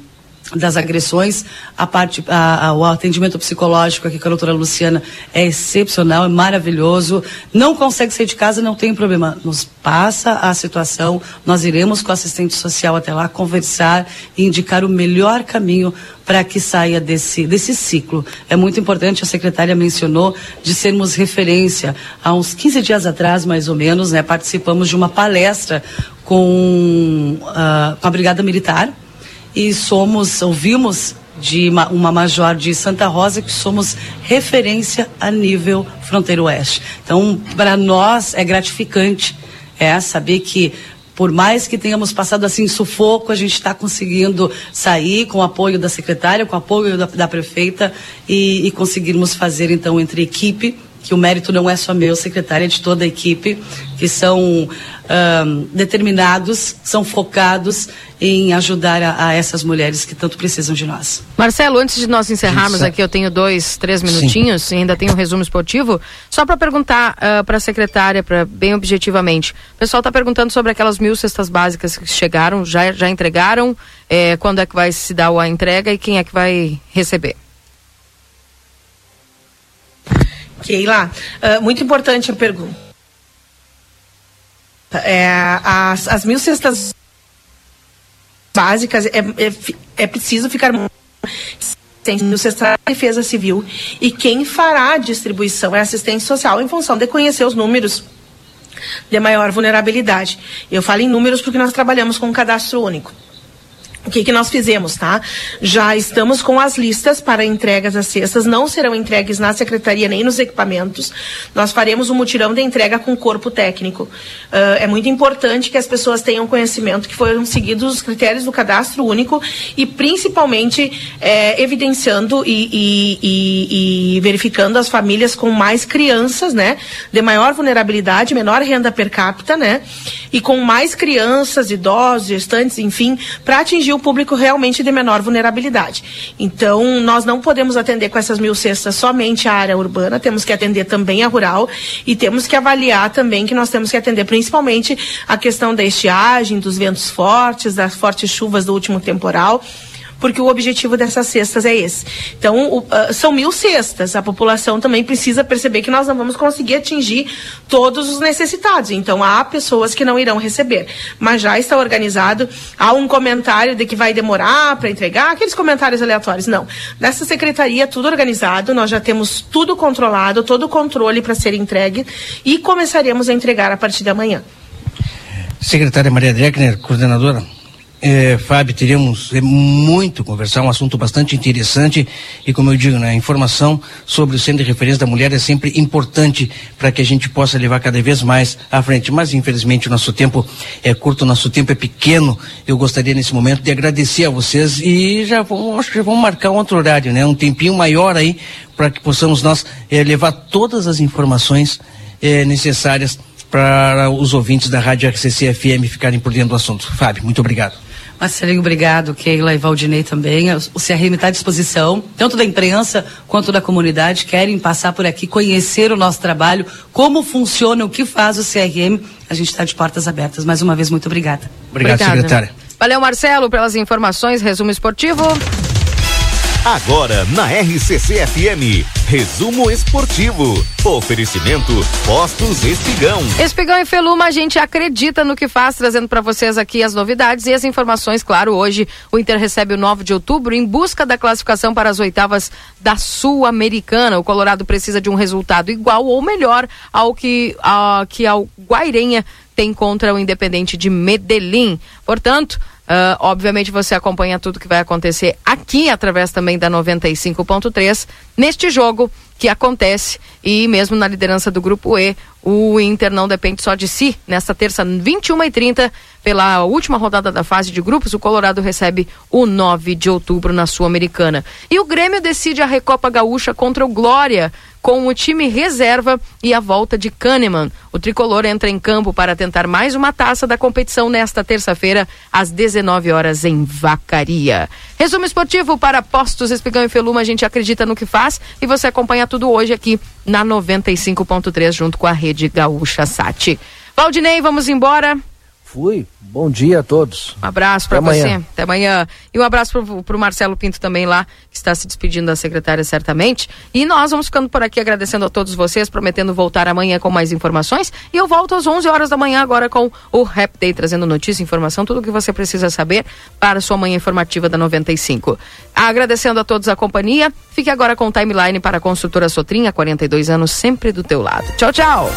das agressões, a parte, a, a, o atendimento psicológico aqui com a doutora Luciana é excepcional, é maravilhoso. Não consegue sair de casa, não tem problema. Nos passa a situação, nós iremos com o assistente social até lá conversar e indicar o melhor caminho para que saia desse, desse ciclo. É muito importante, a secretária mencionou, de sermos referência. Há uns 15 dias atrás, mais ou menos, né, participamos de uma palestra com, uh, com a Brigada Militar e somos, ouvimos de uma, uma major de Santa Rosa que somos referência a nível fronteiro oeste. Então, para nós é gratificante é saber que por mais que tenhamos passado assim sufoco, a gente está conseguindo sair com o apoio da secretária, com o apoio da, da prefeita e, e conseguirmos fazer então entre equipe que o mérito não é só meu, secretária, é de toda a equipe, que são um, determinados, são focados em ajudar a, a, essas mulheres que tanto precisam de nós. Marcelo, antes de nós encerrarmos aqui, eu tenho dois, três minutinhos, Sim. ainda tenho um resumo esportivo, só para perguntar uh, para a secretária, para bem objetivamente. O pessoal está perguntando sobre aquelas mil cestas básicas que chegaram, já, já entregaram, é, quando é que vai se dar a entrega e quem é que vai receber? Keila, uh, muito importante a pergunta. É, as, as mil cestas básicas é, é, é preciso ficar no Cestar Defesa Civil e quem fará a distribuição é assistente social em função de conhecer os números de maior vulnerabilidade. Eu falo em números porque nós trabalhamos com um cadastro único. O que, que nós fizemos, tá? Já estamos com as listas para entregas das cestas, não serão entregues na secretaria nem nos equipamentos. Nós faremos um mutirão de entrega com corpo técnico. Uh, é muito importante que as pessoas tenham conhecimento que foram seguidos os critérios do cadastro único e principalmente é, evidenciando e, e, e, e verificando as famílias com mais crianças, né? De maior vulnerabilidade, menor renda per capita, né? E com mais crianças, idosos, gestantes, enfim, para atingir o público realmente de menor vulnerabilidade. Então, nós não podemos atender com essas mil cestas somente a área urbana, temos que atender também a rural e temos que avaliar também que nós temos que atender principalmente a questão da estiagem, dos ventos fortes, das fortes chuvas do último temporal porque o objetivo dessas cestas é esse. Então, o, uh, são mil cestas. A população também precisa perceber que nós não vamos conseguir atingir todos os necessitados. Então, há pessoas que não irão receber. Mas já está organizado. Há um comentário de que vai demorar para entregar, aqueles comentários aleatórios. Não. Nessa secretaria, tudo organizado, nós já temos tudo controlado, todo o controle para ser entregue e começaremos a entregar a partir de amanhã. Secretária Maria Dreckner, coordenadora é, Fábio, teríamos é, muito conversar, um assunto bastante interessante e como eu digo, né, a informação sobre o centro de referência da mulher é sempre importante para que a gente possa levar cada vez mais à frente. Mas infelizmente o nosso tempo é curto, o nosso tempo é pequeno. Eu gostaria nesse momento de agradecer a vocês e já vamos, acho que vamos marcar um outro horário, né, um tempinho maior aí para que possamos nós é, levar todas as informações é, necessárias para os ouvintes da Rádio RCC FM ficarem por dentro do assunto. Fábio, muito obrigado. Marcelinho, obrigado. Keila e Valdinei também. O CRM está à disposição, tanto da imprensa quanto da comunidade. Querem passar por aqui, conhecer o nosso trabalho, como funciona, o que faz o CRM. A gente está de portas abertas. Mais uma vez, muito obrigada. Obrigado, Obrigada. secretária. Valeu, Marcelo, pelas informações. Resumo esportivo. Agora na RCC FM, resumo esportivo. Oferecimento Postos Espigão. Espigão e Feluma, a gente acredita no que faz, trazendo para vocês aqui as novidades e as informações. Claro, hoje o Inter recebe o 9 de outubro em busca da classificação para as oitavas da Sul-Americana. O Colorado precisa de um resultado igual ou melhor ao que, a, que ao Guairenha tem contra o Independente de Medellín. Portanto, Uh, obviamente você acompanha tudo que vai acontecer aqui através também da 95.3 neste jogo que acontece e mesmo na liderança do grupo E, o Inter não depende só de si. Nesta terça, 21 e 30 pela última rodada da fase de grupos, o Colorado recebe o 9 de outubro na Sul-Americana. E o Grêmio decide a Recopa Gaúcha contra o Glória com o time reserva e a volta de Kahneman. O tricolor entra em campo para tentar mais uma taça da competição nesta terça-feira, às 19 horas, em Vacaria. Resumo esportivo para Postos Espigão e Feluma, a gente acredita no que faz e você acompanha tudo hoje aqui na 95.3, junto com a Rede Gaúcha Sat. Valdinei, vamos embora. Fui. Bom dia a todos. Um abraço para você. Até amanhã. E um abraço para o Marcelo Pinto também lá, que está se despedindo da secretária certamente. E nós vamos ficando por aqui agradecendo a todos vocês, prometendo voltar amanhã com mais informações. E eu volto às 11 horas da manhã agora com o Rap Day, trazendo notícia, informação, tudo o que você precisa saber para a sua manhã informativa da 95. Agradecendo a todos a companhia. Fique agora com o timeline para a construtora Sotrinha, 42 anos, sempre do teu lado. Tchau, tchau.